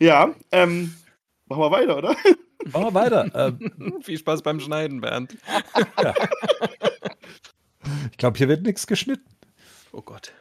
Ja, ähm, machen wir weiter, oder? Machen wir weiter. Ähm, Viel Spaß beim Schneiden, Bernd. ja. Ich glaube, hier wird nichts geschnitten. Oh Gott.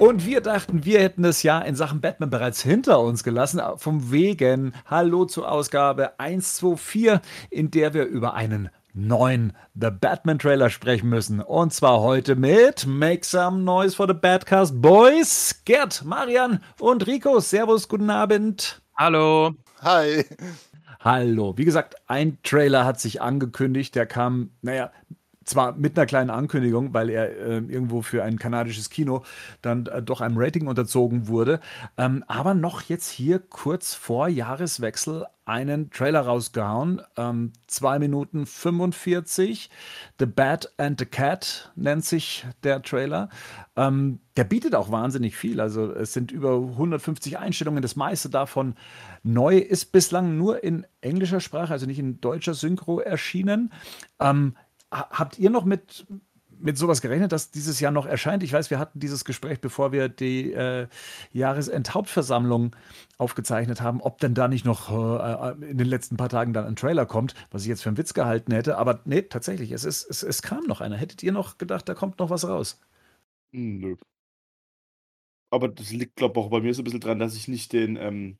Und wir dachten, wir hätten das Jahr in Sachen Batman bereits hinter uns gelassen. Vom Wegen Hallo zur Ausgabe 124, in der wir über einen neuen The Batman Trailer sprechen müssen. Und zwar heute mit Make Some Noise for the Badcast Boys, Gerd, Marian und Rico. Servus, guten Abend. Hallo. Hi. Hallo. Wie gesagt, ein Trailer hat sich angekündigt. Der kam, naja, zwar mit einer kleinen Ankündigung, weil er äh, irgendwo für ein kanadisches Kino dann äh, doch einem Rating unterzogen wurde, ähm, aber noch jetzt hier kurz vor Jahreswechsel einen Trailer rausgehauen. Ähm, 2 Minuten 45. The Bat and the Cat nennt sich der Trailer. Ähm, der bietet auch wahnsinnig viel. Also es sind über 150 Einstellungen. Das meiste davon neu ist bislang nur in englischer Sprache, also nicht in deutscher Synchro erschienen. Ähm, habt ihr noch mit, mit sowas gerechnet, dass dieses Jahr noch erscheint? Ich weiß, wir hatten dieses Gespräch, bevor wir die äh, Jahresendhauptversammlung aufgezeichnet haben, ob denn da nicht noch äh, in den letzten paar Tagen dann ein Trailer kommt, was ich jetzt für einen Witz gehalten hätte. Aber nee, tatsächlich, es, ist, es, es kam noch einer. Hättet ihr noch gedacht, da kommt noch was raus? Hm, nö. Aber das liegt, glaube ich, auch bei mir so ein bisschen dran, dass ich nicht den ähm,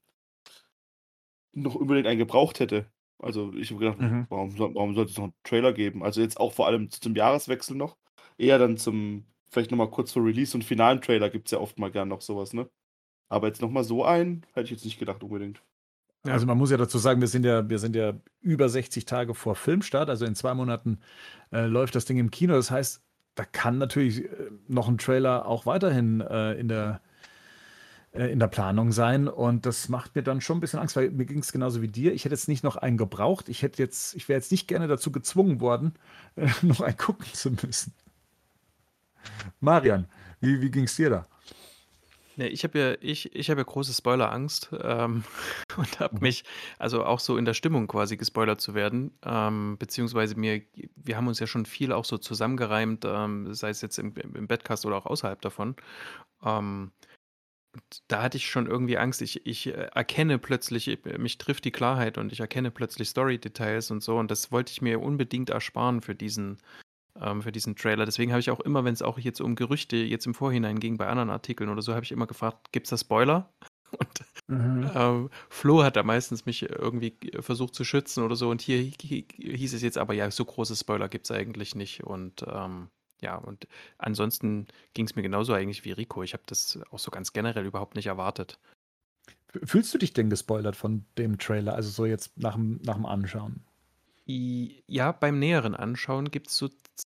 noch unbedingt einen gebraucht hätte. Also ich habe gedacht, Mhm. warum, soll, warum sollte es noch einen Trailer geben? Also jetzt auch vor allem zum Jahreswechsel noch. Eher dann zum, vielleicht nochmal kurz vor Release und finalen Trailer gibt es ja oft mal gern noch sowas, ne? Aber jetzt nochmal so einen, hätte ich jetzt nicht gedacht unbedingt. Ja. Also man muss ja dazu sagen, wir sind ja, wir sind ja über 60 Tage vor Filmstart, also in zwei Monaten äh, läuft das Ding im Kino. Das heißt, da kann natürlich äh, noch ein Trailer auch weiterhin äh, in der in der Planung sein. Und das macht mir dann schon ein bisschen Angst, weil mir ging es genauso wie dir. Ich hätte jetzt nicht noch einen gebraucht. Ich hätte jetzt, ich wäre jetzt nicht gerne dazu gezwungen worden, äh, noch einen gucken zu müssen. Marian, wie, wie ging es dir da? Nee, ich habe ja, ich, ich habe ja große Spoilerangst ähm, und habe Mhm. mich, also auch so in der Stimmung quasi gespoilert zu werden, ähm, beziehungsweise mir, wir haben uns ja schon viel auch so zusammengereimt, ähm, sei es jetzt im, im Badcast oder auch außerhalb davon. Ähm, da hatte ich schon irgendwie Angst. Ich, ich äh, erkenne plötzlich, ich- mich trifft die Klarheit und ich erkenne plötzlich Story-Details und so. Und das wollte ich mir unbedingt ersparen für diesen, ähm, für diesen Trailer. Deswegen habe ich auch immer, wenn es auch jetzt um Gerüchte jetzt im Vorhinein ging, bei anderen Artikeln oder so, habe ich immer gefragt, gibt es da Spoiler? Und Mhm. ähm, Flo hat da meistens mich irgendwie versucht zu schützen oder so. Und hier hi- hieß es jetzt aber, ja, so große Spoiler gibt es eigentlich nicht. Und ähm, ja, und ansonsten ging es mir genauso eigentlich wie Rico. Ich habe das auch so ganz generell überhaupt nicht erwartet. Fühlst du dich denn gespoilert von dem Trailer? Also so jetzt nach dem, nach dem Anschauen? I- Ja, beim näheren Anschauen gibt's so,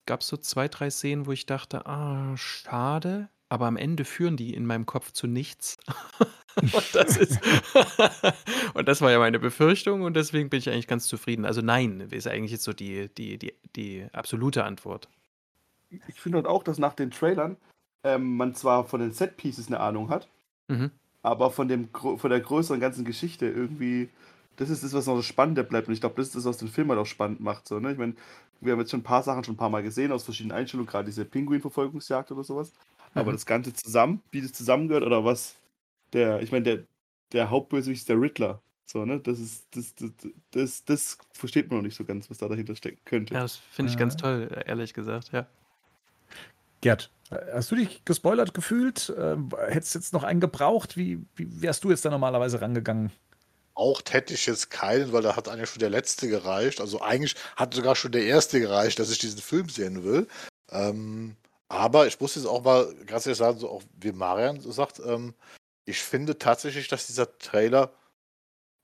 gab es so zwei, drei Szenen, wo ich dachte, ah, schade, aber am Ende führen die in meinem Kopf zu nichts. und, das ist und das war ja meine Befürchtung und deswegen bin ich eigentlich ganz zufrieden. Also nein, ist eigentlich jetzt so die, die, die, die absolute Antwort. Ich finde halt auch, dass nach den Trailern ähm, man zwar von den Set-Pieces eine Ahnung hat, Mhm. aber von, dem, von der größeren ganzen Geschichte irgendwie, das ist das, was noch das Spannende bleibt. Und ich glaube, das ist das, was den Film halt auch spannend macht. So, ne? Ich meine, wir haben jetzt schon ein paar Sachen schon ein paar Mal gesehen aus verschiedenen Einstellungen, gerade diese Pinguin-Verfolgungsjagd oder sowas. Aber Mhm. das Ganze zusammen, wie das zusammengehört oder was der, ich meine, der, der Hauptbösewicht ist der Riddler. So, ne? Das ist, das, das, das, das versteht man noch nicht so ganz, was da dahinter stecken könnte. Ja, das finde ich ganz Ja. toll, ehrlich gesagt, ja. Gerd, hast du dich gespoilert gefühlt? Ähm, hättest du jetzt noch einen gebraucht? Wie, wie wärst du jetzt da normalerweise rangegangen? Auch hätte ich jetzt keinen, weil da hat eigentlich schon der letzte gereicht. Also eigentlich hat sogar schon der erste gereicht, dass ich diesen Film sehen will. Ähm, aber ich muss jetzt auch mal ganz ehrlich sagen, so auch wie Marian sagt, ähm, ich finde tatsächlich, dass dieser Trailer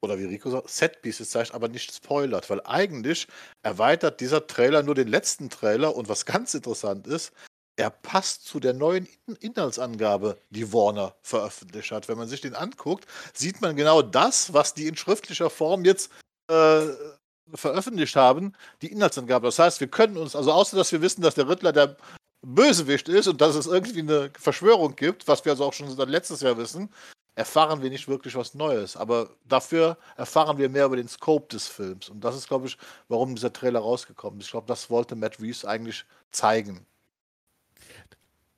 oder wie Rico sagt, Setpieces zeigt, aber nicht spoilert, weil eigentlich erweitert dieser Trailer nur den letzten Trailer und was ganz interessant ist, er passt zu der neuen In Inhaltsangabe, die Warner veröffentlicht hat. Wenn man sich den anguckt, sieht man genau das, was die in schriftlicher Form jetzt äh, veröffentlicht haben, die Inhaltsangabe. Das heißt, wir können uns, also außer dass wir wissen, dass der Riddler der Bösewicht ist und dass es irgendwie eine Verschwörung gibt, was wir also auch schon seit letztes Jahr wissen, erfahren wir nicht wirklich was Neues. Aber dafür erfahren wir mehr über den Scope des Films. Und das ist, glaube ich, warum dieser Trailer rausgekommen ist. Ich glaube, das wollte Matt Reeves eigentlich zeigen.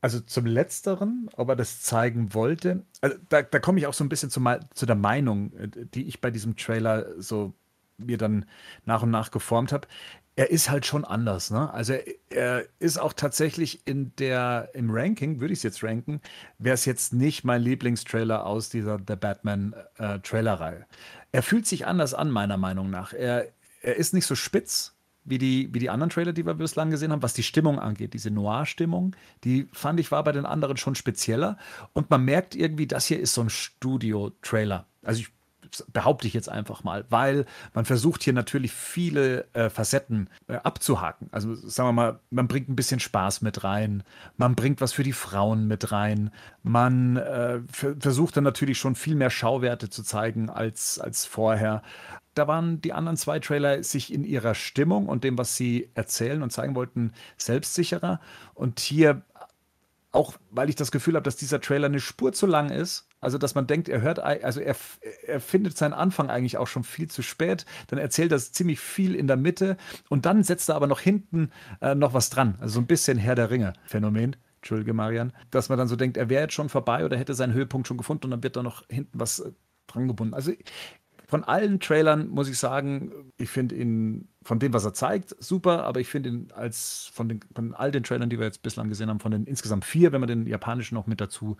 Also zum Letzteren, ob er das zeigen wollte, also da, da komme ich auch so ein bisschen zu, zu, der Meinung, äh, die ich bei diesem Trailer so mir dann nach und nach geformt habe. Er ist halt schon anders, ne? Also er, er ist auch tatsächlich in der, im Ranking, würde ich es jetzt ranken, wäre es jetzt nicht mein Lieblingstrailer aus dieser The Batman äh, Trailerreihe. Er fühlt sich anders an, meiner Meinung nach. Er, er ist nicht so spitz, wie die, wie die anderen Trailer, die wir bislang gesehen haben, was die Stimmung angeht. Diese Noir-Stimmung, die fand ich war bei den anderen schon spezieller. Und man merkt irgendwie, das hier ist so ein Studio-Trailer. Also ich behaupte ich jetzt einfach mal, weil man versucht hier natürlich viele äh, Facetten äh, abzuhaken. Also sagen wir mal, man bringt ein bisschen Spaß mit rein, man bringt was für die Frauen mit rein, man äh, versucht dann natürlich schon viel mehr Schauwerte zu zeigen als, als vorher da waren die anderen zwei Trailer sich in ihrer Stimmung und dem, was sie erzählen und zeigen wollten, selbstsicherer. Und hier auch, weil ich das Gefühl habe, dass dieser Trailer eine Spur zu lang ist. Also, dass man denkt, er hört, also er, er findet seinen Anfang eigentlich auch schon viel zu spät. Dann erzählt er ziemlich viel in der Mitte und dann setzt er aber noch hinten äh, noch was dran. Also so ein bisschen Herr der Ringe-Phänomen. Entschuldige, Marian. Dass man dann so denkt, er wäre jetzt schon vorbei oder hätte seinen Höhepunkt schon gefunden und dann wird da noch hinten was äh, dran gebunden. Also von allen Trailern muss ich sagen, ich finde ihn von dem, was er zeigt, super, aber ich finde ihn als von, den, von all den Trailern, die wir jetzt bislang gesehen haben, von den insgesamt vier, wenn man den japanischen noch mit dazu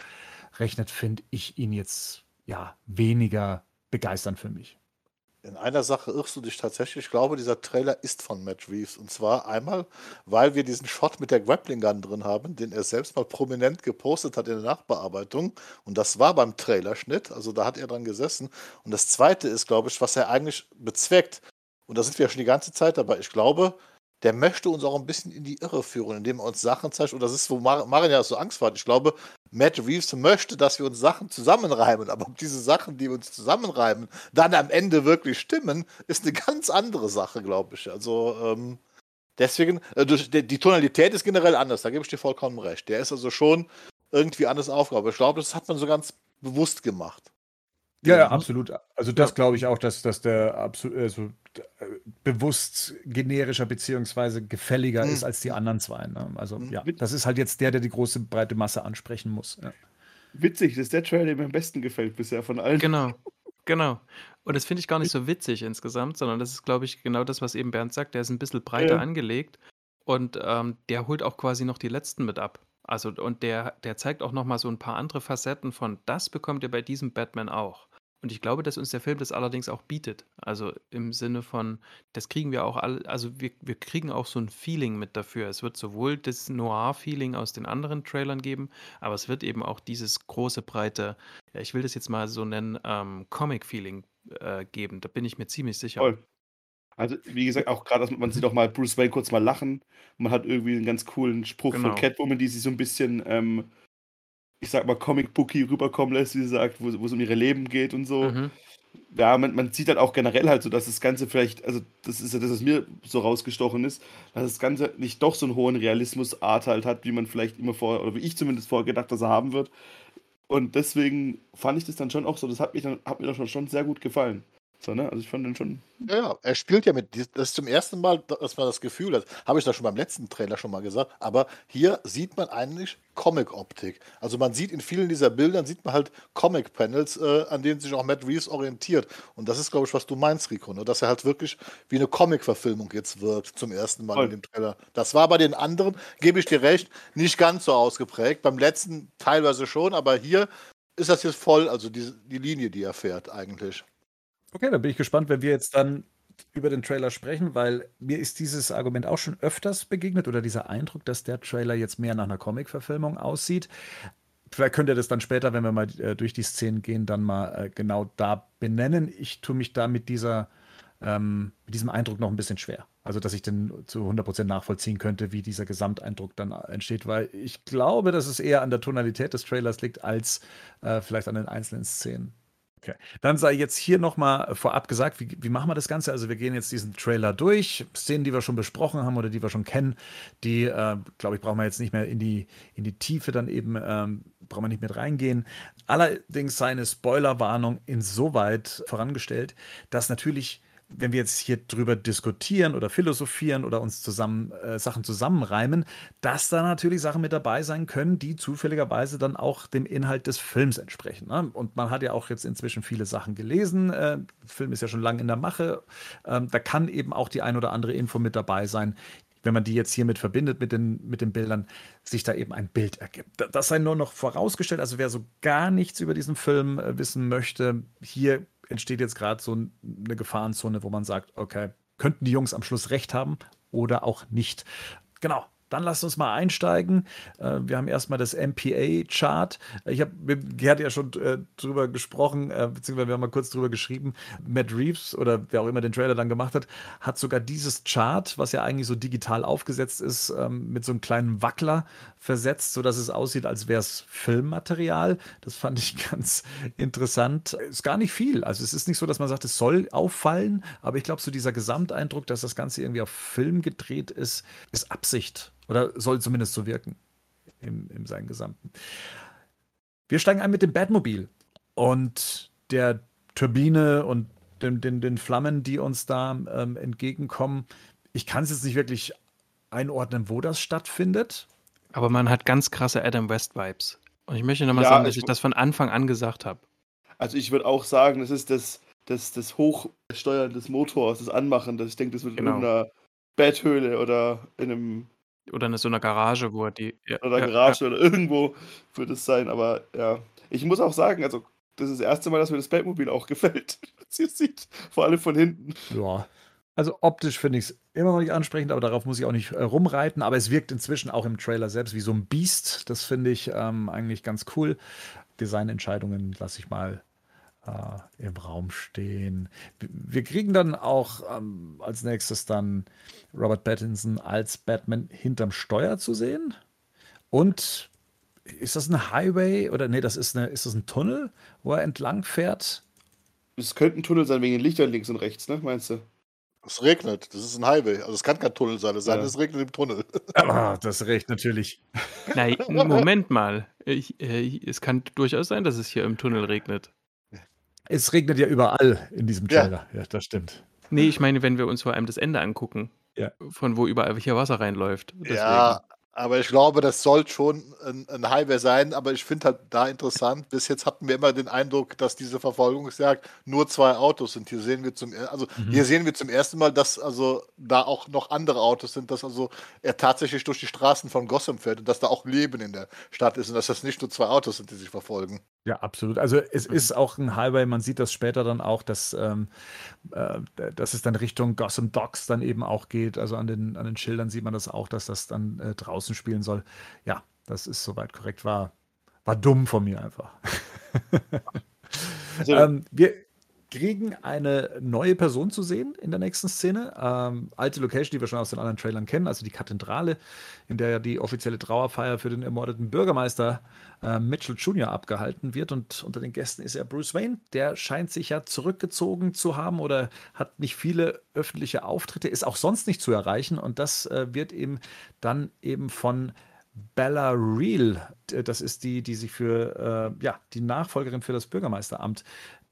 rechnet, finde ich ihn jetzt ja weniger begeisternd für mich. In einer Sache irrst du dich tatsächlich. Ich glaube, dieser Trailer ist von Matt Reeves. Und zwar einmal, weil wir diesen Shot mit der Grappling Gun drin haben, den er selbst mal prominent gepostet hat in der Nachbearbeitung. Und das war beim Trailerschnitt. Also da hat er dran gesessen. Und das zweite ist, glaube ich, was er eigentlich bezweckt. Und da sind wir ja schon die ganze Zeit dabei. Ich glaube, der möchte uns auch ein bisschen in die Irre führen, indem er uns Sachen zeigt. Und das ist, wo Mar Marin ja so Angst hat. Ich glaube, Matt Reeves möchte, dass wir uns Sachen zusammenreimen. Aber ob diese Sachen, die wir uns zusammenreimen, dann am Ende wirklich stimmen, ist eine ganz andere Sache, glaube ich. Also, ähm, deswegen, äh, die Tonalität ist generell anders. Da gebe ich dir vollkommen recht. Der ist also schon irgendwie anders aufgebaut. Ich glaube, das hat man so ganz bewusst gemacht. Ja, ja, absolut. Also das glaube ich auch, dass, dass der absolut, also, bewusst generischer beziehungsweise gefälliger mhm. ist als die anderen zwei. Ne? Also mhm. ja, das ist halt jetzt der, der die große breite Masse ansprechen muss. Ja. Witzig, das ist der Trailer, der mir am besten gefällt bisher von allen. Genau, genau. Und das finde ich gar nicht so witzig insgesamt, sondern das ist, glaube ich, genau das, was eben Bernd sagt. Der ist ein bisschen breiter ja. angelegt und ähm, der holt auch quasi noch die letzten mit ab. Also, und der, der zeigt auch noch mal so ein paar andere Facetten von, das bekommt ihr bei diesem Batman auch. Und ich glaube, dass uns der Film das allerdings auch bietet. Also im Sinne von, das kriegen wir auch alle, also wir, wir kriegen auch so ein Feeling mit dafür. Es wird sowohl das Noir-Feeling aus den anderen Trailern geben, aber es wird eben auch dieses große, breite, ja, ich will das jetzt mal so nennen, ähm, Comic-Feeling äh, geben. Da bin ich mir ziemlich sicher. Voll. Also, wie gesagt, auch gerade, man sieht auch mal Bruce Wayne kurz mal lachen. Man hat irgendwie einen ganz coolen Spruch genau. von Catwoman, die sich so ein bisschen ähm, ich sag mal, Comic-Bookie rüberkommen lässt, wie sie sagt, wo, es um ihre Leben geht und so. Mhm. Ja, man, man sieht halt auch generell halt so, dass das Ganze vielleicht, also das ist ja das, was mir so rausgestochen ist, dass das Ganze nicht doch so einen hohen Realismus-Art halt hat, wie man vielleicht immer vor, oder wie ich zumindest vorher gedacht, dass er haben wird. Und deswegen fand ich das dann schon auch so, das hat, mich dann, hat mir dann schon sehr gut gefallen. So, ne? Also ich fand den schon. Ja, ja, er spielt ja mit. Das ist zum ersten Mal, dass man das Gefühl hat. Habe ich das schon beim letzten Trailer schon mal gesagt. Aber hier sieht man eigentlich Comic-Optik. Also man sieht in vielen dieser Bildern, sieht man halt Comic-Panels, äh, an denen sich auch Matt Reeves orientiert. Und das ist, glaube ich, was du meinst, Rico. Ne? Dass er halt wirklich wie eine Comic-Verfilmung jetzt wirkt, zum ersten Mal Voll. in dem Trailer. Das war bei den anderen, gebe ich dir recht, nicht ganz so ausgeprägt. Beim letzten teilweise schon, aber hier ist das jetzt voll, also die, die Linie, die er fährt, eigentlich. Okay, dann bin ich gespannt, wenn wir jetzt dann über den Trailer sprechen, weil mir ist dieses Argument auch schon öfters begegnet oder dieser Eindruck, dass der Trailer jetzt mehr nach einer Comic-Verfilmung aussieht. Vielleicht könnt ihr das dann später, wenn wir mal äh, durch die Szenen gehen, dann mal äh, genau da benennen. Ich tue mich da mit, dieser, ähm, mit diesem Eindruck noch ein bisschen schwer. Also, dass ich den zu 100% nachvollziehen könnte, wie dieser Gesamteindruck dann entsteht, weil ich glaube, dass es eher an der Tonalität des Trailers liegt, als äh, vielleicht an den einzelnen Szenen. Okay. Dann sei jetzt hier nochmal vorab gesagt, wie, wie, machen wir das Ganze? Also wir gehen jetzt diesen Trailer durch, Szenen, die wir schon besprochen haben oder die wir schon kennen, die, äh, glaube ich, brauchen wir jetzt nicht mehr in die, in die Tiefe dann eben, ähm, brauchen wir nicht mit reingehen. Allerdings seine Spoilerwarnung insoweit vorangestellt, dass natürlich wenn wir jetzt hier drüber diskutieren oder philosophieren oder uns zusammen äh, Sachen zusammenreimen, dass da natürlich Sachen mit dabei sein können, die zufälligerweise dann auch dem Inhalt des Films entsprechen. Ne? Und man hat ja auch jetzt inzwischen viele Sachen gelesen. Äh, der Film ist ja schon lange in der Mache. Ähm, da kann eben auch die ein oder andere Info mit dabei sein, wenn man die jetzt hiermit verbindet mit den, mit den Bildern, sich da eben ein Bild ergibt. Das sei nur noch vorausgestellt. Also wer so gar nichts über diesen Film äh, wissen möchte, hier entsteht jetzt gerade so eine Gefahrenzone, wo man sagt, okay, könnten die Jungs am Schluss recht haben oder auch nicht. Genau, dann lasst uns mal einsteigen. Äh, wir haben erstmal das MPA-Chart. Ich habe mit Gerd ja schon äh, drüber gesprochen, äh, beziehungsweise wir haben mal kurz drüber geschrieben. Matt Reeves oder wer auch immer den Trailer dann gemacht hat, hat sogar dieses Chart, was ja eigentlich so digital aufgesetzt ist, ähm, mit so einem kleinen Wackler versetzt, sodass es aussieht, als wäre es Filmmaterial. Das fand ich ganz interessant. Ist gar nicht viel. Also es ist nicht so, dass man sagt, es soll auffallen, aber ich glaube, so dieser Gesamteindruck, dass das Ganze irgendwie auf Film gedreht ist, ist Absicht. Oder soll zumindest so wirken im, im seinen Gesamten. Wir steigen ein mit dem Batmobil und der Turbine und den, den, den Flammen, die uns da ähm, entgegenkommen. Ich kann es jetzt nicht wirklich einordnen, wo das stattfindet. Aber man hat ganz krasse Adam West-Vibes. Und ich möchte nochmal ja, sagen, dass ich, ich das von Anfang an gesagt habe. Also ich würde auch sagen, das ist das, das, das Hochsteuern des Motors, das Anmachen. Das, ich denke, das wird genau. in einer Betthöhle oder in einem oder in so einer Garage, wo er die. Ja, oder ja, Garage ja. oder irgendwo wird es sein, aber ja. Ich muss auch sagen, also das ist das erste Mal, dass mir das Batmobil auch gefällt, was ihr seht. Vor allem von hinten. Ja. Also optisch finde ich es immer noch nicht ansprechend, aber darauf muss ich auch nicht äh, rumreiten. Aber es wirkt inzwischen auch im Trailer selbst wie so ein Biest. Das finde ich ähm, eigentlich ganz cool. Designentscheidungen lasse ich mal äh, im Raum stehen. Wir kriegen dann auch ähm, als nächstes dann Robert Pattinson als Batman hinterm Steuer zu sehen. Und ist das ein Highway oder nee, das ist, eine, ist das ein Tunnel, wo er entlang fährt? Es könnte ein Tunnel sein wegen den Lichtern links und rechts, ne? Meinst du? Es regnet, das ist ein Highway. Also es kann kein Tunnel sein, es, ja. es regnet im Tunnel. Ah, das recht natürlich. Nein, Moment mal. Ich, äh, es kann durchaus sein, dass es hier im Tunnel regnet. Es regnet ja überall in diesem Trailer. Ja, ja das stimmt. Nee, ich meine, wenn wir uns vor allem das Ende angucken, ja. von wo überall hier Wasser reinläuft. Deswegen. Ja, aber ich glaube, das soll schon ein, ein Highway sein. Aber ich finde halt da interessant, bis jetzt hatten wir immer den Eindruck, dass diese Verfolgungsjagd nur zwei Autos sind. Hier sehen wir zum, also mhm. hier sehen wir zum ersten Mal, dass also da auch noch andere Autos sind, dass also er tatsächlich durch die Straßen von Gotham fährt und dass da auch Leben in der Stadt ist und dass das nicht nur zwei Autos sind, die sich verfolgen. Ja, absolut. Also es mhm. ist auch ein Highway, man sieht das später dann auch, dass, ähm, äh, dass es dann Richtung Gotham Docks dann eben auch geht. Also an den, an den Schildern sieht man das auch, dass das dann äh, draußen spielen soll. Ja, das ist soweit korrekt. War, war dumm von mir einfach. Also, ähm, wir, kriegen eine neue Person zu sehen in der nächsten Szene. Ähm, alte Location, die wir schon aus den anderen Trailern kennen, also die Kathedrale, in der ja die offizielle Trauerfeier für den ermordeten Bürgermeister äh, Mitchell Jr. abgehalten wird. Und unter den Gästen ist ja Bruce Wayne. Der scheint sich ja zurückgezogen zu haben oder hat nicht viele öffentliche Auftritte, ist auch sonst nicht zu erreichen. Und das äh, wird ihm dann eben von Bella Real, das ist die, die sich für äh, ja, die Nachfolgerin für das Bürgermeisteramt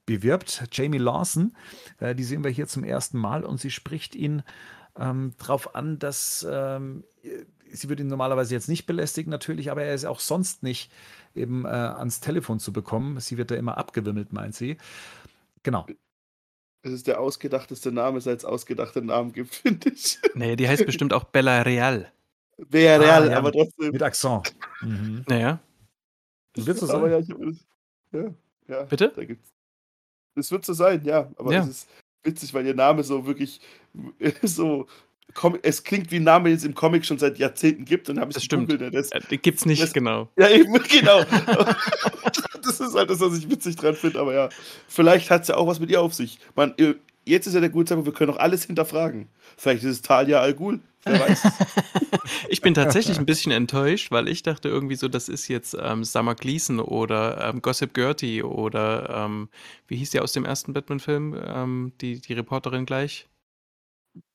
bewirbt, Jamie Lawson. Äh, die sehen wir hier zum ersten Mal und sie spricht ihn ähm, darauf an, dass ähm, sie würde ihn normalerweise jetzt nicht belästigen, natürlich, aber er ist auch sonst nicht eben äh, ans Telefon zu bekommen. Sie wird da immer abgewimmelt, meint sie. Genau. Das ist der ausgedachteste Name, seit es ausgedachte Namen gibt, finde ich. Nee, die heißt bestimmt auch Bella Real. Bella Real, ah, ja, aber trotzdem. Mit Akzent. Mhm. Naja. Willst du sagen? Aber ja, ich, ja, ja, Bitte? Da gibt's es wird so sein, ja. Aber ja. es ist witzig, weil ihr Name so wirklich so. Es klingt wie ein Name, den es im Comic schon seit Jahrzehnten gibt. Und habe ich das stimmt. Google, das, ja, gibt's nicht, das, genau. Ja, eben, genau. das ist halt das, was ich witzig dran finde. Aber ja, vielleicht hat es ja auch was mit ihr auf sich. Man, jetzt ist ja der gute Zeitpunkt, wir können auch alles hinterfragen. Vielleicht ist es Talia Al Ghul. Wer weiß. ich bin tatsächlich ein bisschen enttäuscht, weil ich dachte irgendwie so, das ist jetzt ähm, Summer Gleason oder ähm, Gossip Gertie oder ähm, wie hieß die aus dem ersten Batman-Film? Ähm, die, die Reporterin gleich?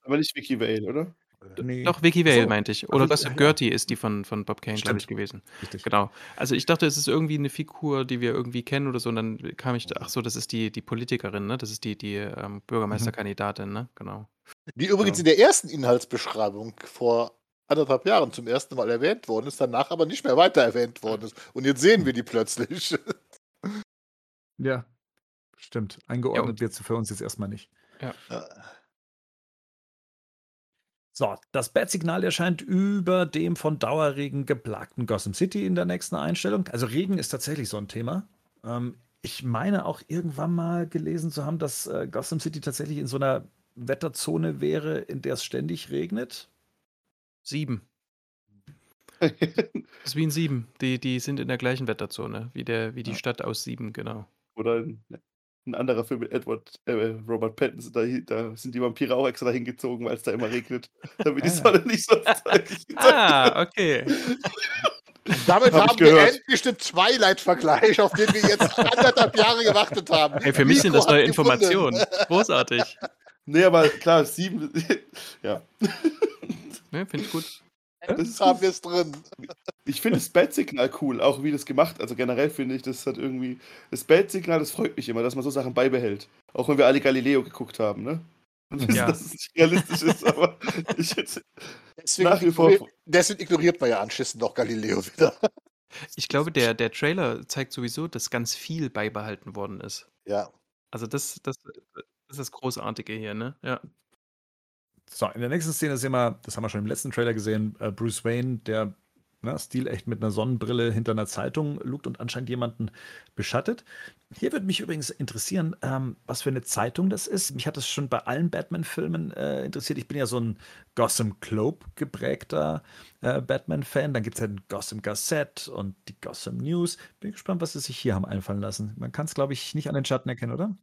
Aber nicht Vicky Vale, oder? Nee. Doch, Vicky Vale so. meinte ich. Oder also, Gossip ja, Gertie ist die von, von Bob Kane, glaube ich, gewesen. Richtig. Genau. Also ich dachte, es ist irgendwie eine Figur, die wir irgendwie kennen oder so. Und dann kam ich, ach so, das ist die, die Politikerin, ne? Das ist die, die ähm, Bürgermeisterkandidatin, ne? Genau. Die übrigens genau. in der ersten Inhaltsbeschreibung vor anderthalb Jahren zum ersten Mal erwähnt worden ist, danach aber nicht mehr weiter erwähnt worden ist. Und jetzt sehen wir die plötzlich. Ja, stimmt. Eingeordnet ja, wird sie für uns jetzt erstmal nicht. Ja. So, das Bat-Signal erscheint über dem von Dauerregen geplagten Gotham City in der nächsten Einstellung. Also Regen ist tatsächlich so ein Thema. Ähm, ich meine auch irgendwann mal gelesen zu haben, dass äh, Gotham City tatsächlich in so einer Wetterzone wäre, in der es ständig regnet. Sieben. das ist wie in Sieben. Die, die sind in der gleichen Wetterzone wie, der, wie die ja. Stadt aus Sieben, genau. Oder ein anderer Film mit Edward, äh, Robert Pattinson, da, da, sind die Vampire auch extra dahin gezogen, weil es da immer regnet, damit die ah. Sonne nicht so Ah, okay. Damit hab haben wir endlich den Twilight-Vergleich, auf den wir jetzt anderthalb Jahre gewartet haben. Hey, für mich sind das neue Informationen. Großartig. Nee, aber klar, sieben. ja. Ne, finde ich gut. Das haben wir es drin. Ich finde das Bad-Signal cool, auch wie das gemacht. Also generell finde ich, das hat irgendwie. Das Bad-Signal, das freut mich immer, dass man so Sachen beibehält. Auch wenn wir alle Galileo geguckt haben, ne? Und wissen, ja. dass es nicht realistisch ist, aber ich jetzt deswegen nach wie vor. Deswegen ignoriert man ja anschließend noch Galileo wieder. Ich glaube, der, der Trailer zeigt sowieso, dass ganz viel beibehalten worden ist. Ja. Also das, das, das ist das Großartige hier, ne? Ja. So, in der nächsten Szene sehen wir, das haben wir schon im letzten Trailer gesehen, äh, Bruce Wayne, der ne, stilecht mit einer Sonnenbrille hinter einer Zeitung lugt und anscheinend jemanden beschattet. Hier würde mich übrigens interessieren, ähm, was für eine Zeitung das ist. Mich hat das schon bei allen Batman-Filmen äh, interessiert. Ich bin ja so ein Gotham Globe geprägter äh, Batman-Fan. Dann gibt es ja den Gotham Gazette und die Gotham News. Bin gespannt, was sie sich hier haben einfallen lassen. Man kann es, glaube ich, nicht an den Schatten erkennen, oder?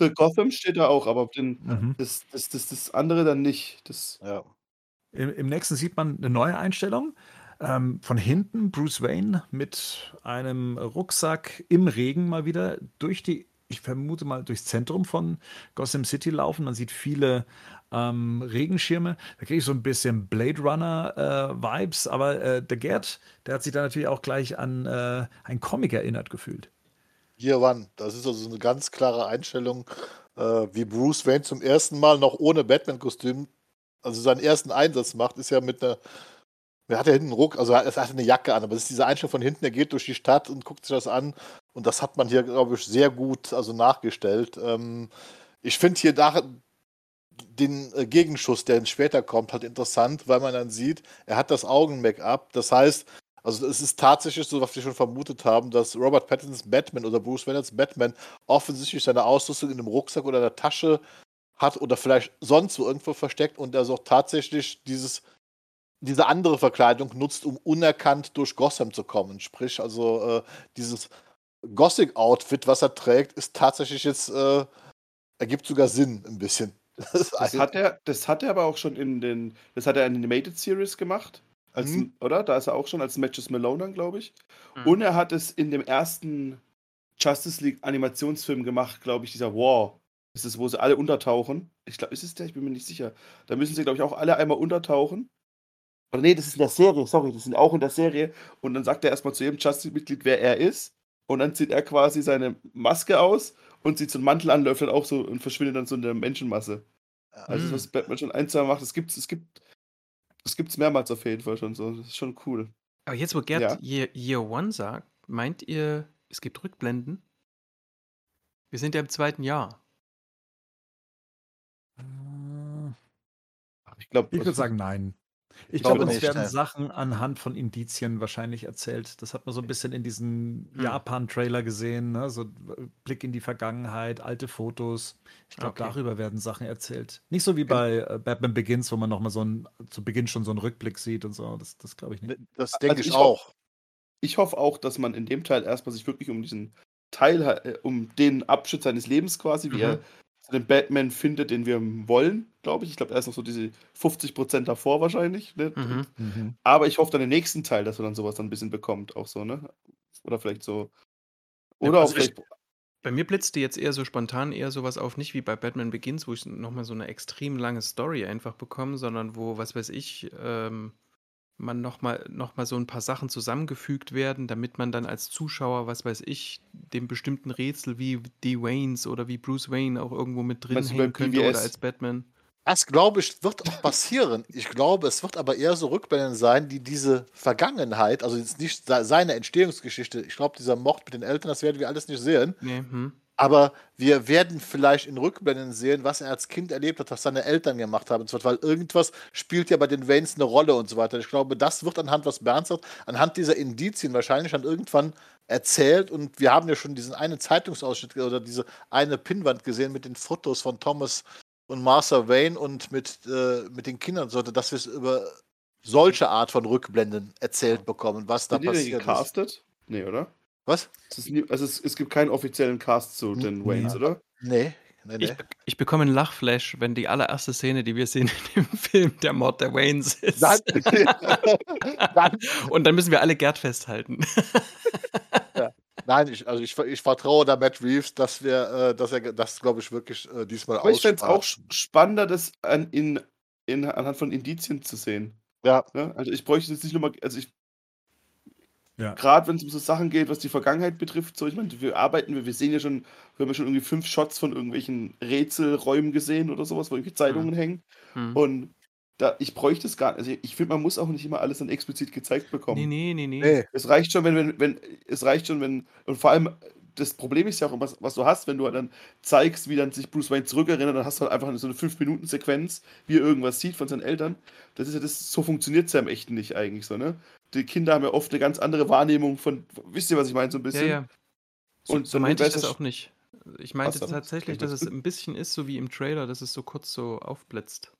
The Gotham steht da auch, aber den, mhm. das, das, das, das andere dann nicht. Das, ja. Im, Im nächsten sieht man eine neue Einstellung. Ähm, von hinten Bruce Wayne mit einem Rucksack im Regen mal wieder durch die, ich vermute mal, durchs Zentrum von Gotham City laufen. Man sieht viele ähm, Regenschirme. Da kriege ich so ein bisschen Blade Runner-Vibes, äh, aber äh, der Gerd, der hat sich da natürlich auch gleich an äh, einen Comic erinnert gefühlt. Year One. Das ist also eine ganz klare Einstellung, äh, wie Bruce Wayne zum ersten Mal noch ohne Batman-Kostüm, also seinen ersten Einsatz macht, ist ja mit einer. Er hat ja hinten einen Ruck, also er hat eine Jacke an, aber es ist diese Einstellung von hinten, er geht durch die Stadt und guckt sich das an. Und das hat man hier, glaube ich, sehr gut also nachgestellt. Ähm, ich finde hier nach, den äh, Gegenschuss, der später kommt, halt interessant, weil man dann sieht, er hat das Augen-Make-up. Das heißt, also es ist tatsächlich so, was wir schon vermutet haben, dass Robert Pattinsons Batman oder Bruce Waynes Batman offensichtlich seine Ausrüstung in einem Rucksack oder einer Tasche hat oder vielleicht sonst wo irgendwo versteckt und er so tatsächlich dieses, diese andere Verkleidung nutzt, um unerkannt durch Gotham zu kommen. Sprich, also äh, dieses Gothic-Outfit, was er trägt, ist tatsächlich jetzt, äh, ergibt sogar Sinn ein bisschen. Das, das hat er, das hat er aber auch schon in den, das hat er in Animated Series gemacht. Als, mhm. Oder? Da ist er auch schon als Matches Malone dann, glaube ich. Mhm. Und er hat es in dem ersten Justice League Animationsfilm gemacht, glaube ich, dieser War. Das ist, wo sie alle untertauchen. Ich glaube, ist es der? Ich bin mir nicht sicher. Da müssen sie, glaube ich, auch alle einmal untertauchen. Oder nee, das ist in der Serie, sorry, das sind auch in der Serie. Und dann sagt er erstmal zu jedem Justice-Mitglied, wer er ist. Und dann zieht er quasi seine Maske aus und zieht so einen Mantel an, läuft dann auch so und verschwindet dann so in der Menschenmasse. Also, mhm. was Batman schon ein, zwei macht, es gibt, es gibt das gibt es mehrmals auf jeden Fall schon so. Das ist schon cool. Aber jetzt, wo Gerd ja. Year, Year One sagt, meint ihr, es gibt Rückblenden? Wir sind ja im zweiten Jahr. Ich glaube, ich würde sagen, nein. Ich glaube, uns werden Sachen anhand von Indizien wahrscheinlich erzählt. Das hat man so ein bisschen in diesem hm. Japan-Trailer gesehen, ne? so Blick in die Vergangenheit, alte Fotos. Ich glaube, okay. darüber werden Sachen erzählt. Nicht so wie bei äh, Batman Begins, wo man nochmal so ein, zu Beginn schon so einen Rückblick sieht und so. Das, das glaube ich nicht. Das denke also ich, ich, auch. ich hoffe auch, dass man in dem Teil erstmal sich wirklich um diesen Teil, äh, um den Abschnitt seines Lebens quasi, wie mhm. er den Batman findet, den wir wollen, glaube ich. Ich glaube, er ist noch so diese 50% davor wahrscheinlich. Ne? Mhm. Mhm. Aber ich hoffe dann den nächsten Teil, dass er dann sowas dann ein bisschen bekommt, auch so, ne? Oder vielleicht so. Ja, Oder auch also ich- vielleicht. Bei mir blitzte jetzt eher so spontan eher sowas auf, nicht wie bei Batman Begins, wo ich nochmal so eine extrem lange Story einfach bekomme, sondern wo, was weiß ich, ähm, man nochmal noch mal so ein paar Sachen zusammengefügt werden, damit man dann als Zuschauer, was weiß ich, dem bestimmten Rätsel wie die Waynes oder wie Bruce Wayne auch irgendwo mit drin du hängen könnte oder als Batman. Das glaube ich, wird auch passieren. Ich glaube, es wird aber eher so Rückblenden sein, die diese Vergangenheit, also jetzt nicht se- seine Entstehungsgeschichte, ich glaube, dieser Mord mit den Eltern, das werden wir alles nicht sehen. Nee, hm. Aber wir werden vielleicht in Rückblenden sehen, was er als Kind erlebt hat, was seine Eltern gemacht haben. und so weiter, Weil irgendwas spielt ja bei den Waynes eine Rolle und so weiter. Ich glaube, das wird anhand, was Bernd sagt, anhand dieser Indizien wahrscheinlich dann irgendwann erzählt. Und wir haben ja schon diesen einen Zeitungsausschnitt oder diese eine Pinnwand gesehen mit den Fotos von Thomas und Martha Wayne und mit, äh, mit den Kindern, und so, dass wir es über solche Art von Rückblenden erzählt bekommen, was da Sind die denn passiert ist. gecastet? Nee, oder? Was? Es ist nie, also es, es gibt keinen offiziellen Cast zu den Waynes, ja. oder? Nee, nee, nee. Ich, ich bekomme einen Lachflash, wenn die allererste Szene, die wir sehen in dem Film, der Mord der Waynes ist. Dann, dann, Und dann müssen wir alle Gerd festhalten. Nein, ich, also ich, ich vertraue da Matt Reeves, dass wir, äh, dass er das, glaube ich, wirklich äh, diesmal Aber ich fände es auch spannender, das an, in, in, anhand von Indizien zu sehen. Ja, Ne? Also ich bräuchte jetzt nicht nur mal, also ich, Ja. gerade wenn es um so Sachen geht, was die Vergangenheit betrifft, so ich meine, wir arbeiten, wir, wir sehen ja schon, wir haben ja schon irgendwie fünf Shots von irgendwelchen Rätselräumen gesehen oder sowas, wo irgendwelche Zeitungen hängen. Hm. Und da, ich bräuchte es gar nicht. Also ich finde, man muss auch nicht immer alles dann explizit gezeigt bekommen. Nee, nee, nee, nee. nee. Es reicht schon, wenn, wenn, wenn, es reicht schon, wenn, und vor allem, das Problem ist ja auch, was, was du hast, wenn du halt dann zeigst, wie dann sich Bruce Wayne zurückerinnert, dann hast du halt einfach so eine 5-Minuten-Sequenz, wie er irgendwas sieht von seinen Eltern. Das ist ja das, so funktioniert es ja im Echten nicht eigentlich so, ne? Die Kinder haben ja oft eine ganz andere Wahrnehmung von, wisst ihr, was ich meine, so ein Ja, bisschen? ja. So, Und so dann meinte ich das ja auch nicht. Ich meinte so, tatsächlich, dass es ein bisschen ist, so wie im Trailer, dass es so kurz so aufblitzt.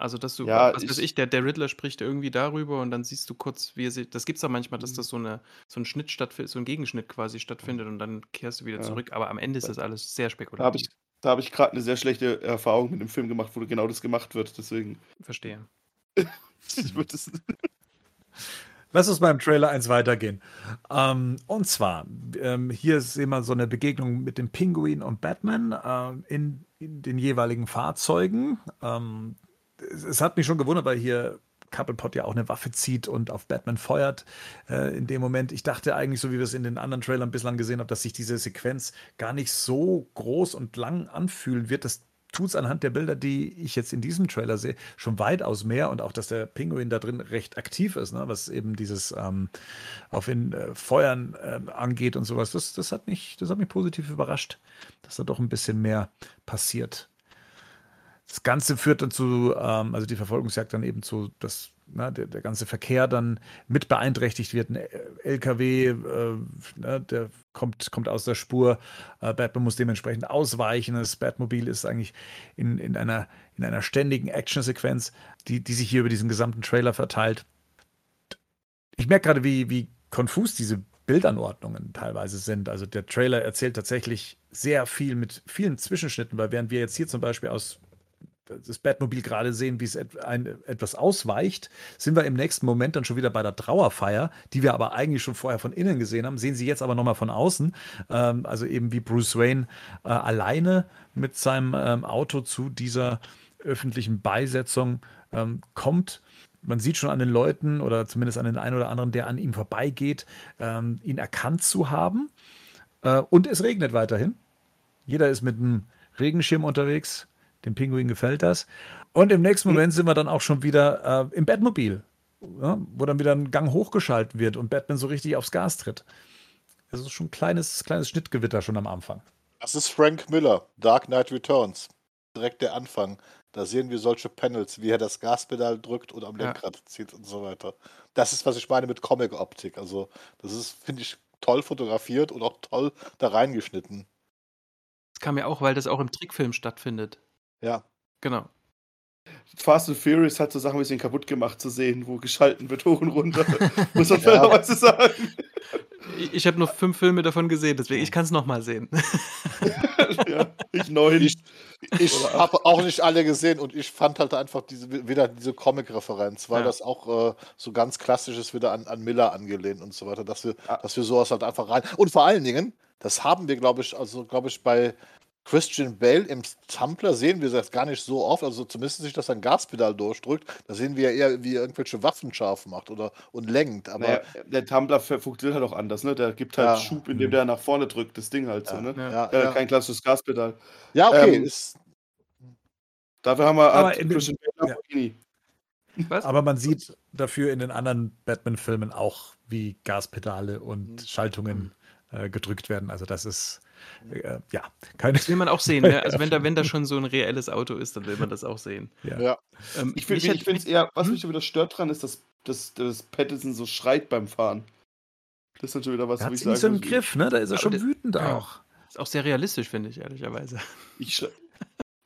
Also, dass du, Ja, was weiß ich- ich, der, der Riddler spricht irgendwie darüber und dann siehst du kurz, wie er sich. Das gibt es auch manchmal, dass das so, eine, so ein Schnitt stattfindet, so ein Gegenschnitt quasi stattfindet und dann kehrst du wieder Ja. zurück. Aber am Ende ist das alles sehr Da habe spekulativ. ich, da hab ich gerade eine sehr schlechte Erfahrung mit dem Film gemacht, wo genau das gemacht wird. Deswegen, Verstehe. ich würde das. Lass uns beim Trailer eins weitergehen. Ähm, und zwar, ähm, hier sehen wir so eine Begegnung mit dem Pinguin und Batman ähm, in, in den jeweiligen Fahrzeugen. Es, hat mich schon gewundert, weil hier Couplepot ja auch eine Waffe zieht und auf Batman feuert äh, in dem Moment. Ich dachte eigentlich, so wie wir es in den anderen Trailern bislang gesehen haben, dass sich diese Sequenz gar nicht so groß und lang anfühlen wird. Das tut es anhand der Bilder, die ich jetzt in diesem Trailer sehe, schon weitaus mehr und auch, dass der Pinguin da drin recht aktiv ist, ne? was eben dieses ähm, auf ihn äh, Feuern ähm, angeht und sowas. Das, das, hat mich, das hat mich positiv überrascht, dass da doch ein bisschen mehr passiert. Das Ganze führt dann zu, ähm, also die Verfolgungsjagd dann eben zu, dass na, der, der ganze Verkehr dann mit beeinträchtigt wird. Ein LKW, äh, ne, der kommt, kommt aus der Spur. Äh, Batman muss dementsprechend ausweichen. Das Batmobil ist eigentlich in, in, einer, in einer ständigen Actionsequenz, die, die sich hier über diesen gesamten Trailer verteilt. Ich merke gerade, wie, wie konfus diese Bildanordnungen teilweise sind. Also der Trailer erzählt tatsächlich sehr viel mit vielen Zwischenschnitten, weil während wir jetzt hier zum Beispiel aus das Batmobil gerade sehen, wie es et ein, etwas ausweicht, sind wir im nächsten Moment dann schon wieder bei der Trauerfeier, die wir aber eigentlich schon vorher von innen gesehen haben, sehen sie jetzt aber nochmal von außen. Ähm, also eben wie Bruce Wayne äh, alleine mit seinem ähm, Auto zu dieser öffentlichen Beisetzung ähm, kommt. Man sieht schon an den Leuten oder zumindest an den einen oder anderen, der an ihm vorbeigeht, ähm, ihn erkannt zu haben. Äh, und es regnet weiterhin. Jeder ist mit einem Regenschirm unterwegs. Dem Pinguin gefällt das. Und im nächsten Moment sind wir dann auch schon wieder äh, im Batmobil, ja, wo dann wieder ein Gang hochgeschaltet wird und Batman so richtig aufs Gas tritt. Das ist schon ein kleines, kleines Schnittgewitter schon am Anfang. Das ist Frank Miller, Dark Knight Returns. Direkt der Anfang. Da sehen wir solche Panels, wie er das Gaspedal drückt und am Ja. Lenkrad zieht und so weiter. Das ist, was ich meine mit Comic-Optik. Also, das ist, finde ich, toll fotografiert und auch toll da reingeschnitten. Das kam ja auch, weil das auch im Trickfilm stattfindet. Ja. Genau. Fast and Furious hat so Sachen ein bisschen kaputt gemacht zu sehen, wo geschalten wird hoch und runter. Muss man Ja. fairerweise sagen. Ich, ich habe nur fünf Filme davon gesehen, deswegen ich kann es nochmal sehen. ja, ich neun. Ich, Ich habe auch nicht alle gesehen und ich fand halt einfach diese, wieder diese Comic-Referenz, weil Ja. das auch äh, so ganz klassisch ist, wieder an, an Miller angelehnt und so weiter, dass wir, dass wir sowas halt einfach rein. Und vor allen Dingen, das haben wir, glaube ich, also glaube ich, bei Christian Bale im Tumblr sehen wir das gar nicht so oft, also zumindest sich, dass er ein Gaspedal durchdrückt, da sehen wir ja eher, wie er irgendwelche Waffen scharf macht oder und lenkt. Aber Naja, der Tumblr ver- funktioniert halt auch anders, ne? Der gibt halt Ja. Schub, indem der nach vorne drückt, das Ding halt so, Ja. ne? Ja. ja, Äh, ja. Kein klassisches Gaspedal. ja, okay, ähm, ist, Dafür haben wir Aber Christian Bale ja. Lamborghini. Was? Aber man sieht dafür in den anderen Batman-Filmen auch, wie Gaspedale und Mhm. Schaltungen äh, gedrückt werden. Also das ist äh, ja keine. Das will man auch sehen. Ne? Also wenn da, wenn da schon so ein reelles Auto ist, dann will man das auch sehen. Ja. ja. Ähm, Ich finde es eher, was Hm? mich schon wieder stört dran, ist, dass, dass, dass Pattinson so schreit beim Fahren. Das ist dann schon wieder was, Er wo ich nicht so sagen einen muss, Griff, ne? Da ist er Aber schon das- wütend ja. auch. ist auch sehr realistisch, finde ich, ehrlicherweise. Ich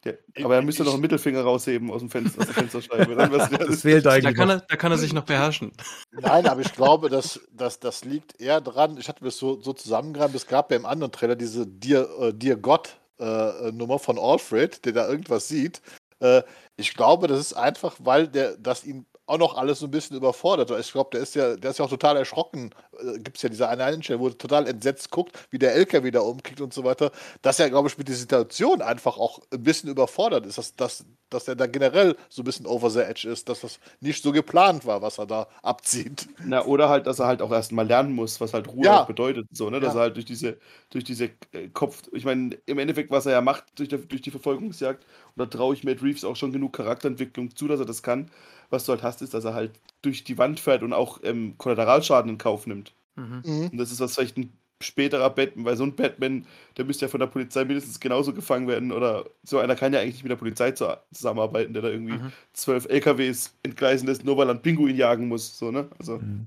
der, aber er müsste noch einen Mittelfinger rausheben aus dem Fenster, aus der Fensterscheibe. Das fehlt Da eigentlich kann, noch. er, da kann er sich noch beherrschen. Nein, aber ich glaube, dass, dass das liegt eher dran. Ich hatte mir das so, so zusammengereimt. Es gab ja im anderen Trailer diese Dear, äh, Dear God äh, Nummer von Alfred, der da irgendwas sieht. Äh, ich glaube, das ist einfach, weil der, das ihn auch noch alles so ein bisschen überfordert. Ich glaube, der ist ja, der ist ja auch total erschrocken. Äh, Gibt es ja diese eine Einstellung, wo er total entsetzt guckt, wie der LKW da umkickt und so weiter. Dass er, glaube ich, mit der Situation einfach auch ein bisschen überfordert ist, dass, dass, dass er da generell so ein bisschen over the edge ist, dass das nicht so geplant war, was er da abzieht. Na, oder halt, dass er halt auch erst mal lernen muss, was halt Ruhe Ja. bedeutet. So, ne? Dass Ja. er halt durch diese, durch diese äh, Kopf. Ich meine, im Endeffekt, was er ja macht durch, der, durch die Verfolgungsjagd, und da traue ich Matt Reeves auch schon genug Charakterentwicklung zu, dass er das kann. Was du halt hast, ist, dass er halt durch die Wand fährt und auch ähm, Kollateralschaden in Kauf nimmt. Mhm. Mhm. Und das ist was vielleicht ein späterer Batman, weil so ein Batman, der müsste ja von der Polizei mindestens genauso gefangen werden. Oder so einer kann ja eigentlich nicht mit der Polizei zu, zusammenarbeiten, der da irgendwie Mhm. zwölf LKWs entgleisen lässt, nur weil er einen Pinguin jagen muss. So, ne? Also, Mhm.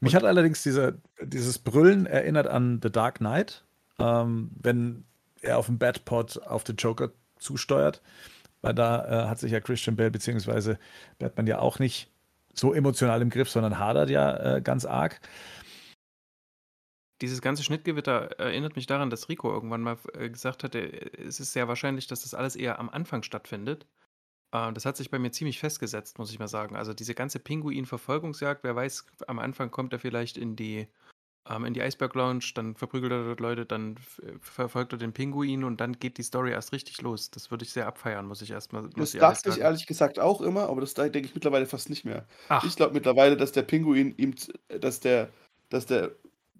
Mich hat allerdings diese, dieses Brüllen erinnert an The Dark Knight, ähm, wenn er auf dem Batpod auf den Joker zusteuert. Weil da äh, hat sich ja Christian Bale bzw. Batman ja auch nicht so emotional im Griff, sondern hadert ja äh, ganz arg. Dieses ganze Schnittgewitter erinnert mich daran, dass Rico irgendwann mal äh, gesagt hatte, äh, es ist sehr wahrscheinlich, dass das alles eher am Anfang stattfindet. Äh, das hat sich bei mir ziemlich festgesetzt, muss ich mal sagen. Also diese ganze Pinguin-Verfolgungsjagd, wer weiß, am Anfang kommt er vielleicht in die, ähm, in die Eisberg Lounge, dann verprügelt er dort Leute, dann äh, verfolgt er den Pinguin und dann geht die Story erst richtig los. Das würde ich sehr abfeiern, muss ich erstmal Das ich dachte ich ehrlich gesagt auch immer, aber das denke ich mittlerweile fast nicht mehr. Ach, Ich glaube mittlerweile, dass der Pinguin ihm, z- dass der, dass der,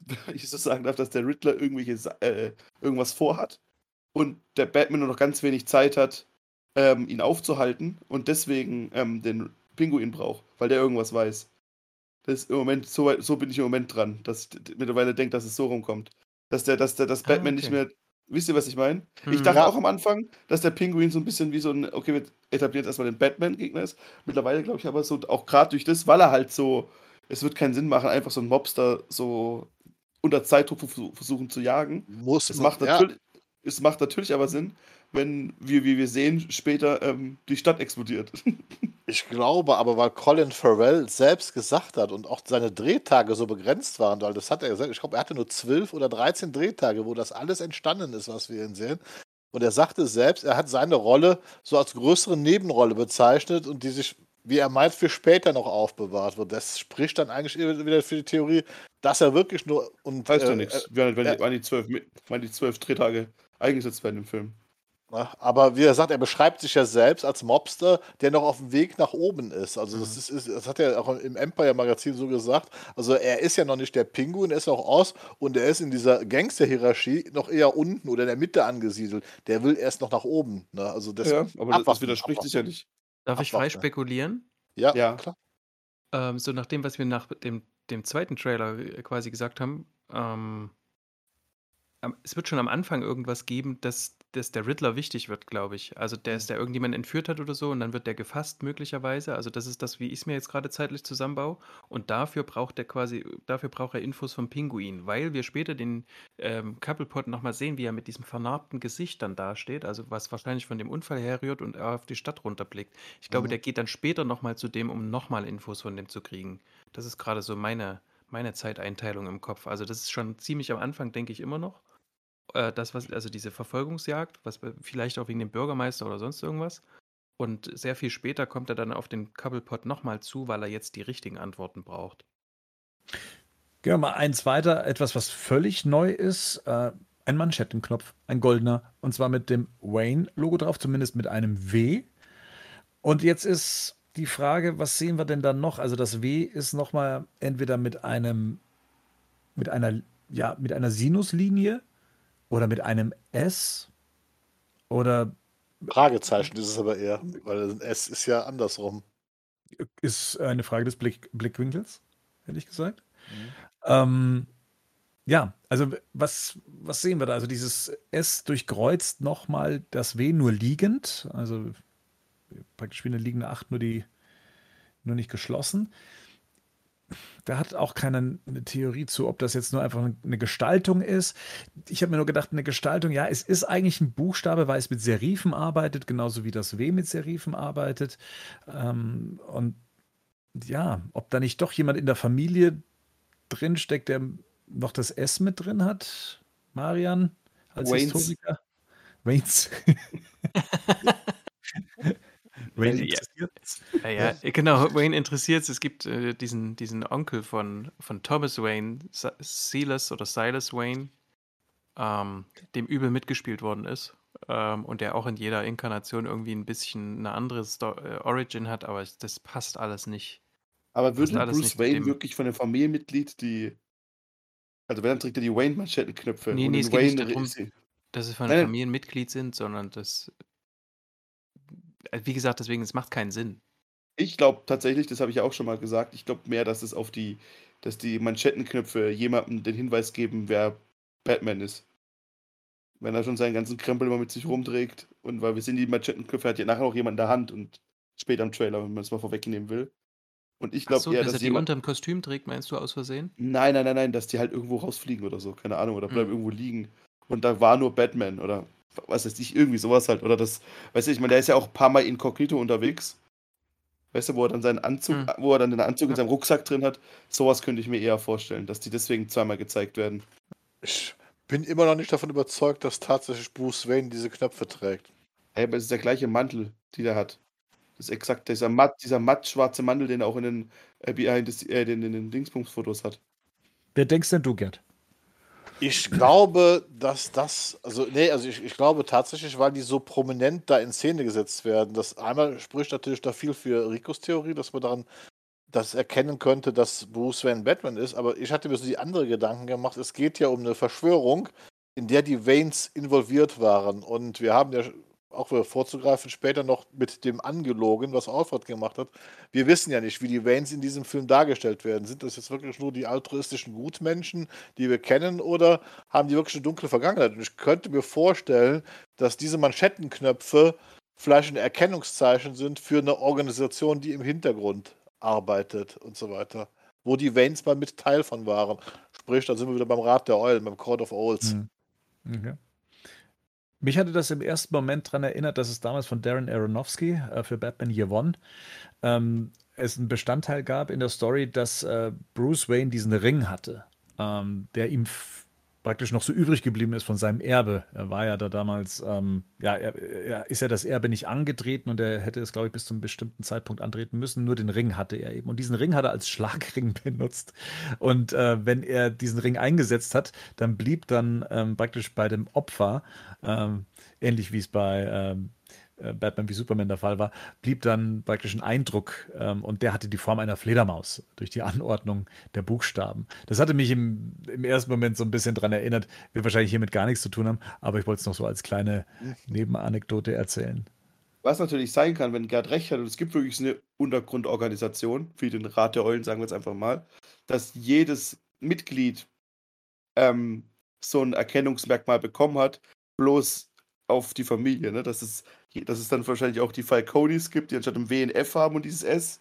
ich so sagen darf, dass der Riddler irgendwelche, Sa- äh, irgendwas vorhat und der Batman nur noch ganz wenig Zeit hat, ähm, ihn aufzuhalten und deswegen ähm, den Pinguin braucht, weil der irgendwas weiß. Das ist im Moment, so, so bin ich im Moment dran, dass ich mittlerweile denke, dass es so rumkommt. Dass der, dass der, dass Ah, Batman nicht okay. mehr. Wisst ihr, was ich meine? Ich Hm. dachte Ja. auch am Anfang, dass der Pinguin so ein bisschen wie so ein, okay, wir etablieren jetzt erstmal den Batman-Gegner ist. Mittlerweile glaube ich aber so, auch gerade durch das, weil er halt so, es wird keinen Sinn machen, einfach so einen Mobster so unter Zeitdruck versu- versuchen zu jagen. Muss Es man- macht, ja. Es macht natürlich aber Sinn, wenn, wir, wie wir sehen, später ähm, die Stadt explodiert. Ich glaube aber, weil Colin Farrell selbst gesagt hat und auch seine Drehtage so begrenzt waren, weil das hat er gesagt, ich glaube, er hatte nur 12 oder 13 Drehtage, wo das alles entstanden ist, was wir ihn sehen. Und er sagte selbst, er hat seine Rolle so als größere Nebenrolle bezeichnet und die sich, wie er meint, für später noch aufbewahrt wird. Das spricht dann eigentlich wieder für die Theorie, dass er wirklich nur und Heißt äh, doch nichts. Äh, zwölf, mit- wann die zwölf Drehtage eingesetzt werden im Film. Aber wie er sagt, er beschreibt sich ja selbst als Mobster, der noch auf dem Weg nach oben ist. Also das, ist, ist, das hat er auch im Empire-Magazin so gesagt. Also er ist ja noch nicht der Pinguin, er ist auch aus und er ist in dieser Gangster-Hierarchie noch eher unten oder in der Mitte angesiedelt. Der will erst noch nach oben. Ne? Also das, ja, aber das, das abwarten, widerspricht sich ja nicht. Darf ich frei abwarten. spekulieren? Ja, Ja. klar. Ähm, so nach dem, was wir nach dem, dem zweiten Trailer äh, quasi gesagt haben, ähm, am- es wird schon am Anfang irgendwas geben, dass, dass der Riddler wichtig wird, glaube ich. Also der ist, der irgendjemand entführt hat oder so und dann wird der gefasst möglicherweise. Also das ist das, wie ich es mir jetzt gerade zeitlich zusammenbaue. Und dafür braucht er quasi, dafür braucht er Infos vom Pinguin, weil wir später den ähm, Couplepot nochmal sehen, wie er mit diesem vernarbten Gesicht dann dasteht, also was wahrscheinlich von dem Unfall herrührt und er auf die Stadt runterblickt. Ich glaube, Mhm. der geht dann später nochmal zu dem, um nochmal Infos von dem zu kriegen. Das ist gerade so meine, meine Zeiteinteilung im Kopf. Also das ist schon ziemlich am Anfang, denke ich immer noch. Äh, das, was, also diese Verfolgungsjagd, was vielleicht auch wegen dem Bürgermeister oder sonst irgendwas. Und sehr viel später kommt er dann auf den Cobblepot nochmal zu, weil er jetzt die richtigen Antworten braucht. Gehen wir mal eins weiter, etwas, was völlig neu ist. Äh, ein Manschettenknopf, ein goldener, und zwar mit dem Wayne-Logo drauf, zumindest mit einem W. Und jetzt ist die Frage, was sehen wir denn dann noch? Also das W ist nochmal entweder mit einem, mit einer, ja, mit einer Sinuslinie oder mit einem S oder Fragezeichen ist es aber eher, weil ein S ist ja andersrum. ist eine Frage des Blick, Blickwinkels, hätte ich gesagt. Ähm, ja, also was, was sehen wir da? Also dieses S durchkreuzt nochmal das W nur liegend, also praktisch wie eine liegende 8, nur die, nur nicht geschlossen. Da hat auch keiner eine Theorie zu, ob das jetzt nur einfach eine Gestaltung ist. Ich habe mir nur gedacht, eine Gestaltung, ja, es ist eigentlich ein Buchstabe, weil es mit Serifen arbeitet, genauso wie das W mit Serifen arbeitet. Ähm, und ja, ob da nicht doch jemand in der Familie drinsteckt, der noch das S mit drin hat, Marian, als Waynes. Historiker. Waynes. Wayne Ja. interessiert's. Ja, ja, genau, Wayne interessiert es. Es gibt äh, diesen, diesen Onkel von, von Thomas Wayne, Silas oder Silas Wayne, ähm, dem übel mitgespielt worden ist. Ähm, und der auch in jeder Inkarnation irgendwie ein bisschen eine andere Sto äh, Origin hat, aber das passt alles nicht. Aber würde alles Bruce Wayne wirklich von einem Familienmitglied die. Also, wenn dann trägt er die Wayne-Manschettenknöpfe. Nee, und nee, es geht nicht Wayne darum, Dass sie von einem. Familienmitglied sind, sondern das. Äh, Wie gesagt, deswegen, es macht keinen Sinn. Ich glaube tatsächlich, das habe ich ja auch schon mal gesagt, ich glaube mehr, dass es auf die, dass die Manschettenknöpfe jemandem den Hinweis geben, wer Batman ist. Wenn er schon seinen ganzen Krempel immer mit sich rumträgt. Und weil wir sehen, die Manschettenknöpfe hat ja nachher auch jemand in der Hand und später im Trailer, wenn man es mal vorwegnehmen will. Und ich glaube so, eher, dass dass, er die jemand. unterm Kostüm trägt, meinst du aus Versehen? Nein, nein, nein, nein, dass die halt irgendwo rausfliegen oder so, keine Ahnung, oder bleiben Mhm. irgendwo liegen. Und da war nur Batman oder was weiß ich, irgendwie sowas halt. Oder das, weißt du, ich meine, der ist ja auch ein paar Mal inkognito unterwegs. Weißt du, wo er dann seinen Anzug, Mhm. wo er dann den Anzug in seinem Rucksack drin hat. Sowas könnte ich mir eher vorstellen, dass die deswegen zweimal gezeigt werden. Ich bin immer noch nicht davon überzeugt, dass tatsächlich Bruce Wayne diese Knöpfe trägt. Hey, aber es ist der gleiche Mantel, die der hat. Das ist exakt dieser matt, dieser matt schwarze Mantel, den er auch in den, äh, behind the- äh, den, in den Dingsbums-Fotos hat. Wer denkst denn du, Gerd? Ich glaube, dass das, also nee, also ich, ich glaube tatsächlich, weil die so prominent da in Szene gesetzt werden, dass einmal spricht natürlich da viel für Ricos Theorie, dass man daran das erkennen könnte, dass Bruce Wayne Batman ist, aber ich hatte mir so die andere Gedanken gemacht, es geht ja um eine Verschwörung, in der die Waynes involviert waren. Und wir haben ja auch wieder vorzugreifen, später noch mit dem angelogen, was Alfred gemacht hat. Wir wissen ja nicht, wie die Waynes in diesem Film dargestellt werden. Sind das jetzt wirklich nur die altruistischen Gutmenschen, die wir kennen, oder haben die wirklich eine dunkle Vergangenheit? Und ich könnte mir vorstellen, dass diese Manschettenknöpfe vielleicht ein Erkennungszeichen sind für eine Organisation, die im Hintergrund arbeitet und so weiter. Wo die Waynes mal mit Teil von waren. Sprich, da sind wir wieder beim Rat der Eulen, beim Court of Owls. Mhm. Okay. Mich hatte das im ersten Moment daran erinnert, dass es damals von Darren Aronofsky äh, für Batman Year One ähm, es einen Bestandteil gab in der Story, dass äh, Bruce Wayne diesen Ring hatte, ähm, der ihm praktisch noch so übrig geblieben ist von seinem Erbe. Er war ja da damals, ähm, ja, er, er ist ja das Erbe nicht angetreten und er hätte es, glaube ich, bis zu einem bestimmten Zeitpunkt antreten müssen. Nur den Ring hatte er eben. Und diesen Ring hat er als Schlagring benutzt. Und äh, wenn er diesen Ring eingesetzt hat, dann blieb dann ähm, praktisch bei dem Opfer, ähm, ähnlich wie es bei ähm, äh, Batman wie Superman der Fall war, blieb dann praktisch ein Eindruck ähm, und der hatte die Form einer Fledermaus durch die Anordnung der Buchstaben. Das hatte mich im, im ersten Moment so ein bisschen dran erinnert, wird wahrscheinlich hiermit gar nichts zu tun haben, aber ich wollte es noch so als kleine Nebenanekdote erzählen. Was natürlich sein kann, wenn Gerd recht hat, und es gibt wirklich eine Untergrundorganisation, wie den Rat der Eulen, sagen wir jetzt einfach mal, dass jedes Mitglied ähm, so ein Erkennungsmerkmal bekommen hat, bloß auf die Familie. Ne? Dass, es, dass es dann wahrscheinlich auch die Falconis gibt, die anstatt ein W ein F haben und dieses S.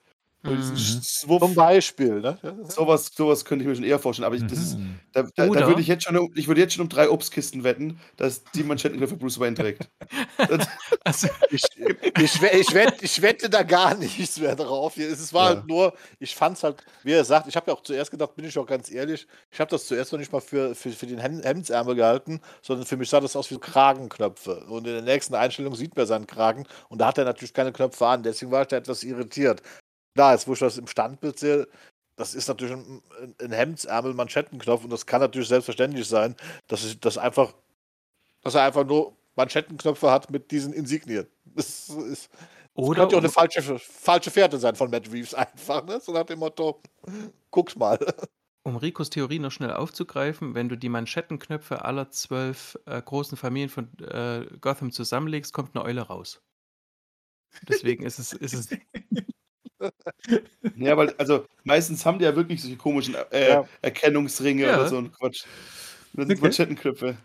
Mhm. Zum Beispiel, ne? sowas, sowas könnte ich mir schon eher vorstellen. Aber ich, das ist, Mhm. da, da, da würde ich jetzt schon, um, ich würde jetzt schon um drei Obstkisten wetten, dass die Manschettenknöpfe Bruce Wayne trägt. Also, Ich, ich, ich, wette, ich wette da gar nichts mehr drauf. Es war Ja. halt nur, ich fand es halt, wie er sagt, ich habe ja auch zuerst gedacht, bin ich auch ganz ehrlich, ich habe das zuerst noch nicht mal für, für, für den Hem- Hemdsärmel gehalten, sondern für mich sah das aus wie Kragenknöpfe. Und in der nächsten Einstellung sieht man seinen Kragen und da hat er natürlich keine Knöpfe an, deswegen war ich da etwas irritiert. Klar, jetzt wo ich das im Standbild sehe, das ist natürlich ein, ein Hemdsärmel, Manschettenknopf und das kann natürlich selbstverständlich sein, dass ich das einfach, dass er einfach nur Manschettenknöpfe hat mit diesen Insignien. Das ist oder könnte auch eine falsche, falsche Fährte sein von Matt Reeves einfach, ne? So nach dem Motto, guck's mal. um Ricos Theorie noch schnell aufzugreifen, wenn du die Manschettenknöpfe aller zwölf äh, großen Familien von äh, Gotham zusammenlegst, kommt eine Eule raus. Deswegen ist es, ist es ja, weil, also meistens haben die ja wirklich solche komischen äh, Ja. Erkennungsringe Ja. oder so ein Quatsch. Das sind Okay. Manschettenknöpfe.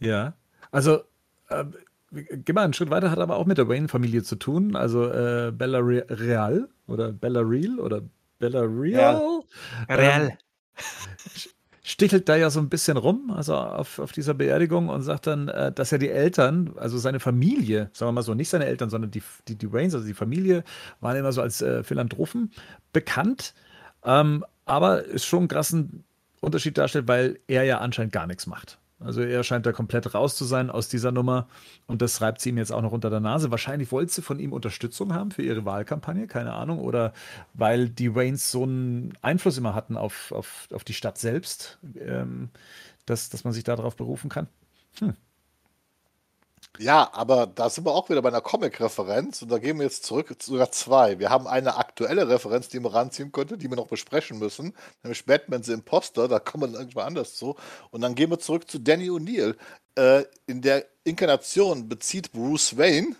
Ja, also äh, geh mal einen Schritt weiter, hat aber auch mit der Wayne-Familie zu tun. Also äh, Bella Re Real oder Bella Real oder Bella Real real. Stichelt da ja so ein bisschen rum, also auf, auf dieser Beerdigung und sagt dann, äh, dass ja die Eltern, also seine Familie, sagen wir mal so, nicht seine Eltern, sondern die, die, die Waynes, also die Familie, waren immer so als äh, Philanthropen bekannt, ähm, aber ist schon einen krassen Unterschied darstellt, weil er ja anscheinend gar nichts macht. Also er scheint da komplett raus zu sein aus dieser Nummer und das reibt sie ihm jetzt auch noch unter der Nase. Wahrscheinlich wollte sie von ihm Unterstützung haben für ihre Wahlkampagne, keine Ahnung, oder weil die Waynes so einen Einfluss immer hatten auf, auf, auf die Stadt selbst, ähm, dass, dass man sich darauf berufen kann. Ja, aber da sind wir auch wieder bei einer Comic-Referenz und da gehen wir jetzt zurück, sogar zwei. Wir haben eine aktuelle Referenz, die man ranziehen könnte, die wir noch besprechen müssen, nämlich Batman the Imposter, da kommen wir irgendwann anders zu. Und dann gehen wir zurück zu Danny O'Neill. Äh, in der Inkarnation bezieht Bruce Wayne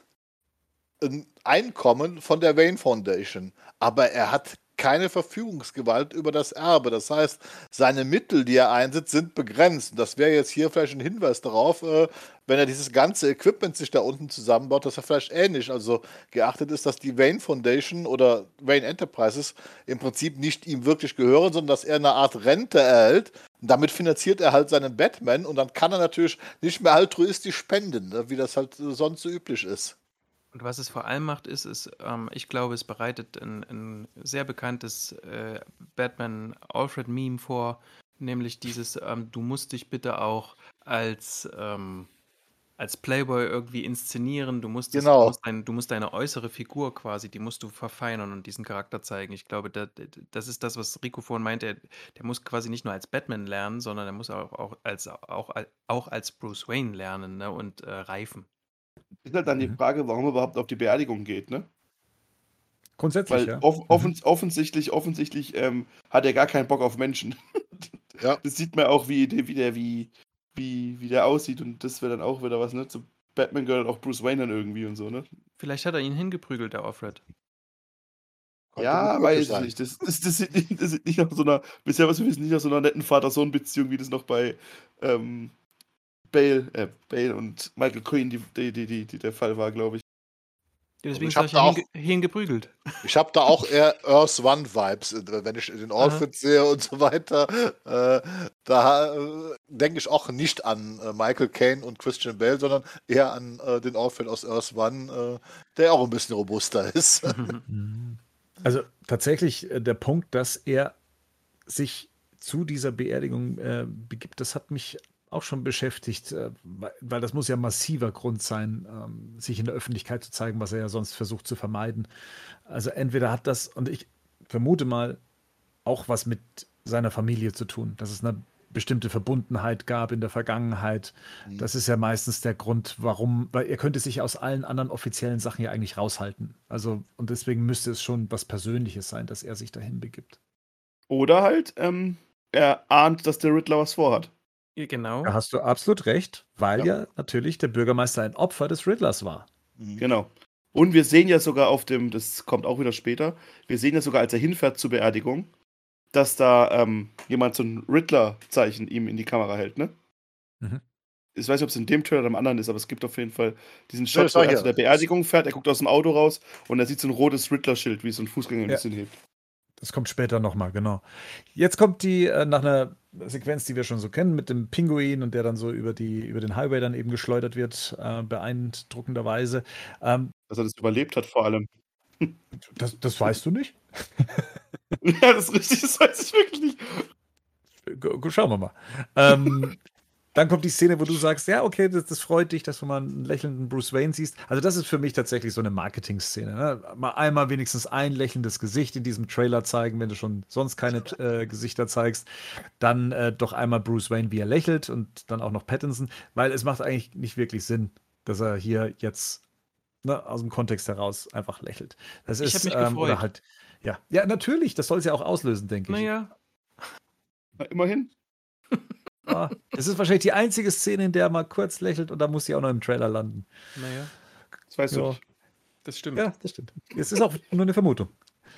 ein Einkommen von der Wayne Foundation, aber er hat keine Verfügungsgewalt über das Erbe. Das heißt, seine Mittel, die er einsetzt, sind begrenzt. Und das wäre jetzt hier vielleicht ein Hinweis darauf, äh, wenn er dieses ganze Equipment sich da unten zusammenbaut, dass er vielleicht ähnlich also geachtet ist, dass die Wayne Foundation oder Wayne Enterprises im Prinzip nicht ihm wirklich gehören, sondern dass er eine Art Rente erhält. Und damit finanziert er halt seinen Batman und dann kann er natürlich nicht mehr altruistisch spenden, ne, wie das halt äh, sonst so üblich ist. Und was es vor allem macht, ist, ist ähm, ich glaube, es bereitet ein, ein sehr bekanntes äh, Batman-Alfred-Meme vor, nämlich dieses, ähm, du musst dich bitte auch als, ähm, als Playboy irgendwie inszenieren, du musst, Genau. du, musst dein, du musst deine äußere Figur quasi, die musst du verfeinern und diesen Charakter zeigen. Ich glaube, da, das ist das, was Rico vorhin meinte, er, der muss quasi nicht nur als Batman lernen, sondern er muss auch, auch, als, auch, auch als Bruce Wayne lernen ne, und äh, reifen. Ist halt dann die Mhm. Frage, warum er überhaupt auf die Beerdigung geht, ne? Grundsätzlich, Weil ja. Off offens offensichtlich, offensichtlich ähm, hat er gar keinen Bock auf Menschen. Ja. Das sieht man auch, wie, der- wie der, wie, wie, wie der aussieht und das wäre dann auch wieder was, ne? Zu Batman gehört auch Bruce Wayne dann irgendwie und so, ne? Vielleicht hat er ihn hingeprügelt, der Alfred. Könnte ja, weiß ich nicht. Das, das, das, sieht nicht, das sieht nicht nach so einer, bisher was wir wissen, nicht nach so einer netten Vater-Sohn-Beziehung, wie das noch bei ähm, Bale, äh, Bale und Michael Quinn die, die, die, die, die der Fall war, glaube ich. Deswegen ich sag hab ich da auch- hinge hingeprügelt. Ich habe da auch eher Earth One Vibes, äh, wenn ich den Outfit sehe und so weiter. Äh, da äh, denke ich auch nicht an äh, Michael Caine und Christian Bale, sondern eher an äh, den Outfit aus Earth One, äh, der auch ein bisschen robuster ist. Mhm. Also tatsächlich äh, der Punkt, dass er sich zu dieser Beerdigung äh, begibt, das hat mich auch schon beschäftigt, äh, weil, das muss ja massiver Grund sein, ähm, sich in der Öffentlichkeit zu zeigen, was er ja sonst versucht zu vermeiden. Also entweder hat das, und ich vermute mal, auch was mit seiner Familie zu tun, dass es eine bestimmte Verbundenheit gab in der Vergangenheit. Das ist ja meistens der Grund, warum, weil er könnte sich aus allen anderen offiziellen Sachen ja eigentlich raushalten. Also, und deswegen müsste es schon was Persönliches sein, dass er sich dahin begibt. Oder halt, ähm, er ahnt, dass der Riddler was vorhat. Ja, Genau. Da hast du absolut recht, weil Ja. ja, natürlich der Bürgermeister ein Opfer des Riddlers war. Mhm. Genau. Und wir sehen ja sogar auf dem, das kommt auch wieder später, wir sehen ja sogar, als er hinfährt zur Beerdigung, dass da ähm, jemand so ein Riddler-Zeichen ihm in die Kamera hält, ne? Mhm. ich weiß nicht, ob es in dem Trailer oder im anderen ist, aber es gibt auf jeden Fall diesen Ja, Shot, das wo war er hier. zu der Beerdigung fährt, er guckt aus dem Auto raus und er sieht so ein rotes Riddler-Schild, wie so ein Fußgänger ein Ja. bisschen hebt. Das kommt später nochmal, genau. Jetzt kommt die äh, nach einer Sequenz, die wir schon so kennen, mit dem Pinguin und der dann so über, die, über den Highway dann eben geschleudert wird, äh, beeindruckenderweise. Ähm, Dass er das überlebt hat vor allem. das, das weißt du nicht? ja, das ist richtig, das weiß ich wirklich nicht. Schauen wir mal. Ähm, dann kommt die Szene, wo du sagst, ja, okay, das, das freut dich, dass du mal einen lächelnden Bruce Wayne siehst. Also das ist für mich tatsächlich so eine Marketing-Szene. Ne? Mal einmal wenigstens ein lächelndes Gesicht in diesem Trailer zeigen, wenn du schon sonst keine äh, Gesichter zeigst. Dann äh, doch einmal Bruce Wayne, wie er lächelt und dann auch noch Pattinson, weil es macht eigentlich nicht wirklich Sinn, dass er hier jetzt ne, aus dem Kontext heraus einfach lächelt. Das Ich ist mich ähm, oder gefreut. halt ja, ja, natürlich, das soll es ja auch auslösen, denke ich. Naja, Na, immerhin. Ah, Es ist wahrscheinlich die einzige Szene, in der er mal kurz lächelt und da muss sie auch noch im Trailer landen. naja, Das weißt Ja. du nicht. das stimmt. Ja, das stimmt. Es ist auch nur eine Vermutung.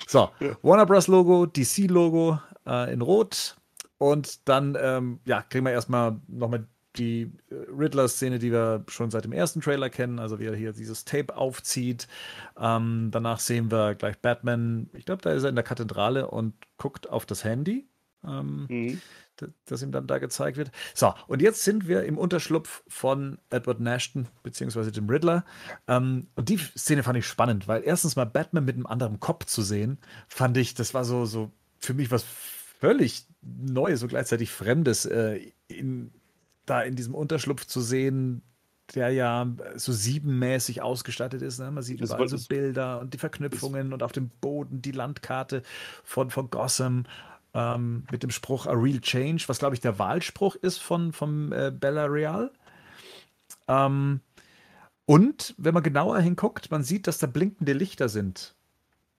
So, Ja. Warner Bros. Logo, DC Logo äh, in Rot und dann ähm, ja, kriegen wir erstmal nochmal die äh, Riddler-Szene, die wir schon seit dem ersten Trailer kennen, also wie er hier dieses Tape aufzieht. Ähm, danach sehen wir gleich Batman, ich glaube, da ist er in der Kathedrale und guckt auf das Handy. Ähm, Mhm. Das ihm dann da gezeigt wird. So, und jetzt sind wir im Unterschlupf von Edward Nashton, beziehungsweise dem Riddler. Ähm, und die Szene fand ich spannend, weil erstens mal Batman mit einem anderen Kopf zu sehen, fand ich, das war so, so für mich was völlig Neues und gleichzeitig Fremdes, äh, in, da in diesem Unterschlupf zu sehen, der ja so siebenmäßig ausgestattet ist. Ne? Man sieht Das überall so Bilder und die Verknüpfungen und auf dem Boden die Landkarte von, von Gotham ähm, mit dem Spruch A Real Change, was glaube ich der Wahlspruch ist von vom äh, Bella Real. Ähm, und wenn man genauer hinguckt, man sieht, dass da blinkende Lichter sind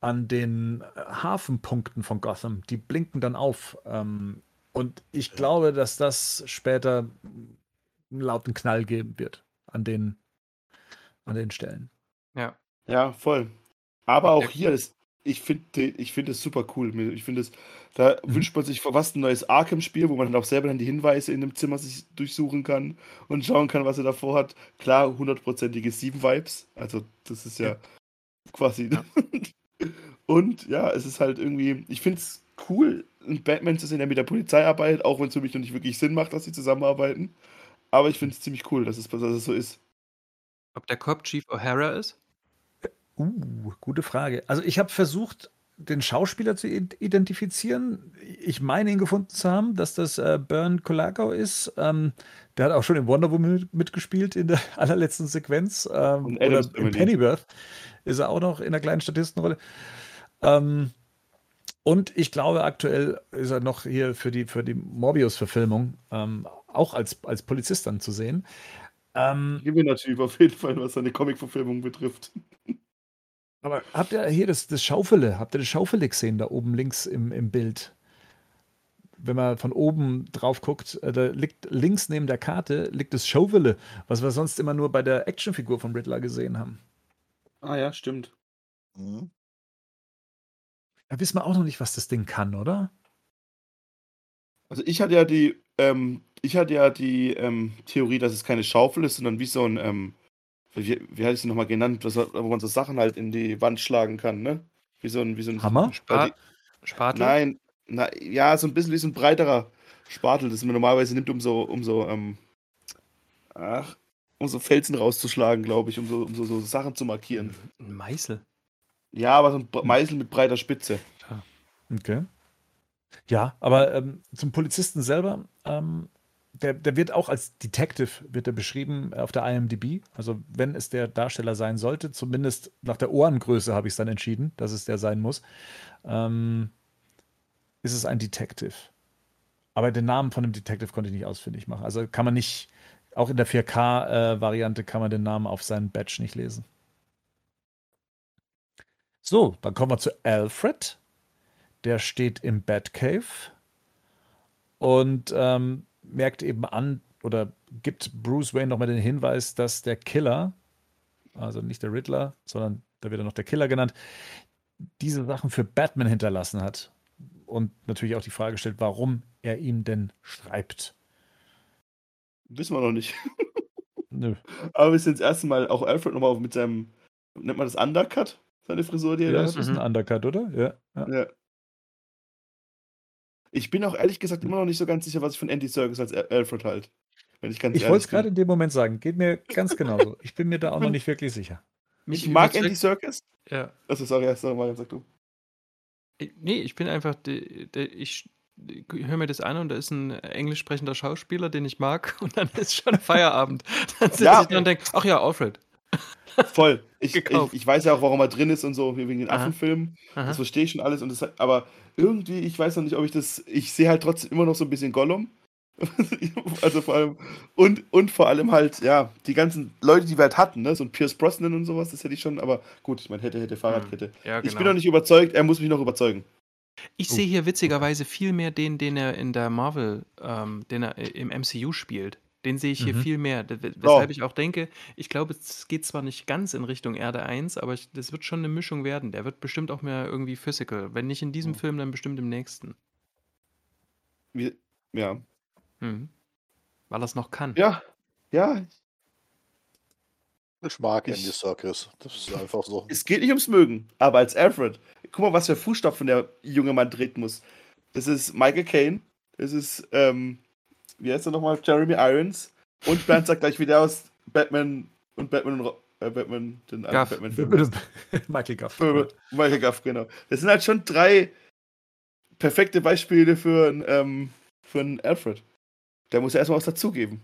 an den äh, Hafenpunkten von Gotham. Die blinken dann auf. Ähm, und ich glaube, dass das später einen lauten Knall geben wird an den, an den Stellen. Ja. Ja, voll. Aber auch hier ist, ich finde ich finde es super cool. Ich finde es, da Mhm. wünscht man sich fast ein neues Arkham-Spiel, wo man dann auch selber dann die Hinweise in dem Zimmer sich durchsuchen kann und schauen kann, was er davor hat. Klar, hundertprozentige Sieben-Vibes. Also, das ist ja, quasi. Ja. Und ja, es ist halt irgendwie, ich finde es cool, einen Batman zu sehen, der mit der Polizei arbeitet, auch wenn es für mich noch nicht wirklich Sinn macht, dass sie zusammenarbeiten. Aber ich finde es ziemlich cool, dass es, dass es so ist. Ob der Cop Chief O'Hara ist? Uh, gute Frage. Also ich habe versucht, den Schauspieler zu id- identifizieren. Ich meine ihn gefunden zu haben, dass das äh, Bern Kolakau ist. Ähm, der hat auch schon in Wonder Woman mit- mitgespielt in der allerletzten Sequenz. Ähm, Und oder in. Pennyworth ist er auch noch in einer kleinen Statistenrolle. Ähm, und ich glaube, aktuell ist er noch hier für die, für die Morbius-Verfilmung ähm, auch als, als Polizist dann zu sehen. Ähm, Gewinnertyp auf jeden Fall, was seine Comic-Verfilmung betrifft. Aber habt ihr hier das, das Schaufele? Habt ihr das Schaufele gesehen, da oben links im, im Bild? Wenn man von oben drauf guckt, äh, da liegt links neben der Karte liegt das Schaufele, was wir sonst immer nur bei der Actionfigur von Riddler gesehen haben. Ah ja, stimmt. Mhm. Da wissen wir auch noch nicht, was das Ding kann, oder? Also ich hatte ja die, ähm, ich hatte ja die ähm, Theorie, dass es keine Schaufel ist, sondern wie so ein, ähm, wie, wie ich sie nochmal genannt, was, wo man so Sachen halt in die Wand schlagen kann, ne? Wie so ein, wie so ein Hammer? Spa Spatel? Nein, na, ja, so ein bisschen wie so ein breiterer Spatel, das man normalerweise nimmt, um so, um so, ähm, ach, um so Felsen rauszuschlagen, glaube ich, um so, um so, so Sachen zu markieren. Ein Meißel. Ja, aber so ein Meißel mit breiter Spitze. Okay. Ja, aber ähm, zum Polizisten selber, ähm, der, der wird auch als Detective wird er beschrieben auf der IMDb. Also wenn es der Darsteller sein sollte, zumindest nach der Ohrengröße habe ich es dann entschieden, dass es der sein muss, ähm, ist es ein Detective. Aber den Namen von dem Detective konnte ich nicht ausfindig machen. Also kann man nicht, auch in der 4K-Variante kann man den Namen auf seinen Badge nicht lesen. So, dann kommen wir zu Alfred. Der steht im Batcave und ähm, merkt eben an oder gibt Bruce Wayne nochmal den Hinweis, dass der Killer, also nicht der Riddler, sondern da wird er noch der Killer genannt, diese Sachen für Batman hinterlassen hat. Und natürlich auch die Frage stellt, warum er ihm denn schreibt. Wissen wir noch nicht. Nö. Aber wir sind das erste Mal auch Alfred nochmal mit seinem, nennt man das Undercut? Seine Frisur, die er Ja, da das hat. ist ein Undercut, oder? Ja. ja. Ja. Ich bin auch ehrlich gesagt immer noch nicht so ganz sicher, was ich von Andy Serkis als Al- Alfred halt. Wenn ich ganz Ich wollte es gerade in dem Moment sagen. Geht mir ganz genauso. Ich bin mir da auch noch nicht wirklich sicher. Mich Ich mag Andy Serkis. Ja. Also sorry, erst mal sag du. Nee, ich bin einfach, de- de- ich höre mir das an und da ist ein englisch sprechender Schauspieler, den ich mag und dann ist schon Feierabend. Dann sitze Ja. ich und denke, ach ja, Alfred. Voll. Ich, ich, ich weiß ja auch, warum er drin ist und so, wegen den Aha. Affenfilmen. Aha. Das verstehe ich schon alles. Und das, aber irgendwie, ich weiß noch nicht, ob ich das. Ich sehe halt trotzdem immer noch so ein bisschen Gollum. also vor allem. Und, und vor allem halt, ja, die ganzen Leute, die wir halt hatten, ne? So ein Pierce Brosnan und sowas, das hätte ich schon, aber gut, ich meine, hätte, hätte, Fahrradkette. Ja, Ich genau. bin noch nicht überzeugt, er muss mich noch überzeugen. Ich sehe hier witzigerweise viel mehr den, den er in der Marvel, ähm, den er äh, im MCU spielt. Den sehe ich hier Mhm. viel mehr. We- Weshalb Oh. ich auch denke, ich glaube, es geht zwar nicht ganz in Richtung Erde 1, aber ich, das wird schon eine Mischung werden. Der wird bestimmt auch mehr irgendwie physical. Wenn nicht in diesem Mhm. Film, dann bestimmt im nächsten. Wie, ja. Mhm. Weil er es noch kann. Ja. Ja, Ich mag Ich- Andy Serkis. Das ist einfach so. es geht nicht ums Mögen, aber als Alfred, guck mal, was für Fußstapfen der junge Mann treten muss. Das ist Michael Caine, das ist, ähm, wie heißt er nochmal? Jeremy Irons und Bernd sagt gleich wieder aus Batman und Batman und äh, Batman, den Gaff. Batman-Film. Michael Guff. Für Michael Gaff, genau. Das sind halt schon drei perfekte Beispiele für einen, ähm, für einen Alfred. Der muss ja erstmal was dazugeben.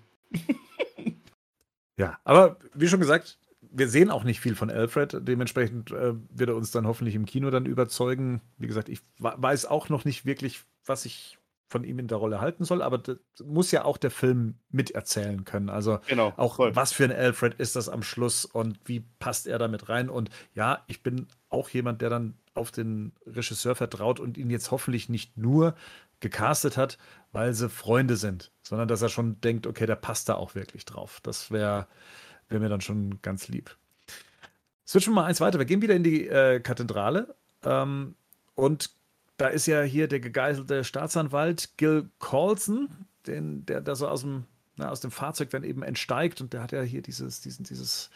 Ja, aber wie schon gesagt, wir sehen auch nicht viel von Alfred. Dementsprechend äh, wird er uns dann hoffentlich im Kino dann überzeugen. Wie gesagt, ich weiß auch noch nicht wirklich, was ich von ihm in der Rolle halten soll, aber das muss ja auch der Film miterzählen können. Also Genau. auch voll. was für ein Alfred ist das am Schluss und wie passt er damit rein? Und ja, ich bin auch jemand, der dann auf den Regisseur vertraut und ihn jetzt hoffentlich nicht nur gecastet hat, weil sie Freunde sind, sondern dass er schon denkt, okay, der passt da auch wirklich drauf. Das wäre wär mir dann schon ganz lieb. Switchen wir mal eins weiter. Wir gehen wieder in die äh, Kathedrale ähm, und da ist ja hier der gegeißelte Staatsanwalt Gil Colson, den, der da so aus dem, na, aus dem Fahrzeug dann eben entsteigt und der hat ja hier dieses, diesen, dieses,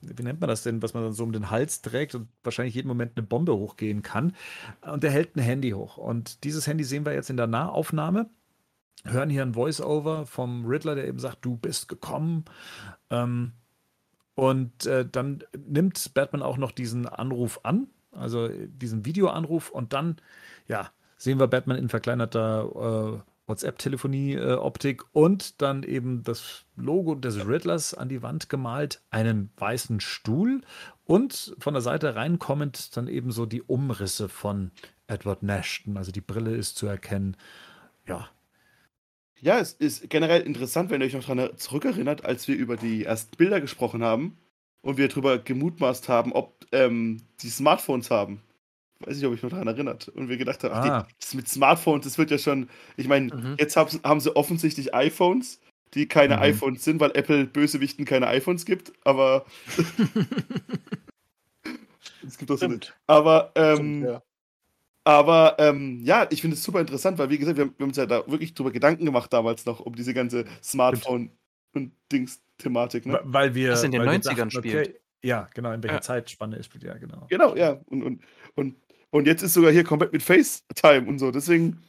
wie nennt man das denn, was man dann so um den Hals trägt und wahrscheinlich jeden Moment eine Bombe hochgehen kann. Und der hält ein Handy hoch. Und dieses Handy sehen wir jetzt in der Nahaufnahme. Hören hier ein Voice-Over vom Riddler, der eben sagt, du bist gekommen. Ähm, und äh, dann nimmt Batman auch noch diesen Anruf an, also äh, diesen Videoanruf. Und dann, ja, sehen wir Batman in verkleinerter äh, WhatsApp-Telefonie-Optik und dann eben das Logo des Riddlers an die Wand gemalt, einen weißen Stuhl und von der Seite reinkommend dann eben so die Umrisse von Edward Nashton. Also die Brille ist zu erkennen. Ja, Ja, es ist generell interessant, wenn ihr euch noch daran zurückerinnert, als wir über die ersten Bilder gesprochen haben und wir darüber gemutmaßt haben, ob ähm, die Smartphones haben. Weiß nicht, ob ich noch daran erinnert. Und wir gedacht haben, ach, Ah. die, das mit Smartphones, das wird ja schon. Ich meine, Mhm. jetzt haben, haben sie offensichtlich iPhones, die keine Mhm. iPhones sind, weil Apple Bösewichten keine iPhones gibt, aber. es gibt auch so eine, Stimmt. aber, ähm, Stimmt, ja. aber ähm, ja, ich finde es super interessant, weil wie gesagt, wir, haben- wir haben uns ja da wirklich drüber Gedanken gemacht damals noch, um diese ganze Smartphone- und Dings-Thematik. Ne? Weil wir. Was in den weil wir 90ern spielt. ja, genau, in welcher Ja. Zeitspanne es spielt, ja, genau. Genau, ja. Und, und, und, und jetzt ist sogar hier komplett mit FaceTime und so. Deswegen,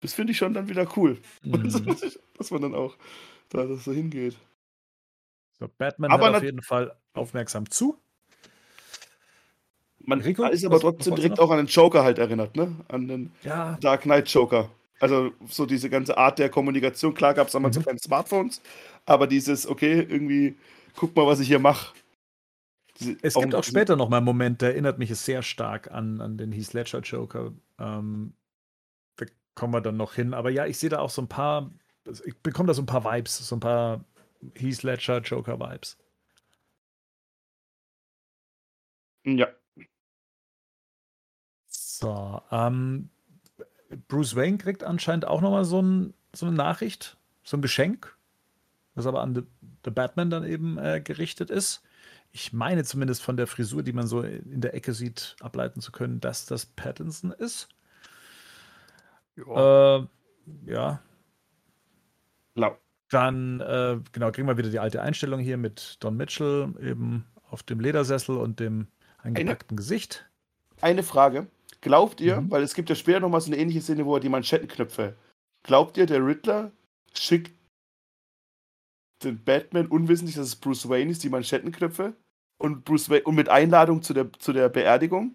das finde ich schon dann wieder cool. Mhm. Dass man dann auch da das so hingeht. So, Batman Aber hört auf jeden Fall aufmerksam zu. Man Rico, ist aber trotzdem direkt noch? auch an den Joker halt erinnert, ne? An den Ja, Dark Knight Joker. Also so diese ganze Art der Kommunikation. Klar gab es damals Mhm. so keine Smartphones, aber dieses, okay, irgendwie, guck mal, was ich hier mache. es gibt auch später noch mal einen Moment, der erinnert mich sehr stark an, an den Heath Ledger Joker. Ähm, da kommen wir dann noch hin. Aber ja, ich sehe da auch so ein paar, ich bekomme da so ein paar Vibes, so ein paar Heath Ledger Joker Vibes. Ja. So, ähm, Bruce Wayne kriegt anscheinend auch noch mal so, ein, so eine Nachricht, so ein Geschenk, das aber an The, The Batman dann eben äh, gerichtet ist. Ich meine zumindest von der Frisur, die man so in der Ecke sieht, ableiten zu können, dass das Pattinson ist. Ja. Äh, ja, Blau. Dann, äh, genau, kriegen wir wieder die alte Einstellung hier mit Don Mitchell eben auf dem Ledersessel und dem eingepackten Gesicht. Eine Frage. Glaubt ihr, Mhm. weil es gibt ja später nochmal so eine ähnliche Szene, wo er die Manschettenknöpfe. Glaubt ihr, der Riddler schickt Batman unwissentlich, dass es Bruce Wayne ist, die Manschettenknöpfe? Und Bruce Wayne und mit Einladung zu der, zu der Beerdigung?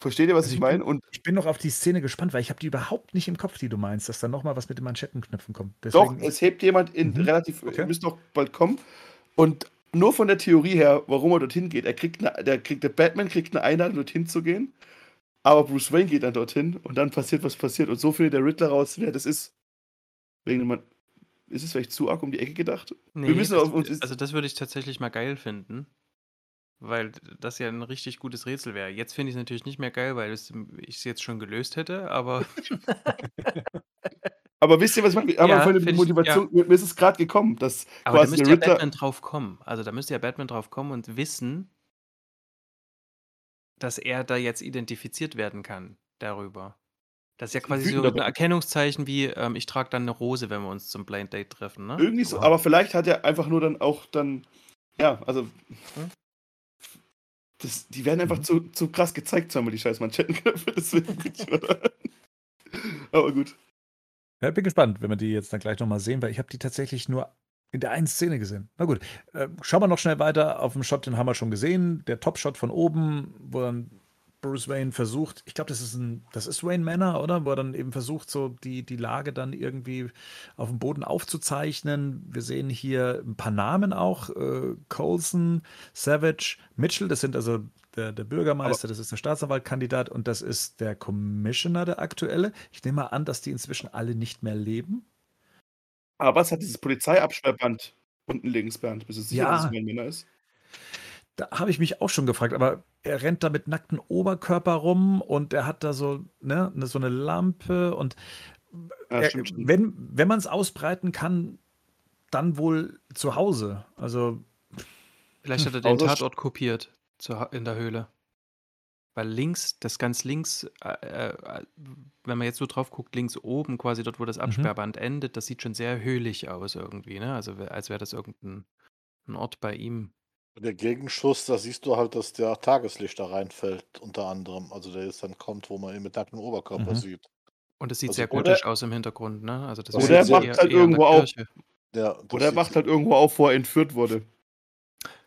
Versteht ihr, was Also ich meine? Und Ich bin noch auf die Szene gespannt, weil ich habe die überhaupt nicht im Kopf, die du meinst, dass da nochmal was mit den Manschettenknöpfen kommt. doch, Deswegen, es hebt jemand in Mhm. relativ, Okay. müsste noch bald kommen. Und nur von der Theorie her, warum er dorthin geht, er kriegt eine, der, kriegt, der Batman kriegt eine Einladung, dorthin zu gehen. Aber Bruce Wayne geht dann dorthin und dann passiert, was passiert. Und so findet der Riddler raus, wer das ist. Wegen man, ist es vielleicht zu arg um die Ecke gedacht? Nee, müssen das, auf uns- also das würde ich tatsächlich mal geil finden. Weil das ja ein richtig gutes Rätsel wäre. Jetzt finde ich es natürlich nicht mehr geil, weil es, ich es jetzt schon gelöst hätte, aber Aber wisst ihr, was ich meine? Aber Ja, von der find ich- Motivation, mir ist es gerade gekommen, dass Aber da quasi müsste der ja Riddler. Batman drauf kommen. Also da müsste ja Batman drauf kommen und wissen, dass er da jetzt identifiziert werden kann darüber. Das ist ja quasi so ein. Erkennungszeichen wie, ähm, ich trage dann eine Rose, wenn wir uns zum Blind Date treffen, ne? Irgendwie so, aber vielleicht hat er einfach nur dann auch dann. Ja, also. Hm? Das, die werden einfach Mhm. zu, zu krass gezeigt, zweimal die scheiß Manschettenknöpfe. Deswegen. aber gut. Ja, bin gespannt, wenn wir die jetzt dann gleich nochmal sehen, weil ich habe die tatsächlich nur in der einen Szene gesehen. Na gut, äh, schauen wir noch schnell weiter. Auf dem Shot, den haben wir schon gesehen. Der Top-Shot von oben, wo dann Bruce Wayne versucht, ich glaube, das ist ein, das ist Wayne Manor, oder? Wo er dann eben versucht, so die, die Lage dann irgendwie auf dem Boden aufzuzeichnen. Wir sehen hier ein paar Namen auch. Äh, Colson, Savage, Mitchell, das sind also der, der Bürgermeister, das ist der Staatsanwaltkandidat und das ist der Commissioner, der aktuelle. Ich nehme mal an, dass die inzwischen alle nicht mehr leben. Aber es hat dieses Polizeiabsperrband unten links, Bernd. Bist du sicher, Ja. dass es mein Männer ist? Da habe ich mich auch schon gefragt, aber er rennt da mit nacktem Oberkörper rum und er hat da so, ne, ne, so eine Lampe und Ja, er, wenn, wenn man es ausbreiten kann, dann wohl zu Hause. Also, Vielleicht hat er den Außer- Tatort kopiert in der Höhle. Weil links, das ganz links, äh, äh, wenn man jetzt so drauf guckt, links oben, quasi dort, wo das Absperrband endet, das sieht schon sehr höhlich aus irgendwie, ne? Also als wäre das irgendein ein Ort bei ihm. Der Gegenschuss, da siehst du halt, dass der Tageslicht da reinfällt, unter anderem. Also der jetzt dann kommt, wo man ihn mit nacktem Oberkörper Mhm. sieht. Und es sieht Also sehr gotisch aus im Hintergrund, ne? Also das Oder ist er macht eher- halt eher irgendwo auf. Das Oder er wacht halt irgendwo auf, wo er entführt wurde.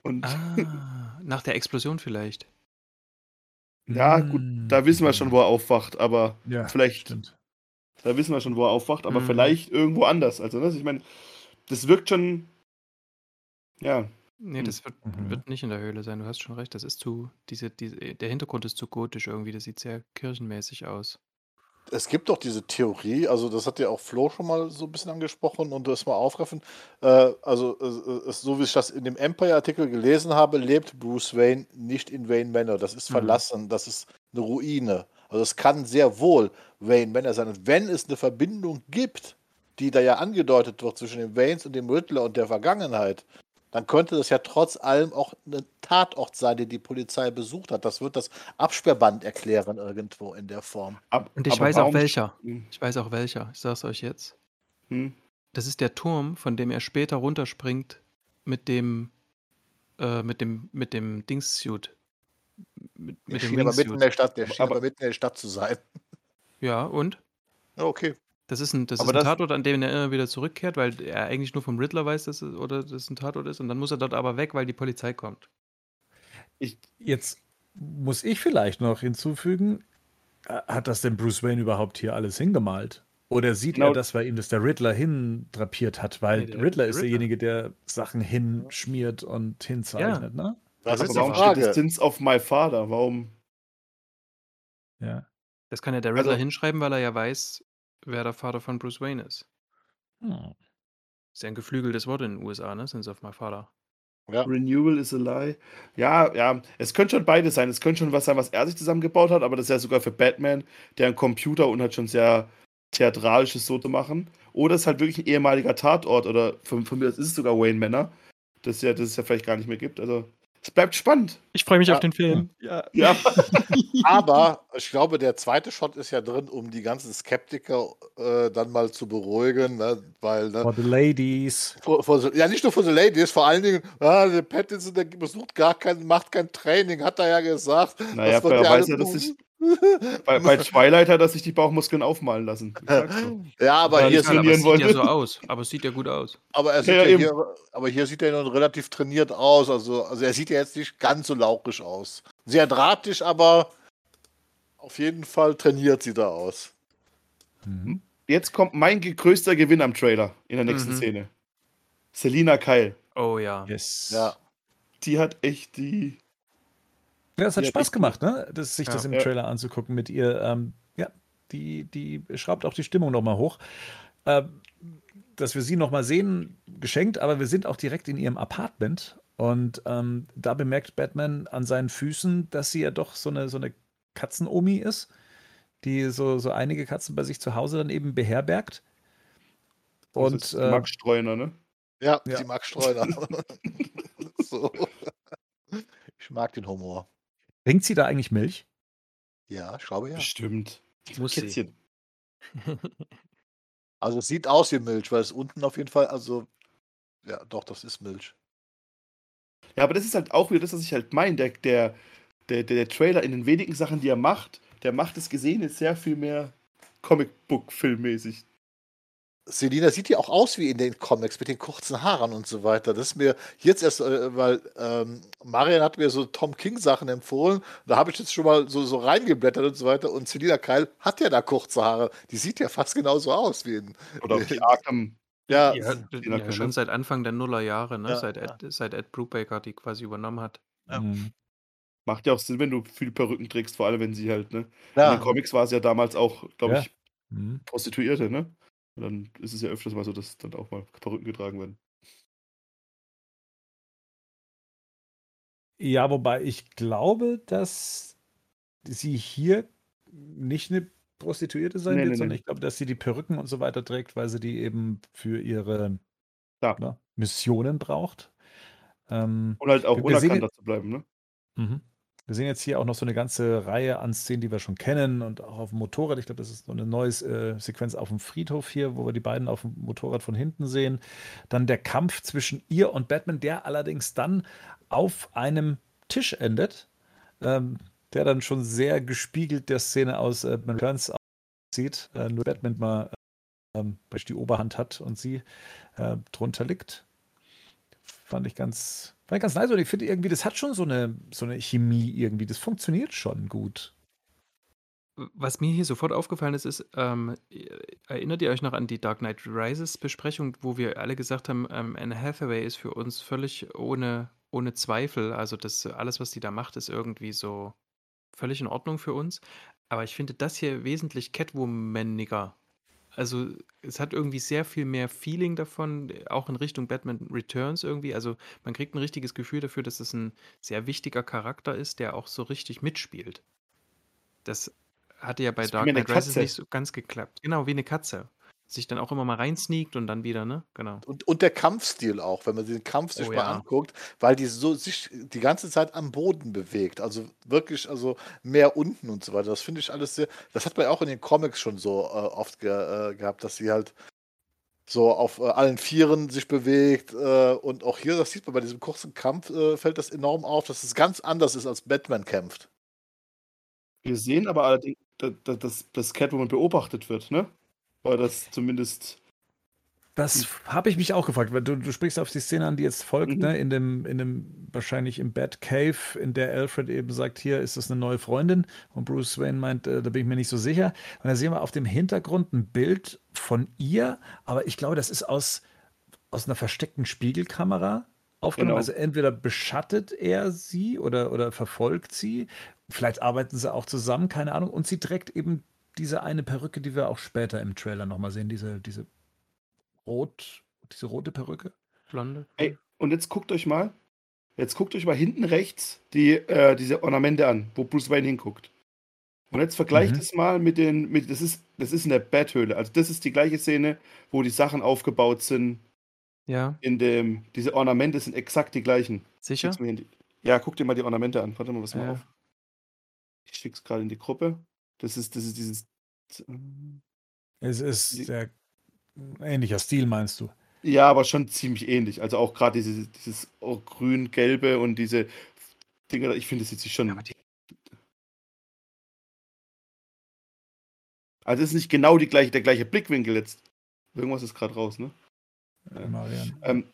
Und Ah, nach der Explosion vielleicht. ja, gut, da wissen wir schon, wo er aufwacht, aber hm, Ja, vielleicht, stimmt. da wissen wir schon, wo er aufwacht, aber Mhm. vielleicht irgendwo anders. Also, ne? ich meine, das wirkt schon, ja, Nee, Hm. das wird, Mhm. wird nicht in der Höhle sein, du hast schon recht. Das ist zu, diese, diese, der Hintergrund ist zu gotisch irgendwie, das sieht sehr kirchenmäßig aus. Es gibt doch diese Theorie, also das hat ja auch Flo schon mal so ein bisschen angesprochen und das mal aufgriffen. Äh, also, äh, äh, so wie ich das in dem Empire-Artikel gelesen habe, lebt Bruce Wayne nicht in Wayne Manor. Das ist Mhm. verlassen, das ist eine Ruine. Also, es kann sehr wohl Wayne Manor sein. Und wenn es eine Verbindung gibt, die da ja angedeutet wird zwischen den Waynes und dem Riddler und der Vergangenheit, dann könnte das ja trotz allem auch ein Tatort sein, den die Polizei besucht hat. Das wird das Absperrband erklären irgendwo in der Form. ab, Und ich weiß auch welcher. Hm, Ich weiß auch welcher. Ich sag's euch jetzt. hm. Das ist der Turm, von dem er später runterspringt mit dem, äh, mit dem, mit dem Dings-Suit. Mit, Der mit dem schien aber mitten in der Stadt, der schien Aber- aber mitten in der Stadt zu sein. Ja, und? Ja, okay. Das ist ein, das Aber ist ein das- Tatort, an dem er immer wieder zurückkehrt, weil er eigentlich nur vom Riddler weiß, dass es, oder dass es ein Tatort ist. Und dann muss er dort aber weg, weil die Polizei kommt. Ich, Jetzt muss ich vielleicht noch hinzufügen, äh, hat das denn Bruce Wayne überhaupt hier alles hingemalt? Oder sieht Genau. er das, weil ihm das der Riddler hindrapiert hat? Weil Nee, der- Riddler der ist Riddler. derjenige, der Sachen hinschmiert und hinzeichnet, ne? Das Aber ist warum steht Frage. das Sins of my father? Warum? Ja. Das kann ja der Riddler Also- hinschreiben, weil er ja weiß, wer der Vater von Bruce Wayne ist. Hm. Ist ja ein geflügeltes Wort in den USA, ne? Sins of my father. Ja. Renewal is a lie. Ja, ja, es könnte schon beides sein. Es könnte schon was sein, was er sich zusammengebaut hat, aber das ist ja sogar für Batman, der einen Computer und hat schon sehr theatralisches so zu machen. Oder es ist halt wirklich ein ehemaliger Tatort oder von, von mir aus ist es sogar Wayne Manor, das ja, das es ja vielleicht gar nicht mehr gibt. Also Es bleibt spannend. Ich freue mich Ja. auf den Film. Ja. Ja. Aber ich glaube, der zweite Shot ist ja drin, um die ganzen Skeptiker äh, dann mal zu beruhigen, ne? weil ne, For the ladies. vor, so- ja nicht nur für die Ladies, vor allen Dingen, ah, der Pattinson, der besucht gar kein, macht kein Training, hat er ja gesagt. Naja, Das wird er weiß ja, dass sich bei, bei Twilight hat er sich die Bauchmuskeln aufmalen lassen. Ja, aber Ja, hier, sieht, aber sieht ja so aus. Aber es sieht ja gut aus. aber er sieht Ja, ja, hier, aber hier sieht er nun relativ trainiert aus. Also, also er sieht ja jetzt nicht ganz so lauchig aus. Sehr drahtig, aber auf jeden Fall trainiert sieht er aus. Mhm. Jetzt kommt mein größter Gewinn am Trailer in der nächsten Mhm. Szene. Selina Kyle. Oh ja. Yes. Ja. Die hat echt die. Ja, es hat Ja, Spaß gemacht, ne? Das, sich das Ja. im Ja. Trailer anzugucken mit ihr. Ähm, ja, die, die schraubt auch die Stimmung nochmal hoch. Ähm, dass wir sie nochmal sehen, geschenkt, aber wir sind auch direkt in ihrem Apartment. Und ähm, da bemerkt Batman an seinen Füßen, dass sie ja doch so eine, so eine Katzenomi ist, die so, so einige Katzen bei sich zu Hause dann eben beherbergt. das Und ist äh, Max Streuner, ne? Ja, Ja. die Max Streuner. so. Ich mag den Humor. Bringt sie da eigentlich Milch? Ja, ich glaube ja. Bestimmt. Muss sie. Kätzchen. Also es sieht aus wie Milch, weil es unten auf jeden Fall, also ja, doch, das ist Milch. Ja, aber das ist halt auch wieder das, was ich halt meine. Der, der, der, der, der Trailer in den wenigen Sachen, die er macht, der macht das Gesehene sehr viel mehr Comicbook-Filmmäßig. Selina sieht ja auch aus wie in den Comics mit den kurzen Haaren und so weiter. Das ist mir jetzt erst, äh, weil ähm, Marian hat mir so Tom King Sachen empfohlen. Da habe ich jetzt schon mal so, so reingeblättert und so weiter. Und Selina Kyle hat ja da kurze Haare. Die sieht ja fast genauso aus wie in. Oder die Arkham. Ja, Ja, Selina ja, Kyle, schon seit Anfang der Nullerjahre, ne? Ja, seit, ja. Ed, seit Ed Brubaker die quasi übernommen hat. Ja. Mhm. Macht ja auch Sinn, wenn du viele Perücken trägst, vor allem wenn sie halt, ne? In ja. den Comics war es ja damals auch, glaube Ja. ich, Mhm. Prostituierte, ne? Und dann ist es ja öfters mal so, dass dann auch mal Perücken getragen werden. Ja, wobei ich glaube, dass sie hier nicht eine Prostituierte sein Nee, wird, nee, sondern nee. ich glaube, dass sie die Perücken und so weiter trägt, weil sie die eben für ihre Klar. ne, Missionen braucht. Ähm, Und halt auch unerkannter zu bleiben, ne? mhm. Wir sehen jetzt hier auch noch so eine ganze Reihe an Szenen, die wir schon kennen und auch auf dem Motorrad. Ich glaube, das ist so eine neue äh, Sequenz auf dem Friedhof hier, wo wir die beiden auf dem Motorrad von hinten sehen. Dann der Kampf zwischen ihr und Batman, der allerdings dann auf einem Tisch endet, ähm, der dann schon sehr gespiegelt der Szene aus äh, Batman Returns aussieht. Äh, nur Batman mal ähm, die Oberhand hat und sie äh, drunter liegt. Fand ich ganz, fand ich ganz nice und ich finde irgendwie, das hat schon so eine, so eine Chemie irgendwie. Das funktioniert schon gut. Was mir hier sofort aufgefallen ist, ist, ähm, erinnert ihr euch noch an die Dark Knight Rises Besprechung, wo wir alle gesagt haben, ähm, Anne Hathaway ist für uns völlig ohne, ohne Zweifel. Also das alles, was die da macht, ist irgendwie so völlig in Ordnung für uns. Aber ich finde das hier wesentlich Catwomaniger. Also es hat irgendwie sehr viel mehr Feeling davon, auch in Richtung Batman Returns irgendwie. Also man kriegt ein richtiges Gefühl dafür, dass es ein sehr wichtiger Charakter ist, der auch so richtig mitspielt. Das hatte ja bei Das Dark Knight Rises nicht so ganz geklappt. Genau, wie eine Katze. Sich dann auch immer mal reinsneakt und dann wieder, ne? Genau. Und, und der Kampfstil auch, wenn man den Kampf sich Oh mal ja. anguckt, weil die so sich die ganze Zeit am Boden bewegt. Also wirklich, also mehr unten und so weiter. Das finde ich alles sehr. Das hat man ja auch in den Comics schon so äh, oft ge, äh, gehabt, dass sie halt so auf äh, allen Vieren sich bewegt. Äh, und auch hier, das sieht man bei diesem kurzen Kampf, äh, fällt das enorm auf, dass es ganz anders ist, als Batman kämpft. Wir sehen aber allerdings, da- da- dass, dass Catwoman beobachtet wird, ne? Oder das zumindest. Das habe ich mich auch gefragt, weil du, du sprichst auf die Szene an, die jetzt folgt, Mhm. ne? In dem, in dem, wahrscheinlich im Batcave, in der Alfred eben sagt, hier ist das eine neue Freundin. Und Bruce Wayne meint, äh, da bin ich mir nicht so sicher. Und da sehen wir auf dem Hintergrund ein Bild von ihr, aber ich glaube, das ist aus, aus einer versteckten Spiegelkamera aufgenommen. Genau. Also entweder beschattet er sie oder, oder verfolgt sie. Vielleicht arbeiten sie auch zusammen, keine Ahnung. Und sie trägt eben diese eine Perücke, die wir auch später im Trailer nochmal sehen, diese, diese rot, diese rote Perücke. Blonde. Ey, und jetzt guckt euch mal, jetzt guckt euch mal hinten rechts die, äh, diese Ornamente an, wo Bruce Wayne hinguckt. Und jetzt vergleicht Mhm. es mal mit den, mit, das ist, das ist in der Betthöhle. Also das ist die gleiche Szene, wo die Sachen aufgebaut sind Ja, in dem, diese Ornamente sind exakt die gleichen. sicher? Ja, guck dir mal die Ornamente an. Warte mal, was mal Ja. auf. Ich schick's gerade in die Gruppe. Das ist, das ist dieses. Es Die- ist der ähnlicher Stil, meinst du? Ja, aber schon ziemlich ähnlich. Also auch gerade diese, dieses oh, grün-gelbe und diese Dinger, ich finde, das sieht sich schon. Die- Also es ist nicht genau die gleiche, der gleiche Blickwinkel jetzt. Irgendwas ist gerade raus, ne? Äh, Marian. Ähm,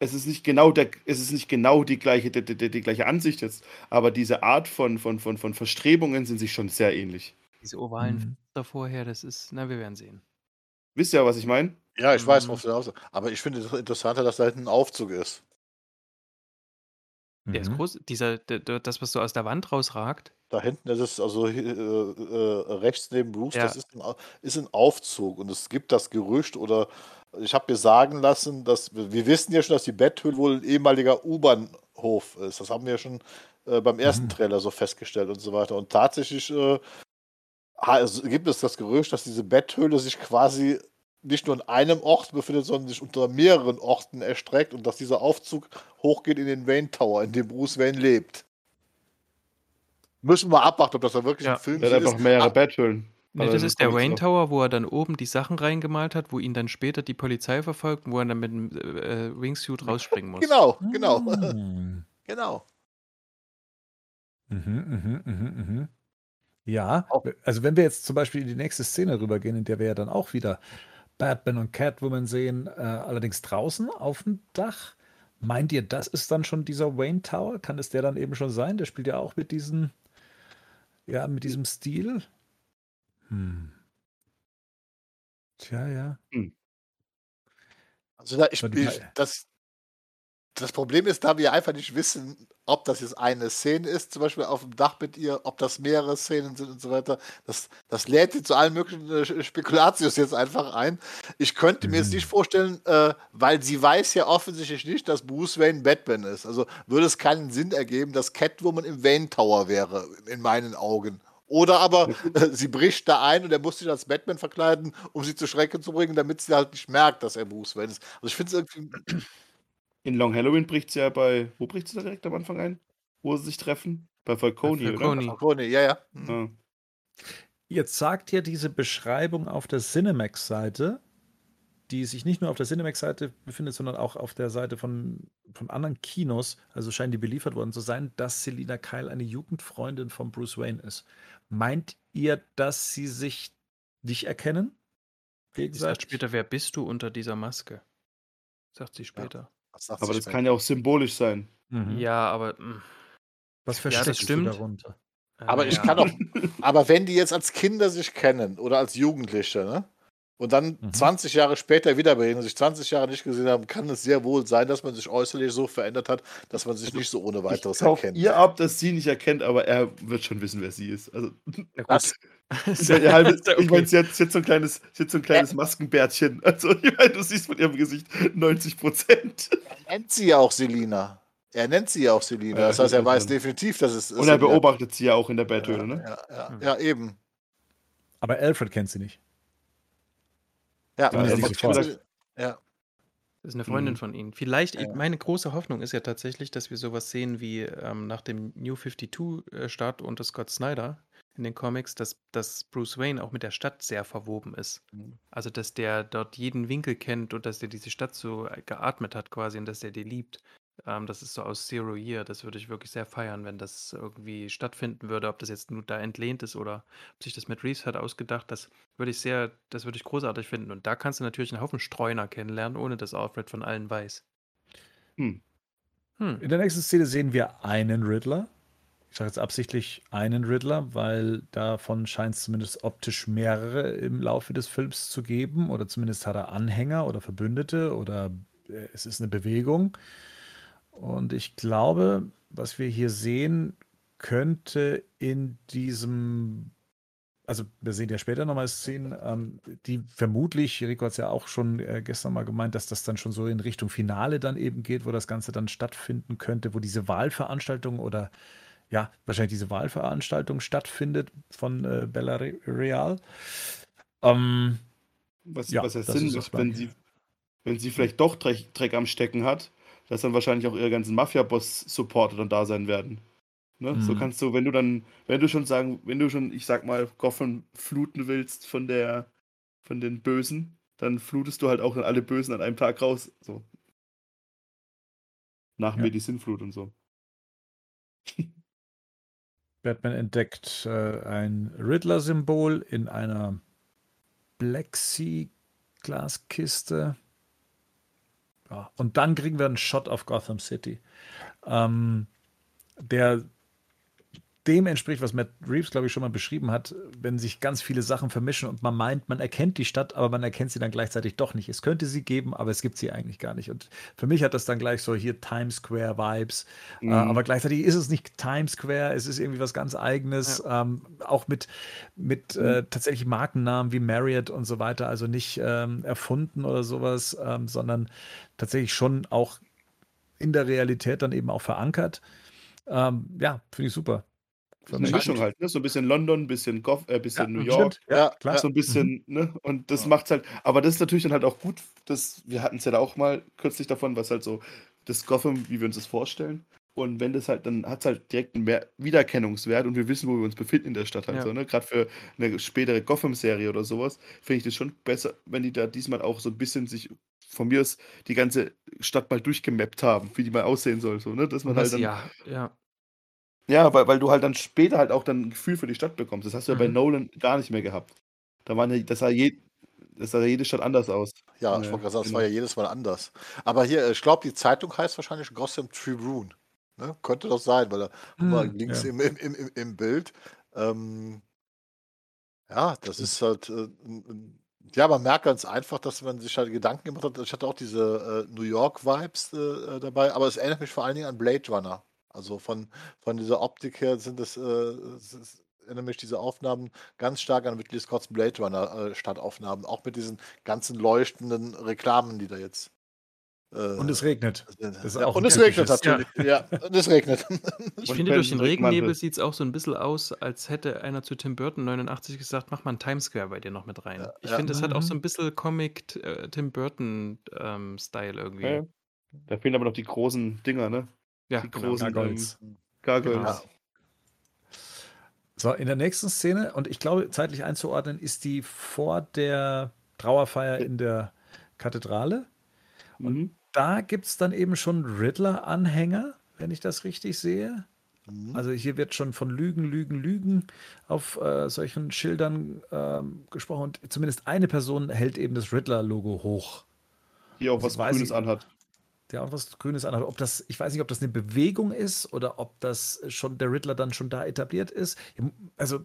es ist nicht genau der, es ist nicht genau die gleiche, die, die, die gleiche Ansicht jetzt, aber diese Art von, von, von, von Verstrebungen sind sich schon sehr ähnlich. Diese ovalen Mhm. Fenster vorher, das ist, na, wir werden sehen. Wisst ihr, was ich meine? Ja, ich weiß, Mhm. worauf du hinaus Aber ich finde es interessanter, dass da hinten ein Aufzug ist. Der ist Mhm. groß, dieser, der, der, das, was so aus der Wand rausragt. Da hinten ist es, also äh, äh, rechts neben Bruce, Ja. das ist ein, ist ein Aufzug. Und es gibt das Gerücht oder ich habe mir sagen lassen, dass wir wissen ja schon, dass die Betthöhle wohl ein ehemaliger U-Bahnhof ist. Das haben wir ja schon äh, beim ersten Mhm. Trailer so festgestellt und so weiter. Und tatsächlich äh, gibt es das Gerücht, dass diese Betthöhle sich quasi nicht nur an einem Ort befindet, sondern sich unter mehreren Orten erstreckt und dass dieser Aufzug hochgeht in den Wayne Tower, in dem Bruce Wayne lebt. Müssen wir abwarten, ob das da wirklich Ja. ein Film Der hat ist. einfach mehrere Ah, Betthöhlen. Nee, Also das ist der Wayne. Tower, wo er dann oben die Sachen reingemalt hat, wo ihn dann später die Polizei verfolgt und wo er dann mit dem äh, Wingsuit rausspringen muss. Genau, genau, Mhm. genau. Mhm, mhm, mhm, mhm. Ja, Auch- also wenn wir jetzt zum Beispiel in die nächste Szene rübergehen, in der wir ja dann auch wieder Batman und Catwoman sehen, äh, allerdings draußen auf dem Dach, meint ihr, das ist dann schon dieser Wayne Tower? Kann es der dann eben schon sein? Der spielt ja auch mit diesem, ja, mit diesem Stil. Hm. Tja, ja. Also da, ich, Aber die- ich, das, das Problem ist, da wir einfach nicht wissen, ob das jetzt eine Szene ist, zum Beispiel auf dem Dach mit ihr, ob das mehrere Szenen sind und so weiter. Das, das lädt sie zu allen möglichen äh, Spekulatius jetzt einfach ein. Ich könnte mir jetzt nicht vorstellen, äh, weil sie weiß ja offensichtlich nicht, dass Bruce Wayne Batman ist. Also würde es keinen Sinn ergeben, dass Catwoman im Wayne Tower wäre, in meinen Augen. Oder aber äh, sie bricht da ein und er muss sich als Batman verkleiden, um sie zur Schrecke zu bringen, damit sie halt nicht merkt, dass er Bruce Wayne ist. Also ich finde es irgendwie. In Long Halloween bricht sie ja bei. Wo bricht sie da direkt am Anfang ein? Wo sie sich treffen? Bei Falcone, Bei oder? Falcone. Falcone, ja, ja. Mhm. Ja. Jetzt sagt ja diese Beschreibung auf der Cinemax-Seite, die sich nicht nur auf der Cinemax-Seite befindet, sondern auch auf der Seite von, von anderen Kinos, also scheinen die beliefert worden zu sein, dass Selina Kyle eine Jugendfreundin von Bruce Wayne ist. Meint ihr, dass sie sich nicht erkennen? Sie sagt später, wer bist du unter dieser Maske? Sagt sie später. Sagt Aber sie das später. kann ja auch symbolisch sein. Mhm. Ja, aber. mh, Was Ja, versteckst das du stimmt. darunter? Aber äh, ich ja. kann auch. Aber wenn die jetzt als Kinder sich kennen oder als Jugendliche, ne? Und dann Mhm. 20 Jahre später wieder begegnen, sich 20 Jahre nicht gesehen haben, kann es sehr wohl sein, dass man sich äußerlich so verändert hat, dass man sich nicht so ohne weiteres ich erkennt. ihr ab, dass sie nicht erkennt, aber er wird schon wissen, wer sie ist. Also. Das, halbe, Ich meine, sie hat, sie hat so ein kleines, sie hat so ein kleines Maskenbärtchen. Also, ich meine, du siehst von ihrem Gesicht 90 Prozent. er nennt sie ja auch Selina. Er nennt sie ja auch Selina. Das heißt, er weiß definitiv, dass es Und er beobachtet sie ja auch in der Betthöhle, ja, ne? ja, ja, ja, eben. Aber Alfred kennt sie nicht. Ja, Ja, er das ist sie- ja. Das ist eine Freundin Mhm. von ihnen. Vielleicht, ich- Ja. meine große Hoffnung ist ja tatsächlich, dass wir sowas sehen wie ähm, nach dem New 52-Start unter Scott Snyder in den Comics, dass, dass Bruce Wayne auch mit der Stadt sehr verwoben ist. Mhm. Also, dass der dort jeden Winkel kennt und dass der diese Stadt so geatmet hat quasi und dass der die liebt. Ähm, das ist so aus Zero Year. Das würde ich wirklich sehr feiern, wenn das irgendwie stattfinden würde. Ob das jetzt nur da entlehnt ist oder ob sich das mit Reeves hat ausgedacht, das würde ich sehr, das würde ich großartig finden. Und da kannst du natürlich einen Haufen Streuner kennenlernen, ohne dass Alfred von allen weiß. Hm. Hm. In der nächsten Szene sehen wir einen Riddler. Ich sage jetzt absichtlich einen Riddler, weil davon scheint es zumindest optisch mehrere im Laufe des Films zu geben. Oder zumindest hat er Anhänger oder Verbündete oder äh, es ist eine Bewegung. Und ich glaube, was wir hier sehen, könnte in diesem, also wir sehen ja später nochmal Szenen, ähm, die vermutlich, Rico hat es ja auch schon äh, gestern mal gemeint, dass das dann schon so in Richtung Finale dann eben geht, wo das Ganze dann stattfinden könnte, wo diese Wahlveranstaltung oder ja, wahrscheinlich diese Wahlveranstaltung stattfindet von äh, Real. Ähm, Was, Ja, was ja Sinn macht, wenn sie, wenn sie vielleicht doch Dreck, Dreck am Stecken hat, dass dann wahrscheinlich auch ihre ganzen Mafia-Boss-Supporter dann da sein werden. Ne? So Mhm. kannst du, wenn du dann, wenn du schon sagen, wenn du schon, ich sag mal, Gotham fluten willst von der, von den Bösen, dann flutest du halt auch dann alle Bösen an einem Tag raus. So. Nach Ja. mir die Sinnflut und so. Batman entdeckt äh, ein Riddler-Symbol in einer Plexiglaskiste. Und dann kriegen wir einen Shot auf Gotham City, ähm, der dem entspricht, was Matt Reeves, glaube ich, schon mal beschrieben hat, wenn sich ganz viele Sachen vermischen und man meint, man erkennt die Stadt, aber man erkennt sie dann gleichzeitig doch nicht. Es könnte sie geben, aber es gibt sie eigentlich gar nicht. Und für mich hat das dann gleich so hier Times Square Vibes. Mhm. Äh, aber gleichzeitig ist es nicht Times Square, es ist irgendwie was ganz Eigenes, ähm, auch mit, mit äh, tatsächlich Markennamen wie Marriott und so weiter, also nicht ähm, erfunden oder sowas, ähm, sondern tatsächlich schon auch in der Realität dann eben auch verankert. Ähm, ja, finde ich super. Eine Mischung halt, ne? So ein bisschen London, ein bisschen Goth, äh, bisschen New stimmt. York. Ja, Ja, klar. So ein bisschen, ne? Und das Ja. macht's halt, aber das ist natürlich dann halt auch gut, das, wir hatten es ja da auch mal kürzlich davon, was halt so das Gotham, wie wir uns das vorstellen. Und wenn das halt, dann hat es halt direkt einen mehr Wiedererkennungswert und wir wissen, wo wir uns befinden in der Stadt halt Ja. so, ne? Gerade für eine spätere Gotham-Serie oder sowas, finde ich das schon besser, wenn die da diesmal auch so ein bisschen sich von mir aus die ganze Stadt mal durchgemappt haben, wie die mal aussehen soll, so, ne? Dass man halt Was, dann, ja, ja. Ja, weil, weil du halt dann später halt auch dann ein Gefühl für die Stadt bekommst. Das hast du ja bei Mhm. Nolan gar nicht mehr gehabt. Da waren ja, das sah, je, das sah jede Stadt anders aus. Ja, ich wollte gerade sagen, es genau. war ja jedes Mal anders. Aber hier, äh, ich glaube, die Zeitung heißt wahrscheinlich Gotham Tribune. Ne? Könnte das sein, weil da haben wir Hm, links ja. im, im, im, im- Bild. Ähm, ja, das ist halt. Äh, ja, man merkt ganz einfach, dass man sich halt Gedanken gemacht hat. Ich hatte auch diese äh, New York-Vibes äh, äh, dabei, aber es erinnert mich vor allen Dingen an Blade Runner. Also von, von dieser Optik her sind es, äh, es es erinnern mich diese Aufnahmen ganz stark an Ridley Scott's Blade Runner äh, Stadtaufnahmen, auch mit diesen ganzen leuchtenden Reklamen, die da jetzt. Äh, Und es regnet. ja, und ein es regnet natürlich. Ja, und es regnet. Ich Und finde, durch den. Regennebel sieht es auch so ein bisschen aus, als hätte einer zu Tim Burton 89 gesagt, mach mal einen Times Square bei dir noch mit rein. Ja, ich ja. finde, es hat auch so Mhm. ein bisschen Comic äh, Tim Burton-Style irgendwie. Ja, ja. Da fehlen aber noch die großen Dinger, ne? Ja, Die genau. großen Gargoyles. ähm, Gargoyles. Genau. So, in der nächsten Szene, und ich glaube, zeitlich einzuordnen, ist die vor der Trauerfeier in der Kathedrale. Mhm. Da gibt es dann eben schon Riddler-Anhänger, wenn ich das richtig sehe. Mhm. Also hier wird schon von Lügen, Lügen, Lügen auf äh, solchen Schildern ähm, gesprochen. Und zumindest eine Person hält eben das Riddler-Logo hoch. Die auch was Grünes ich. anhat. Der auch was Grünes anhat. Ob das, ich weiß nicht, ob das eine Bewegung ist oder ob das schon der Riddler dann schon da etabliert ist. Also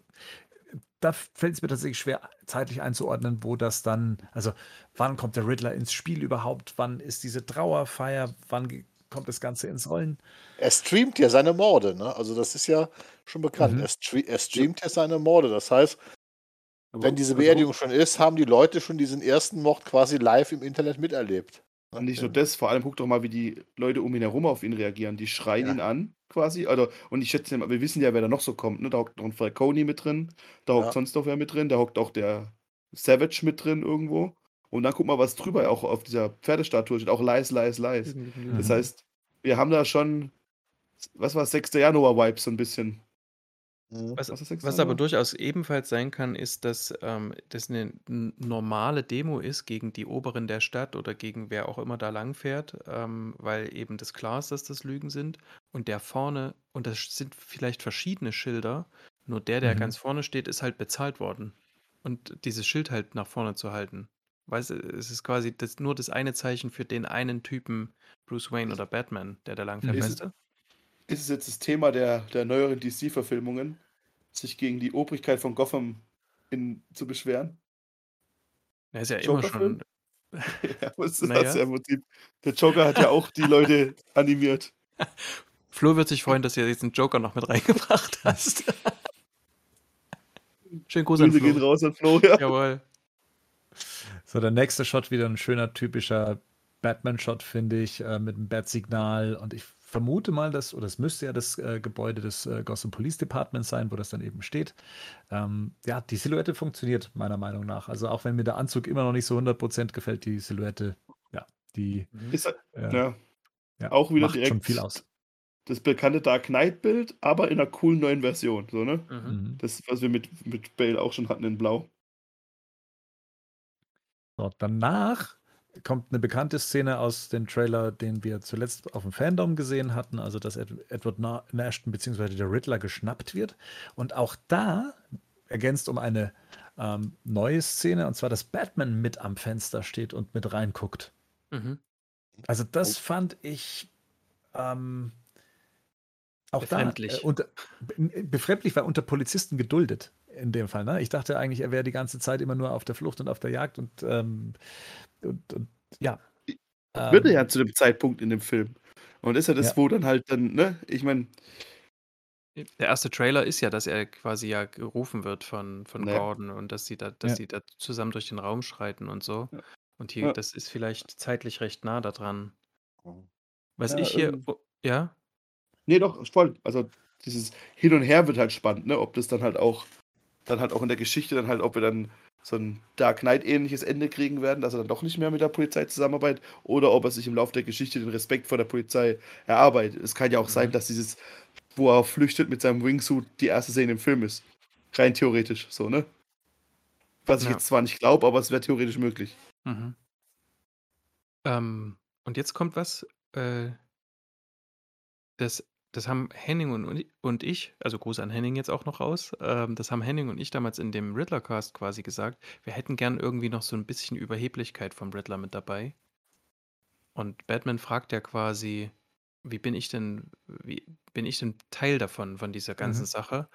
da fällt es mir tatsächlich schwer, zeitlich einzuordnen, wo das dann, also wann kommt der Riddler ins Spiel überhaupt? Wann ist diese Trauerfeier? Wann kommt das Ganze ins Rollen? Er streamt ja seine Morde, ne? Also das ist ja schon bekannt. Mhm. Er, stre er streamt ja seine Morde. Das heißt, Aber- wenn diese Beerdigung schon ist, haben die Leute schon diesen ersten Mord quasi live im Internet miterlebt. Und nicht nur das, vor allem guck doch mal, wie die Leute um ihn herum auf ihn reagieren. Die schreien Ja. ihn an, quasi. Also, und ich schätze wir wissen ja, wer da noch so kommt. Ne? Da hockt noch ein Falcone mit drin, da hockt Ja. sonst noch wer mit drin, da hockt auch der Savage mit drin irgendwo. Und dann guck mal, was drüber auch auf dieser Pferdestatue steht. Auch Lies, Lies, Lies. Das Mhm. heißt, wir haben da schon, was war 6. Januar-Vibes so ein bisschen. Mhm. Was, Was ist 6. was aber durchaus ebenfalls sein kann, ist, dass ähm, das eine normale Demo ist gegen die Oberen der Stadt oder gegen wer auch immer da langfährt, ähm, weil eben das klar ist, dass das Lügen sind. Und der vorne, und das sind vielleicht verschiedene Schilder, nur der, der Mhm. ganz vorne steht, ist halt bezahlt worden. Und dieses Schild halt nach vorne zu halten. Weißt du, es ist quasi das, nur das eine Zeichen für den einen Typen Bruce Wayne oder Batman, der da langfährt, weißt du? Ist es jetzt das Thema der, der neueren DC-Verfilmungen, sich gegen die Obrigkeit von Gotham in, zu beschweren? Er ist ja immer schon. ja, was ist Naja. das ja Prinzip? Der Joker hat ja auch die Leute animiert. Flo wird sich freuen, dass du jetzt einen Joker noch mit reingebracht hast. Schönen Gruß an Grüße gehen Flo. raus an Flo, ja. Jawohl. So, der nächste Shot wieder ein schöner, typischer Batman-Shot, finde ich, äh, mit einem Bat-Signal. Und ich vermute mal, dass, oder es müsste ja das äh, Gebäude des äh, Gotham Police Departments sein, wo das dann eben steht. Ähm, ja, die Silhouette funktioniert meiner Meinung nach. Also auch wenn mir der Anzug immer noch nicht so 100% gefällt, die Silhouette, ja, die, Ist, äh, ja. Ja, Auch wieder macht schon direkt viel aus. das bekannte Dark Knight-Bild, aber in einer coolen neuen Version. So, ne? Mhm. Mhm. Das, was wir mit, mit Bale auch schon hatten in Blau. So, danach kommt eine bekannte Szene aus dem Trailer, den wir zuletzt auf dem Fandom gesehen hatten, also dass Ed Edward Na- Ashton bzw. der Riddler geschnappt wird. Und auch da, ergänzt um eine ähm, neue Szene, und zwar, dass Batman mit am Fenster steht und mit reinguckt. Mhm. Also das Oh. fand ich ähm, auch Befremdlich. da äh, unter, be- befremdlich, weil unter Polizisten geduldet in dem Fall. Ne? Ich dachte eigentlich, er wäre die ganze Zeit immer nur auf der Flucht und auf der Jagd und, ähm, und, und ja. Wird er Ähm, ja zu dem Zeitpunkt in dem Film. Und ist ja das, Ja. wo dann halt dann, ne? Ich meine, Der erste Trailer ist ja, dass er quasi ja gerufen wird von, von Ja. Gordon und dass sie da, dass Ja. sie da zusammen durch den Raum schreiten und so. Ja. Und hier, Ja. das ist vielleicht zeitlich recht nah daran. Mhm. Was Ja, ich hier, ähm, oh, ja, nee, doch, voll. Also dieses Hin und Her wird halt spannend, ne? Ob das dann halt auch, dann halt auch in der Geschichte dann halt, ob wir dann so ein Dark Knight-ähnliches Ende kriegen werden, dass er dann doch nicht mehr mit der Polizei zusammenarbeitet, oder ob er sich im Laufe der Geschichte den Respekt vor der Polizei erarbeitet. Es kann ja auch sein, Mhm. dass dieses, wo er flüchtet mit seinem Wingsuit, die erste Szene im Film ist. Rein theoretisch, so, ne? Was ich Ja. jetzt zwar nicht glaube, aber es wäre theoretisch möglich. Mhm. Ähm, und jetzt kommt was, äh, das, das haben Henning und, und ich, also Gruß an Henning jetzt auch noch raus, ähm, das haben Henning und ich damals in dem Riddler-Cast quasi gesagt, wir hätten gern irgendwie noch so ein bisschen Überheblichkeit vom Riddler mit dabei. Und Batman fragt ja quasi, wie bin ich denn, wie bin ich denn Teil davon, von dieser ganzen Mhm. Sache?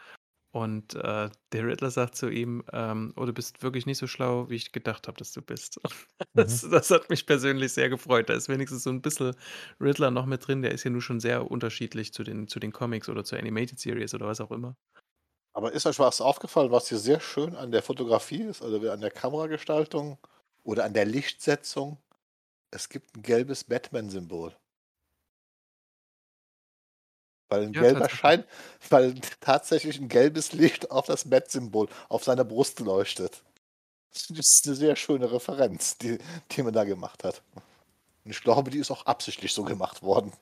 Und äh, der Riddler sagt zu ihm, ähm, oh, du bist wirklich nicht so schlau, wie ich gedacht habe, dass du bist. Das, das hat mich persönlich sehr gefreut. Da ist wenigstens so ein bisschen Riddler noch mit drin. Der ist ja nun schon sehr unterschiedlich zu den, zu den Comics oder zur Animated Series oder was auch immer. Aber ist euch was aufgefallen, was hier sehr schön an der Fotografie ist, also an der Kameragestaltung oder an der Lichtsetzung? Es gibt ein gelbes Batman-Symbol. Weil ein Ja, gelber tatsächlich. Schein, weil tatsächlich ein gelbes Licht auf das Bat-Symbol auf seiner Brust leuchtet. Das ist eine sehr schöne Referenz, die, die man da gemacht hat. Und ich glaube, die ist auch absichtlich so gemacht worden.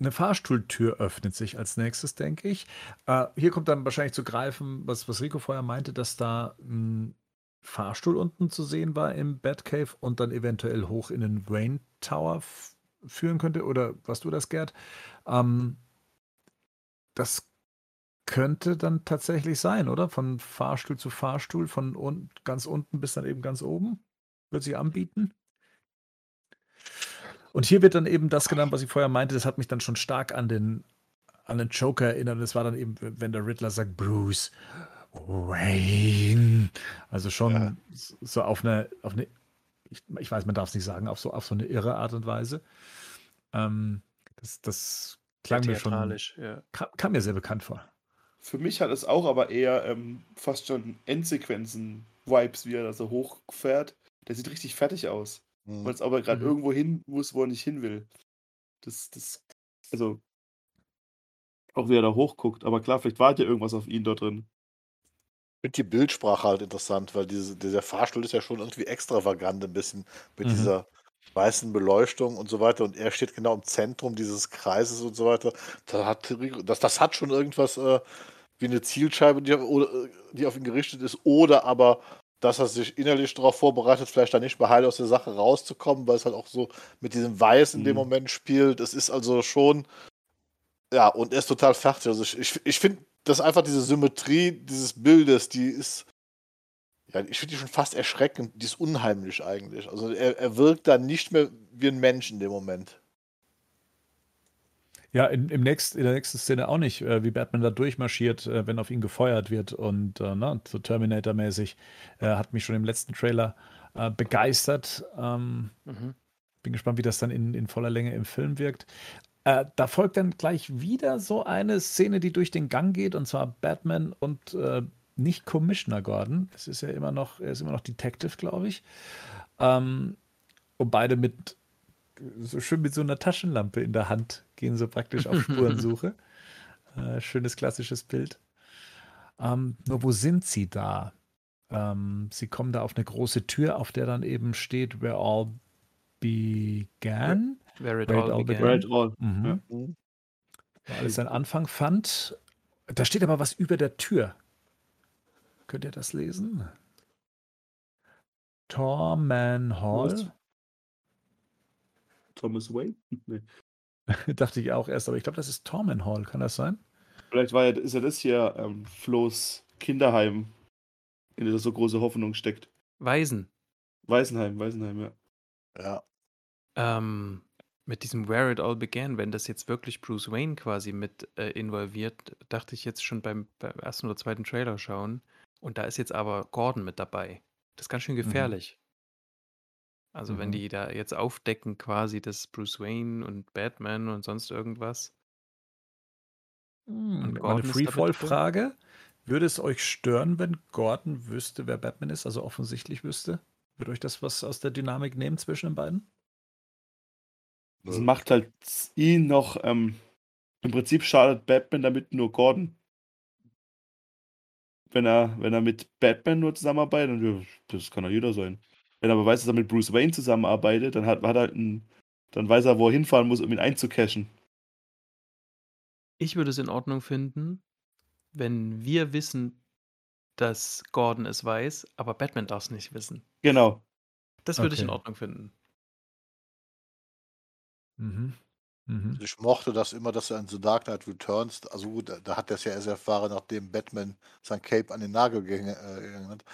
Eine Fahrstuhltür öffnet sich als nächstes, denke ich. Äh, hier kommt dann wahrscheinlich zu greifen, was, was Rico vorher meinte, dass da ein Fahrstuhl unten zu sehen war im Batcave und dann eventuell hoch in den Wayne Tower führen könnte. Oder was du das, Gerd? Ähm, das könnte dann tatsächlich sein, oder? Von Fahrstuhl zu Fahrstuhl, von un ganz unten bis dann eben ganz oben. Wird sich anbieten. Und hier wird dann eben das genannt, was ich vorher meinte. Das hat mich dann schon stark an den, an den Joker erinnert. Das war dann eben, wenn der Riddler sagt, Bruce Wayne. Also schon Ja. so auf eine, auf eine ich, ich weiß, man darf es nicht sagen, auf so, auf so eine irre Art und Weise. Ähm, das, das klang mir schon, ja. kam, kam mir sehr bekannt vor. Für mich hat es auch aber eher ähm, fast schon Endsequenzen-Vibes, wie er da so hochfährt. Der sieht richtig fertig aus. Hm. Als ob er gerade Mhm. irgendwo hin muss, wo er nicht hin will. Das, das, also, auch wie er da hochguckt. Aber klar, vielleicht wartet ja irgendwas auf ihn dort drin. Finde die Bildsprache halt interessant, weil diese, dieser Fahrstuhl ist ja schon irgendwie extravagant ein bisschen mit Mhm. dieser weißen Beleuchtung und so weiter und er steht genau im Zentrum dieses Kreises und so weiter. Das hat, das, das hat schon irgendwas äh, wie eine Zielscheibe, die, die auf ihn gerichtet ist oder aber, dass er sich innerlich darauf vorbereitet, vielleicht da nicht mehr heil aus der Sache rauszukommen, weil es halt auch so mit diesem Weiß in dem Mhm. Moment spielt. Es ist also schon, ja, und er ist total fertig. Also ich, ich, ich finde, dass einfach diese Symmetrie dieses Bildes, die ist, ja, ich finde die schon fast erschreckend, die ist unheimlich eigentlich. Also er, er wirkt da nicht mehr wie ein Mensch in dem Moment. Ja, in, im nächst, in der nächsten Szene auch nicht, äh, wie Batman da durchmarschiert, äh, wenn auf ihn gefeuert wird und äh, ne, so Terminator-mäßig. Äh, hat mich schon im letzten Trailer äh, begeistert. Ähm, Mhm. bin gespannt, wie das dann in, in voller Länge im Film wirkt. Äh, da folgt dann gleich wieder so eine Szene, die durch den Gang geht, und zwar Batman und äh, nicht Commissioner Gordon. Es ist ja immer noch, er ist immer noch Detective, glaube ich. Ähm, und beide mit so schön mit so einer Taschenlampe in der Hand gehen so praktisch auf Spurensuche. äh, schönes klassisches Bild. Ähm, nur wo sind sie da? Ähm, sie kommen da auf eine große Tür, auf der dann eben steht, where all began. Where it Where it all all began. Right all. Mhm. Ja. Mhm. Alles seinen Anfang fand. Da steht aber was über der Tür. Könnt ihr das lesen? Torman Hall. Was? Thomas Wayne? Nee. Dachte ich auch erst, aber ich glaube, das ist Torman Hall. Kann das sein? Vielleicht war ja, ist ja das hier ähm, Flo's Kinderheim, in das so große Hoffnung steckt. Waisen. Weißenheim, Weißenheim, ja. Ja. Ähm, mit diesem Where It All Began, wenn das jetzt wirklich Bruce Wayne quasi mit äh, involviert, dachte ich jetzt schon beim, beim ersten oder zweiten Trailer schauen. Und da ist jetzt aber Gordon mit dabei. Das ist ganz schön gefährlich. Also wenn Mhm. die da jetzt aufdecken quasi, dass Bruce Wayne und Batman und sonst irgendwas. Hm, Und eine Freefall-Frage. Würde es euch stören, wenn Gordon wüsste, wer Batman ist, also offensichtlich wüsste? Würde euch das was aus der Dynamik nehmen zwischen den beiden? Das macht halt ihn noch, ähm, im Prinzip schadet Batman damit nur Gordon. Wenn er, wenn er mit Batman nur zusammenarbeitet, dann, das kann ja jeder sein. Wenn er aber weiß, dass er mit Bruce Wayne zusammenarbeitet, dann hat, hat er halt ein, dann weiß er, wo er hinfahren muss, um ihn einzucashen. Ich würde es in Ordnung finden, wenn wir wissen, dass Gordon es weiß, aber Batman darf es nicht wissen. Genau. Das würde ich in Okay. Ordnung finden. Mhm. Mhm. Also Ich mochte das immer, dass er in The Dark Knight Returns, also gut, da- da hat er es ja erst erfahren, nachdem Batman sein Cape an den Nagel gegangen äh, gegangen hat.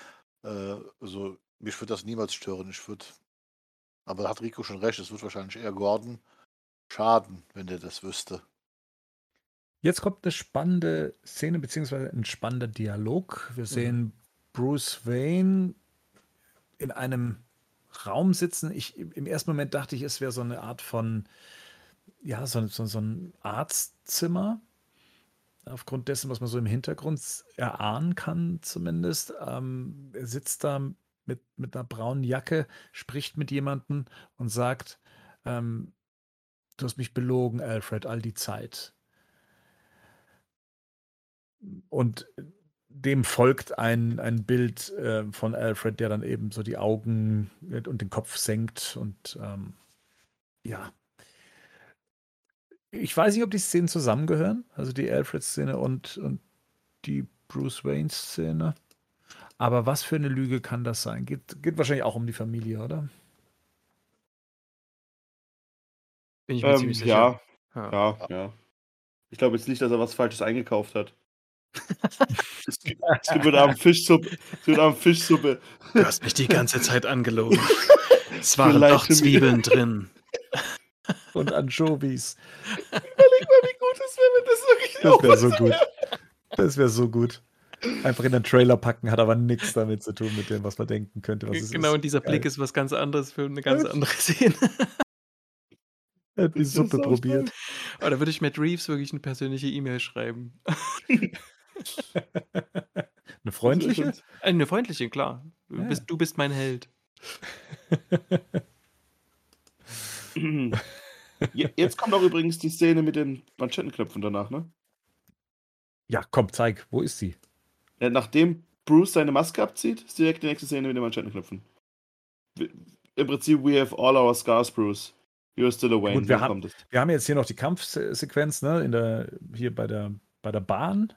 Äh, also mich würde das niemals stören. Ich würde, aber da hat Rico schon recht, es wird wahrscheinlich eher Gordon schaden, wenn der das wüsste. Jetzt kommt eine spannende Szene, beziehungsweise ein spannender Dialog. Wir sehen Bruce Wayne in einem Raum sitzen. Ich, Im ersten Moment dachte ich, es wäre so eine Art von, ja, so, so, so ein Arztzimmer. Aufgrund dessen, was man so im Hintergrund erahnen kann, zumindest. Ähm, er sitzt da mit, mit einer braunen Jacke, spricht mit jemandem und sagt, ähm, du hast mich belogen, Alfred, all die Zeit. Und dem folgt ein, ein Bild äh, von Alfred, der dann eben so die Augen und den Kopf senkt. Und ähm, ja. Ich weiß nicht, ob die Szenen zusammengehören, also die Alfred-Szene und, und die Bruce Wayne-Szene. Aber was für eine Lüge kann das sein? Geht, geht wahrscheinlich auch um die Familie, oder? Bin ich mir Ähm, ziemlich sicher. ja, Ja. ja, ja. Ich glaube jetzt nicht, dass er was Falsches eingekauft hat. es gibt, es gibt heute Abend Fischsuppe. Es gibt Abend Fischsuppe. Du hast mich die ganze Zeit angelogen. Es waren doch. Zwiebeln drin. Und Anchovies. Überleg mal, wie gut es wäre, wenn das wirklich Das wäre so gut. Das wäre so gut. Einfach in den Trailer packen, hat aber nichts damit zu tun, mit dem, was man denken könnte. Was es genau, ist. und dieser Geil. Blick ist was ganz anderes für eine ganz andere Szene. Er hat die Das ist Suppe probiert. Aber da würde ich Matt Reeves wirklich eine persönliche E-Mail schreiben. Eine freundliche? Eine freundliche, klar. Du, Ja. bist, du bist mein Held. Je- Jetzt kommt auch übrigens die Szene mit den Manschettenknöpfen danach, ne? Ja, komm, zeig. Wo ist sie? Ja, nachdem Bruce seine Maske abzieht, ist direkt die nächste Szene mit den Manschettenknöpfen. Im Prinzip, we have all our scars, Bruce. You're still a Wayne. Gut, wir haben-. Wir haben jetzt hier noch die Kampfsequenz, ne? In der, hier bei der, bei der Bahn.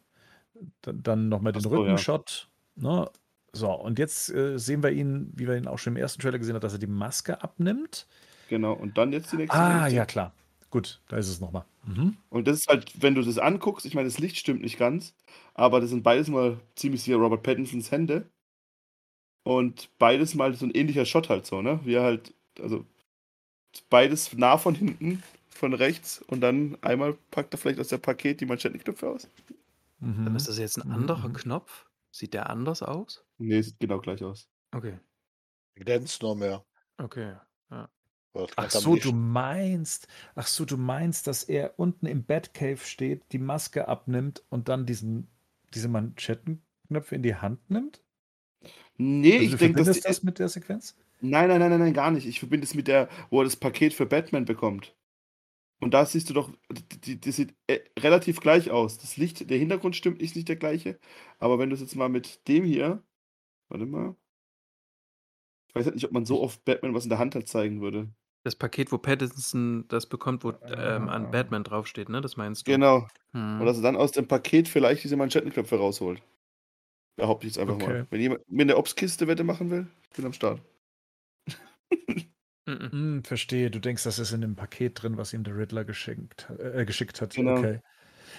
Dann, nochmal den so, ja. Rückenshot. Ne? So, und jetzt äh, sehen wir ihn, wie wir ihn auch schon im ersten Trailer gesehen haben, dass er die Maske abnimmt. Genau, und dann jetzt die nächste Ah, Szene. ja, klar. Gut, da ist es nochmal. Mhm. Und das ist halt, wenn du das anguckst, ich meine, das Licht stimmt nicht ganz, aber das sind beides mal ziemlich sicher Robert Pattinsons Hände. Und beides mal so ein ähnlicher Shot halt so, ne? Wie er halt, also beides nah von hinten, von rechts und dann einmal packt er vielleicht aus der Paket die Manschettenknöpfe aus. Mhm. Dann ist das jetzt ein Mhm, anderer mhm. Knopf? Sieht der anders aus? Nee, sieht genau gleich aus. Okay, Glänzt noch mehr. okay. Das Ach so, du meinst, ach so, du meinst, dass er unten im Batcave steht, die Maske abnimmt und dann diesen, diese Manschettenknöpfe in die Hand nimmt? Nee, Also ich denke, die, das mit der Sequenz? Nein, nein, nein, nein, nein, gar nicht. Ich verbinde es mit der, wo er das Paket für Batman bekommt. Und da siehst du doch, die, die, sieht äh, relativ gleich aus. Das Licht, der Hintergrund stimmt nicht, nicht der gleiche. Aber wenn du es jetzt mal mit dem hier, warte mal. Ich weiß halt nicht, ob man so oft Batman was in der Hand halt zeigen würde. Das Paket, wo Pattinson das bekommt, wo ähm, an Batman draufsteht, ne? Das meinst du? Genau. Hm. Und dass er dann aus dem Paket vielleicht diese Manschettenknöpfe rausholt. Behaupte ich jetzt einfach Okay. mal. Wenn jemand mir eine Obstkiste Wette machen will, ich bin am Start. Mhm. Hm, verstehe. Du denkst, das ist in dem Paket drin, was ihm der Riddler geschenkt, äh, geschickt hat. Genau. Okay.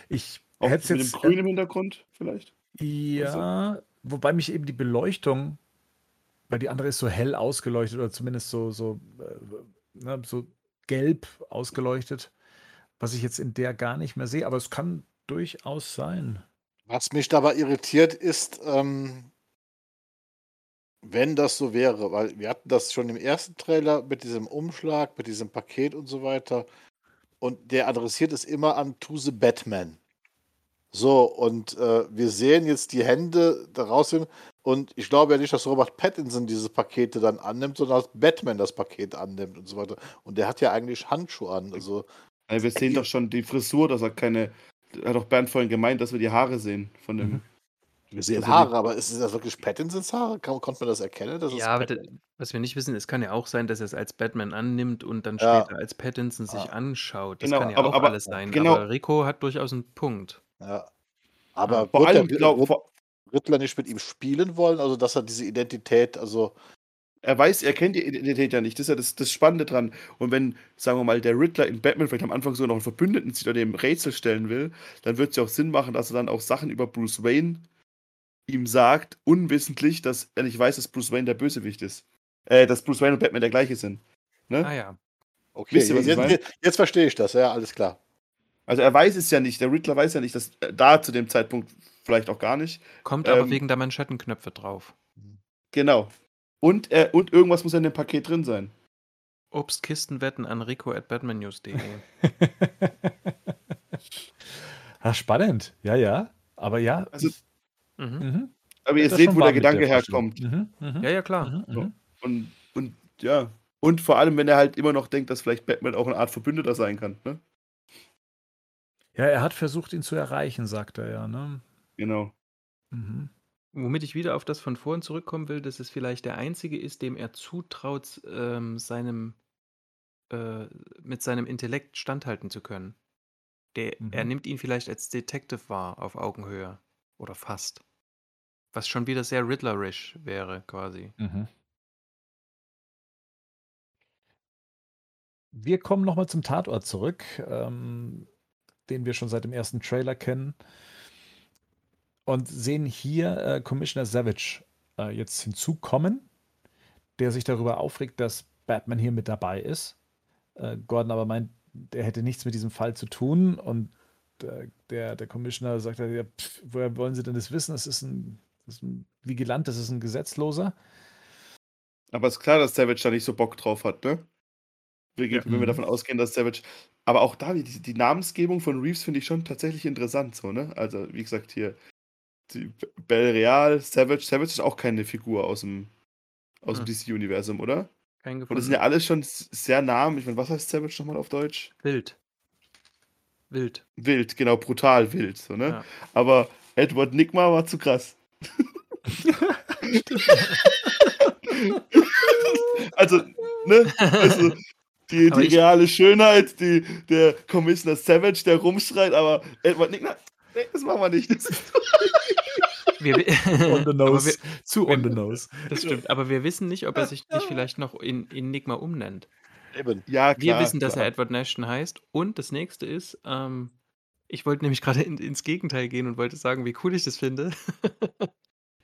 Ich Auch hätte mit jetzt. dem Grün im Hintergrund vielleicht. Ja, wobei mich eben die Beleuchtung, weil die andere ist so hell ausgeleuchtet oder zumindest so, so, äh, ne, so gelb ausgeleuchtet, was ich jetzt in der gar nicht mehr sehe, aber es kann durchaus sein. Was mich dabei irritiert ist, ähm, wenn das so wäre, weil wir hatten das schon im ersten Trailer mit diesem Umschlag, mit diesem Paket und so weiter. Und der adressiert es immer an To the Batman. So, und äh, wir sehen jetzt die Hände daraus hin. Und ich glaube ja nicht, dass Robert Pattinson diese Pakete dann annimmt, sondern dass Batman das Paket annimmt und so weiter. Und der hat ja eigentlich Handschuhe an. Also, Also wir sehen doch schon die Frisur, dass er keine. Hat doch Bernd vorhin gemeint, dass wir die Haare sehen von dem. Mhm. Wir sehen Also Haare, aber ist das wirklich Pattinsons Haare? Konnte man das erkennen? dass es Ja, aber was wir nicht wissen, es kann ja auch sein, dass er es als Batman annimmt und dann Ja. später als Pattinson sich Ah. anschaut. Das Genau, kann ja aber- auch aber- alles sein. genau. Aber Rico hat durchaus einen Punkt. Ja. Aber Vor wird allem, glaub, vor, Riddler nicht mit ihm spielen wollen? Also, dass er diese Identität, also, er weiß, er kennt die Identität ja nicht. Das ist ja das, das Spannende dran. Und wenn, sagen wir mal, der Riddler in Batman vielleicht am Anfang so noch einen Verbündeten sieht oder dem Rätsel stellen will, dann wird es ja auch Sinn machen, dass er dann auch Sachen über Bruce Wayne ihm sagt, unwissentlich, dass er nicht weiß, dass Bruce Wayne der Bösewicht ist. Äh, dass Bruce Wayne und Batman der gleiche sind. Ne? Ah ja. okay, Wisst ihr, was ich jetzt, meine? jetzt, jetzt verstehe ich das, ja, alles klar. Also er weiß es ja nicht, der Riddler weiß ja nicht, dass äh, da zu dem Zeitpunkt vielleicht auch gar nicht. Kommt aber Ähm, wegen der Manschettenknöpfe drauf. Genau. Und, äh, und irgendwas muss ja in dem Paket drin sein. Obstkistenwetten an rico at batmannews.de. Ah, spannend. Ja, ja. Aber ja. Also- ich- mhm. mhm. Aber ihr seht, wo der der Gedanke Vorstellung. herkommt. Mhm, mhm, Ja, ja, klar. mhm, mhm. Und, und ja. Und vor allem, wenn er halt immer noch denkt, dass vielleicht Batman auch eine Art Verbündeter sein kann. Ne? Ja, er hat versucht, ihn zu erreichen, sagt er ja. Ne? Genau. Mhm. Womit ich wieder auf das von vorhin zurückkommen will, dass es vielleicht der einzige ist, dem er zutraut, ähm, seinem, äh, mit seinem Intellekt standhalten zu können. Der, Er Mhm. nimmt ihn vielleicht als Detective wahr, auf Augenhöhe. Oder fast. Was schon wieder sehr Riddlerisch wäre, quasi. Mhm. Wir kommen nochmal zum Tatort zurück, ähm, den wir schon seit dem ersten Trailer kennen. Und sehen hier äh, Commissioner Savage äh, jetzt hinzukommen, der sich darüber aufregt, dass Batman hier mit dabei ist. Äh, Gordon aber meint, der hätte nichts mit diesem Fall zu tun. Und äh, der, der Commissioner sagt, ja, pff, woher wollen Sie denn das wissen? Das ist ein, ist ein Vigilant, das ist ein Gesetzloser. Aber ist klar, dass Savage da nicht so Bock drauf hat, ne? Wir, Ja. Wenn wir Mhm. davon ausgehen, dass Savage. Aber auch da, die, die Namensgebung von Reeves finde ich schon tatsächlich interessant, so, ne? Also, wie gesagt, hier. Die Bel Real, Savage. Savage ist auch keine Figur aus dem, aus dem Hm. DC-Universum, oder? Kein Und das sind ja alles schon sehr Namen. Ich meine, was heißt Savage nochmal auf Deutsch? Wild. Wild. Wild, genau, brutal wild, so, ne? Ja. Aber Edward Nigma war zu krass. Also, ne? Also, die, die reale Schönheit, die, der Commissioner Savage, der rumschreit, aber Edward Nigma, nee, das machen wir nicht. Wir, On the nose. wir, Zu on the nose. das stimmt, aber wir wissen nicht, ob er sich nicht vielleicht noch in Enigma umnennt. Eben. ja, klar. Wir wissen, dass klar. er Edward Nashton heißt. Und das nächste ist, ähm, ich wollte nämlich gerade in, ins Gegenteil gehen und wollte sagen, wie cool ich das finde,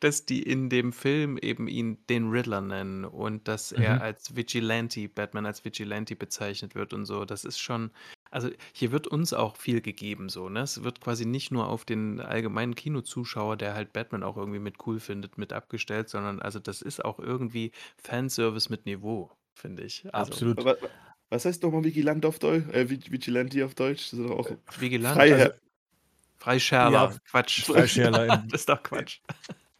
dass die in dem Film eben ihn den Riddler nennen und dass er Mhm. als Vigilante, Batman als Vigilante bezeichnet wird und so. Das ist schon, also hier wird uns auch viel gegeben, so, ne? Es wird quasi nicht nur auf den allgemeinen Kinozuschauer, der halt Batman auch irgendwie mit cool findet, mit abgestellt, sondern also das ist auch irgendwie Fanservice mit Niveau, finde ich. Also, Absolut. Aber, was heißt nochmal Vigilant auf Deutsch? Äh, Vig- Vigilante auf Deutsch? Das ist doch auch Vigilant. Freiherr. Also, Freischärler. Ja, Quatsch. Freischärler das ist doch Quatsch.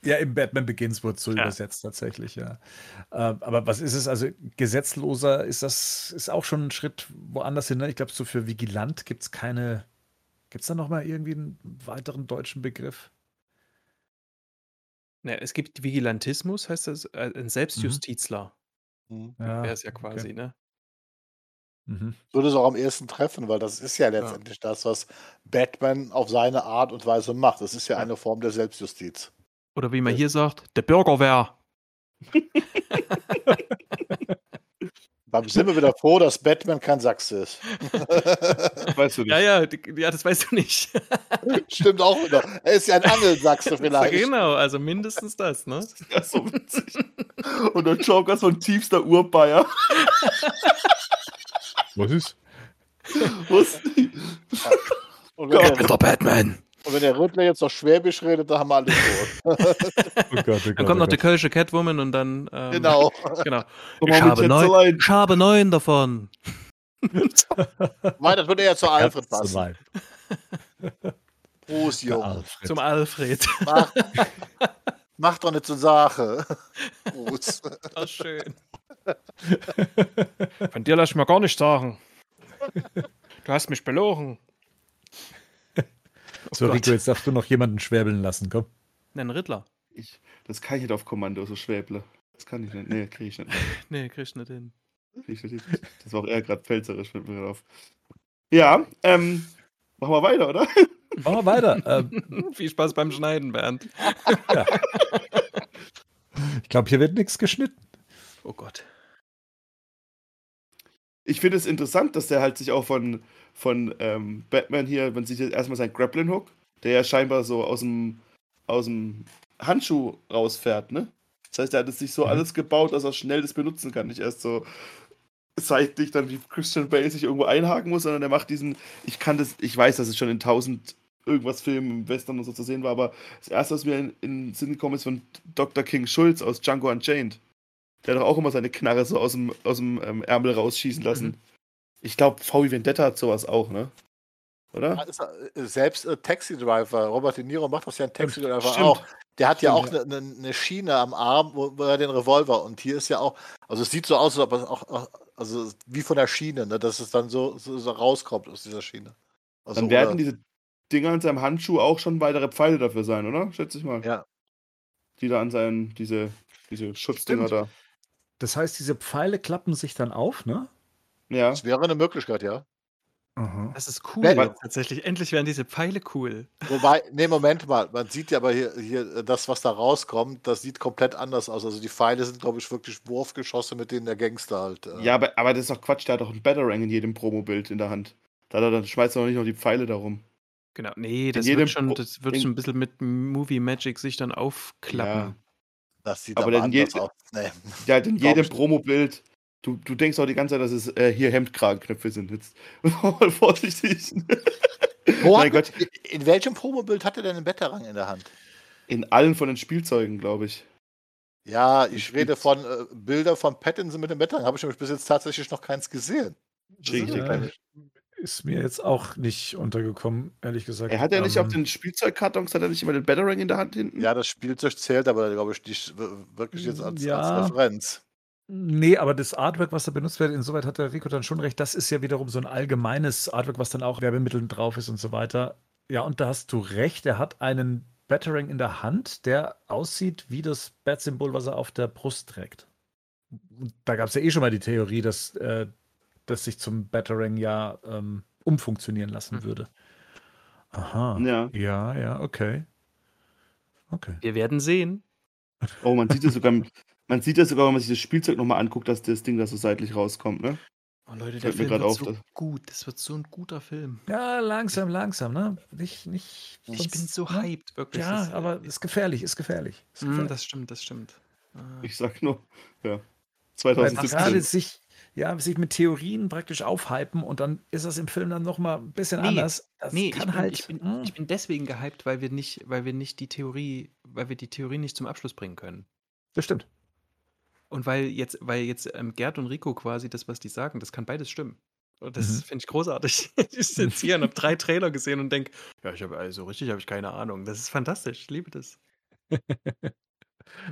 Ja, im Batman Begins wurde so Ja. übersetzt tatsächlich, ja. Ähm, aber was ist es? Also gesetzloser ist das ist auch schon ein Schritt woanders hin. Ne? Ich glaube, so für Vigilant gibt es keine. Gibt es da noch mal irgendwie einen weiteren deutschen Begriff? Ja, es gibt Vigilantismus, heißt das, äh, ein Selbstjustizler Mhm. Ja, wäre es ja okay. quasi, ne? Mhm. Würde es auch am ehesten treffen, weil das ist ja letztendlich das, was Batman auf seine Art und Weise macht. Das ist ja eine Form der Selbstjustiz. Oder wie man hier sagt, der Bürgerwehr. Dann sind wir wieder froh, dass Batman kein Sachse ist. Weißt du nicht. Ja, ja, ja, das weißt du nicht. Stimmt auch wieder. Er ist ja ein Angelsachse vielleicht. genau, also mindestens das, ne? Ja, so witzig. Und der Joker ist so ein tiefster Urbayer. Was ist? Was? Und wenn, der, der Batman. und wenn der Riddler jetzt noch Schwäbisch redet, dann haben wir alles tot. Oh Gott, oh Gott, Dann oh kommt noch die Gott. kölsche Catwoman und dann. Ähm, Genau. genau. Ich habe, neun, ich habe neun davon. Weil das würde ja zu Alfred passen. Prost, Junge. Alfred. Zum Alfred. Mach, doch nicht zur Sache. Prost. Oh, schön. Von dir lass ich mir gar nicht sagen. Du hast mich belogen. So, Gott. Rico, jetzt darfst du noch jemanden schwäbeln lassen, komm. Nenn Riddler. Ich, das kann ich nicht auf Kommando, so Schwäble. Das kann ich nicht. Nee, krieg ich nicht. Nee, krieg ich nicht hin. Krieg ich nicht. Das war auch eher gerade pfälzerisch, fällt mir gerade auf. Ja, ähm, machen wir weiter, oder? Machen wir weiter. ähm, Viel Spaß beim Schneiden, Bernd. ich glaube, hier wird nichts geschnitten. Oh Gott. Ich finde es interessant, dass der halt sich auch von, von ähm, Batman hier, man sieht jetzt erstmal seinen Grappling Hook, der ja scheinbar so aus dem, aus dem Handschuh rausfährt, ne? Das heißt, er hat es sich so Mhm. alles gebaut, dass er schnell das benutzen kann. Nicht erst so seitlich dann wie Christian Bale sich irgendwo einhaken muss, sondern er macht diesen, ich kann das, ich weiß, dass es schon in tausend irgendwas Filmen im Western und so zu sehen war, aber das erste, was mir in, in den Sinn gekommen ist, von Dr. King Schulz aus Django Unchained. Der hat doch auch immer seine Knarre so aus dem, aus dem ähm, Ärmel rausschießen lassen. Mhm. Ich glaube, VW Vendetta hat sowas auch, ne? Oder? Ja, äh, Selbst äh, Taxi Driver, Robert De Niro macht das ja in Taxi Driver Stimmt. auch. Der hat ja auch Stimmt, eine ne, ne Schiene am Arm, wo, wo er den Revolver und hier ist ja auch, also es sieht so aus, als ob es auch, also wie von der Schiene, ne, dass es dann so, so, so rauskommt aus dieser Schiene. Also, Dann werden diese Dinger an seinem Handschuh auch schon weitere Pfeile dafür sein, oder? Schätze ich mal. Ja. Die da an seinen, diese, diese Schutzdinger Stimmt. da. Das heißt, diese Pfeile klappen sich dann auf, ne? Ja. Das wäre eine Möglichkeit, ja. Aha. Das ist cool. Wenn- tatsächlich. Endlich werden diese Pfeile cool. Wobei, nee, Moment mal, man sieht ja aber hier, hier das, was da rauskommt, das sieht komplett anders aus. Also die Pfeile sind, glaube ich, wirklich Wurfgeschosse, mit denen der Gangster halt. Äh, Ja, aber, aber das ist doch Quatsch, der hat doch einen Batarang in jedem Promobild in der Hand. Da, da, dann schmeißt er doch nicht noch die Pfeile darum. Genau. Nee, das wird schon, Pro- das wird in- schon ein bisschen mit Movie Magic sich dann aufklappen. Das sieht Aber aber, dann anders je- aus. Nee. Ja, halt in jedem. Promobild. Du, du denkst auch die ganze Zeit, dass es äh, hier Hemdkragenknöpfe sind. Jetzt vorsichtig. Wo Mein Gott. in, welchem Promobild hat er denn einen Betterrang in der Hand? In allen von den Spielzeugen, glaube ich. Ja, ich rede von äh, Bilder von Pattinson mit dem Betterrang. Habe ich nämlich bis jetzt tatsächlich noch keins gesehen. Dir Ja. Ist mir jetzt auch nicht untergekommen, ehrlich gesagt. Er hat ja nicht Ähm, auf den Spielzeugkartons, hat er nicht immer den Batarang in der Hand hinten? Ja, das Spielzeug zählt aber, glaube ich, nicht wirklich jetzt als, Ja. als Referenz. Nee, aber das Artwork, was da benutzt wird, insoweit hat der Rico dann schon recht. Das ist ja wiederum so ein allgemeines Artwork, was dann auch Werbemitteln drauf ist und so weiter. Ja, und da hast du recht. Er hat einen Batarang in der Hand, der aussieht wie das Bat-Symbol, was er auf der Brust trägt. Und Da gab es ja eh schon mal die Theorie, dass äh, das sich zum Batarang ja ähm, umfunktionieren lassen Mhm. würde. Aha. Ja. Ja, ja, okay. Okay. Wir werden sehen. Oh, man sieht ja sogar, man sieht ja sogar, wenn man sich das Spielzeug nochmal anguckt, dass das Ding da so seitlich rauskommt, ne? Oh Leute, der Film wird auf, so dass- gut. Das wird so ein guter Film. Ja, langsam, langsam, ne? Nicht, nicht. Ich sonst, bin so ne? hyped, wirklich. Ja, Das- aber ist gefährlich, ist gefährlich. Ist Mm, gefährlich. das stimmt, das stimmt. Ah. Ich sag nur, ja. Weil 2017. gerade sich, ja, sich mit Theorien praktisch aufhypen und dann ist das im Film dann nochmal ein bisschen Nee, anders. Das Nee, ich bin, halt. ich, bin, mm, ich bin deswegen gehypt, weil wir nicht, weil wir nicht die Theorie, weil wir die Theorie nicht zum Abschluss bringen können. das stimmt. Und weil jetzt, weil jetzt ähm, Gerd und Rico quasi das, was die sagen, das kann beides stimmen. Und das Mhm. finde ich großartig. Ich sitze hier und habe drei Trailer gesehen und denke, ja, ich habe also richtig, habe ich keine Ahnung. Das ist fantastisch, ich liebe das.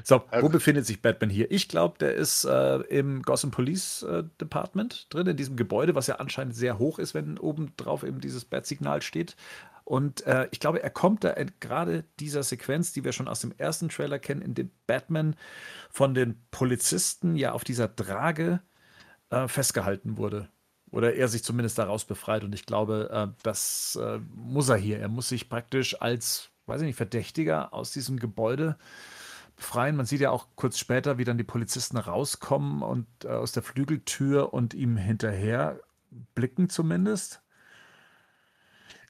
So, wo gut. befindet sich Batman hier? Ich glaube, der ist äh, im Gotham Police äh, Department drin, in diesem Gebäude, was ja anscheinend sehr hoch ist, wenn oben drauf eben dieses Bat-Signal steht. Und äh, ich glaube, er kommt da in gerade dieser Sequenz, die wir schon aus dem ersten Trailer kennen, in dem Batman von den Polizisten ja auf dieser Trage äh, festgehalten wurde. oder er sich zumindest daraus befreit. Und ich glaube, äh, das äh, muss er hier. Er muss sich praktisch als, weiß ich nicht, Verdächtiger aus diesem Gebäude befreien. Man sieht ja auch kurz später, wie dann die Polizisten rauskommen und äh, aus der Flügeltür und ihm hinterher blicken zumindest.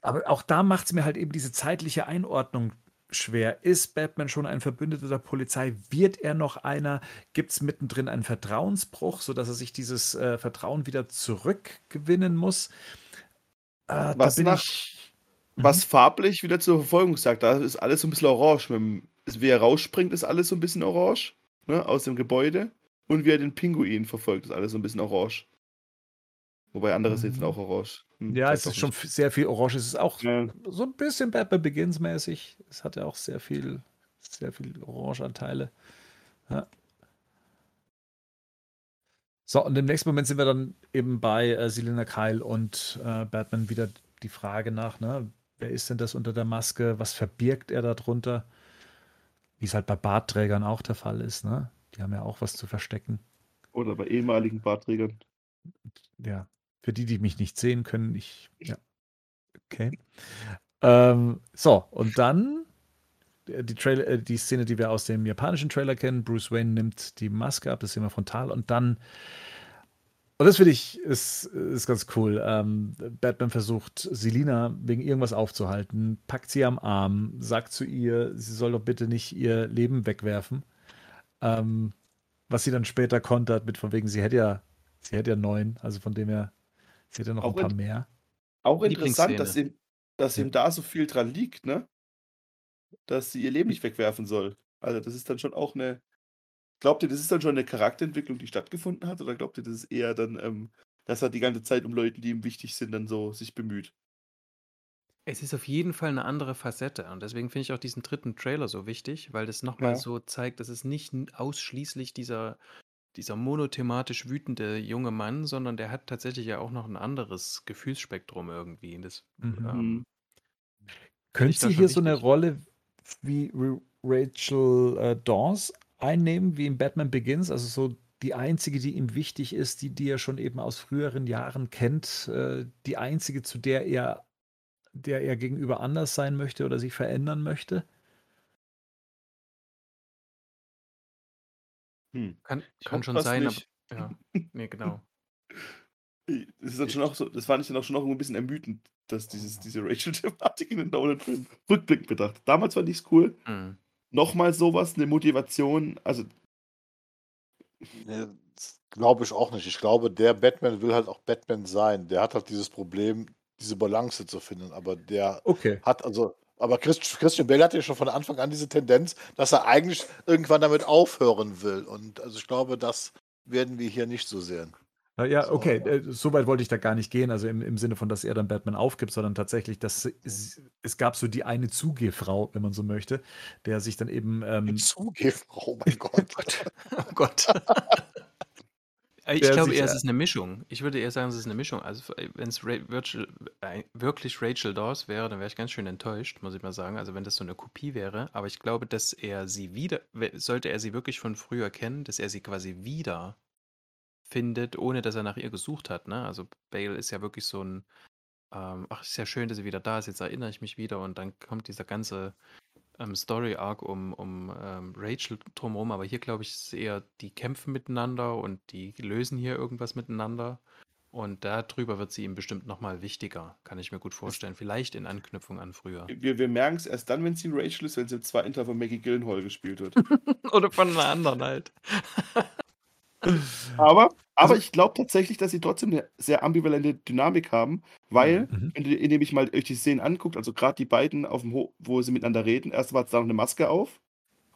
Aber auch da macht es mir halt eben diese zeitliche Einordnung schwer. Ist Batman schon ein Verbündeter der Polizei? Wird er noch einer? Gibt es mittendrin einen Vertrauensbruch, sodass er sich dieses äh, Vertrauen wieder zurückgewinnen muss? Äh, was, nach, ich, was mhm. farblich wieder zur Verfolgung sagt, da ist alles so ein bisschen orange. Dem, wie er rausspringt, ist alles so ein bisschen orange ne, aus dem Gebäude. Und wie er den Pinguin verfolgt, ist alles so ein bisschen orange. Wobei andere mhm. sind auch orange. Hm, ja, es ist schon sehr viel orange. Es ist auch ja. so ein bisschen Batman Begins mäßig. Es hat ja auch sehr viel, sehr viel Orangeanteile. Ja. So, und im nächsten Moment sind wir dann eben bei äh, Selina Kyle und äh, Batman wieder die Frage nach, ne, wer ist denn das unter der Maske? Was verbirgt er darunter? Wie es halt bei Bartträgern auch der Fall ist, ne? Die haben ja auch was zu verstecken. Oder bei ehemaligen Bartträgern. Ja, für die, die mich nicht sehen können, ich. Ja. Okay. Ähm, so, und dann äh, die, Trailer, äh, die Szene, die wir aus dem japanischen Trailer kennen. Bruce Wayne nimmt die Maske ab, das sehen wir frontal. Und dann, und das finde ich, ist, ist ganz cool. Ähm, Batman versucht, Selina wegen irgendwas aufzuhalten, packt sie am Arm, sagt zu ihr, sie soll doch bitte nicht ihr Leben wegwerfen. Ähm, was sie dann später kontert mit von wegen, sie hätte ja, sie hätte ja neun, also von dem her Sie ja noch auch ein paar mehr. Auch interessant, dass ihm, dass ihm da so viel dran liegt, ne? Dass sie ihr Leben nicht wegwerfen soll. Also, das ist dann schon auch eine. Glaubt ihr, das ist dann schon eine Charakterentwicklung, die stattgefunden hat? Oder glaubt ihr, das ist eher dann, ähm, dass er die ganze Zeit um Leute, die ihm wichtig sind, dann so sich bemüht? Es ist auf jeden Fall eine andere Facette und deswegen finde ich auch diesen dritten Trailer so wichtig, weil das nochmal Ja. so zeigt, dass es nicht ausschließlich dieser dieser monothematisch wütende junge Mann, sondern der hat tatsächlich ja auch noch ein anderes Gefühlsspektrum irgendwie. Das, mhm. ähm, Könnte sie hier so eine Rolle wie Rachel äh, Dawes einnehmen, wie in Batman Begins? Also so die einzige, die ihm wichtig ist, die, die er schon eben aus früheren Jahren kennt, äh, die einzige, zu der er, der er gegenüber anders sein möchte oder sich verändern möchte? Hm. Kann, kann schon sein, nicht. aber ja, nee, genau. Das ist dann schon auch so, das fand ich dann auch schon noch ein bisschen ermüdend, dass dieses, diese Rachel-Thematik in den Nolan-Filmen rückblickend betrachtet. Damals fand ich es cool. Mhm. Nochmal sowas, eine Motivation, also. Nee, glaube ich auch nicht. Ich glaube, der Batman will halt auch Batman sein. Der hat halt dieses Problem, diese Balance zu finden. Aber der okay. hat also aber Christian Bale hatte ja schon von Anfang an diese Tendenz, dass er eigentlich irgendwann damit aufhören will. Und also ich glaube, das werden wir hier nicht so sehen. Ja, okay, äh, so weit wollte ich da gar nicht gehen, also im, im Sinne von, dass er dann Batman aufgibt, sondern tatsächlich, dass es, es gab so die eine Zugehfrau, wenn man so möchte, der sich dann eben. Ähm, Zugehfrau, oh mein Gott. oh Gott. Äh, ich glaube eher, es ist eine Mischung. Ich würde eher sagen, es ist eine Mischung. Also, wenn es äh, wirklich Rachel Dawes wäre, dann wäre ich ganz schön enttäuscht, muss ich mal sagen. Also, wenn das so eine Kopie wäre. Aber ich glaube, dass er sie wieder, sollte er sie wirklich von früher kennen, dass er sie quasi wieder findet, ohne dass er nach ihr gesucht hat. Ne? Also, Bale ist ja wirklich so ein, ähm, ach, ist ja schön, dass sie wieder da ist, jetzt erinnere ich mich wieder und dann kommt dieser ganze ähm, Story-Arc um, um ähm, Rachel drumherum, aber hier glaube ich, ist eher, die kämpfen miteinander und die lösen hier irgendwas miteinander. Und darüber wird sie ihm bestimmt nochmal wichtiger, kann ich mir gut vorstellen. Vielleicht in Anknüpfung an früher. Wir, wir merken es erst dann, wenn sie Rachel ist, wenn sie im zweiten Teil von Maggie Gyllenhaal gespielt wird. Oder von einer anderen halt. aber, aber also, ich glaube tatsächlich, dass sie trotzdem eine sehr ambivalente Dynamik haben, weil, mhm. wenn ihr, indem ich mal euch die Szenen anguckt, also gerade die beiden auf dem Ho wo sie miteinander reden, erst hat sie da noch eine Maske auf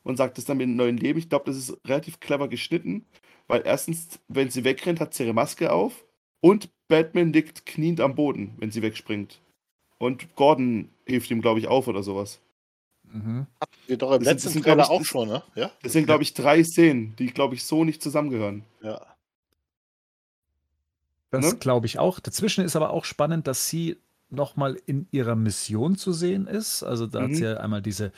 und sagt es dann mit einem neuen Leben. Ich glaube, das ist relativ clever geschnitten, weil erstens, wenn sie wegrennt, hat sie ihre Maske auf und Batman liegt kniend am Boden, wenn sie wegspringt. Und Gordon hilft ihm, glaube ich, auf oder sowas. Mhm. Hatten wir doch im das letzten sind, Trailer ich, auch schon, ne? Ja? Das sind, glaube ich, drei Szenen, die, glaube ich, so nicht zusammengehören. Ja. Das ne? glaube ich auch. Dazwischen ist aber auch spannend, dass sie nochmal in ihrer Mission zu sehen ist. Also da mhm. hat sie ja einmal diese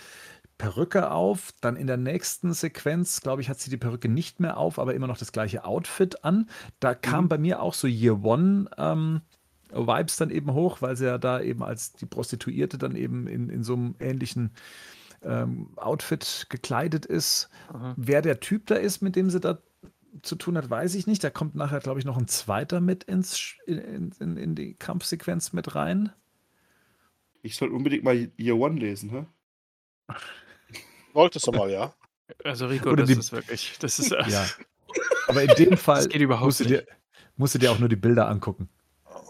Perücke auf. Dann in der nächsten Sequenz, glaube ich, hat sie die Perücke nicht mehr auf, aber immer noch das gleiche Outfit an. Da kam Mhm. bei mir auch so Year One ähm, Vibes dann eben hoch, weil sie ja da eben als die Prostituierte dann eben in, in so einem ähnlichen ähm, Outfit gekleidet ist. Aha. Wer der Typ da ist, mit dem sie da zu tun hat, weiß ich nicht. Da kommt nachher, glaube ich, noch ein zweiter mit ins, in, in, in die Kampfsequenz mit rein. Ich soll unbedingt mal Year One lesen, hä? Wolltest du mal, ja? Also Rico, Oder das die- ist wirklich, das ist, äh, Ja. Aber in dem Fall das geht überhaupt musst du, dir, musst du dir auch nur die Bilder angucken.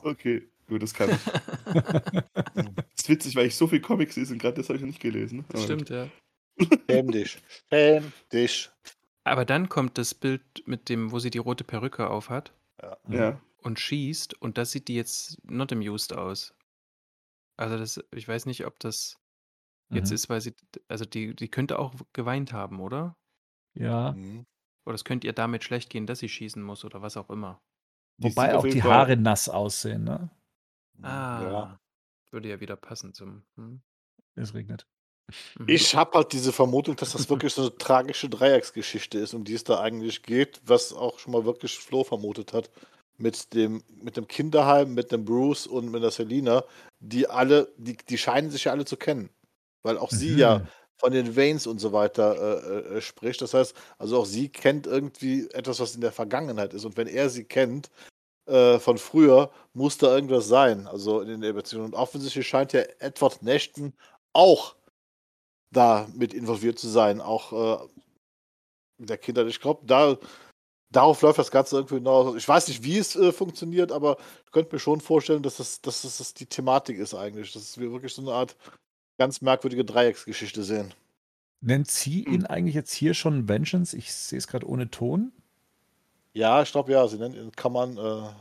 Okay, gut, das kann ich. das ist witzig, weil ich so viel Comics lese und gerade das habe ich noch nicht gelesen. Aber Stimmt, ja. Schäm dich. Schäm dich. Aber dann kommt das Bild mit dem, wo sie die rote Perücke auf hat gut. Ja. und schießt und das sieht die jetzt not amused aus. Also das, ich weiß nicht, ob das jetzt Mhm. ist, weil sie, also die, die könnte auch geweint haben, oder? Ja. Mhm. Oder es könnte ihr damit schlecht gehen, dass sie schießen muss oder was auch immer. Wobei auch die Fall- Haare nass aussehen, ne? Ah, Ja. würde ja wieder passen zum. Hm. Es regnet. Mhm. Ich habe halt diese Vermutung, dass das wirklich so eine tragische Dreiecksgeschichte ist, um die es da eigentlich geht, was auch schon mal wirklich Flo vermutet hat. Mit dem, mit dem Kinderheim, mit dem Bruce und mit der Selina, die alle, die, die scheinen sich ja alle zu kennen. Weil auch sie ja Mhm. Von den Veins und so weiter äh, äh, spricht. Das heißt, also auch sie kennt irgendwie etwas, was in der Vergangenheit ist. Und wenn er sie kennt äh, von früher, muss da irgendwas sein. Also in der Beziehung. Und offensichtlich scheint ja Edward Nashton auch da mit involviert zu sein. Auch äh, der Kinder. Ich glaube, da, darauf läuft das Ganze irgendwie hinaus. Ich weiß nicht, wie es äh, funktioniert, aber ich könnte mir schon vorstellen, dass das, dass das, das die Thematik ist eigentlich. Dass wir wirklich so eine Art ganz merkwürdige Dreiecksgeschichte sehen. Nennt sie ihn eigentlich jetzt hier schon Vengeance? Ich sehe es gerade ohne Ton. Ja, ich glaube ja, sie nennt ihn, kann man. Äh,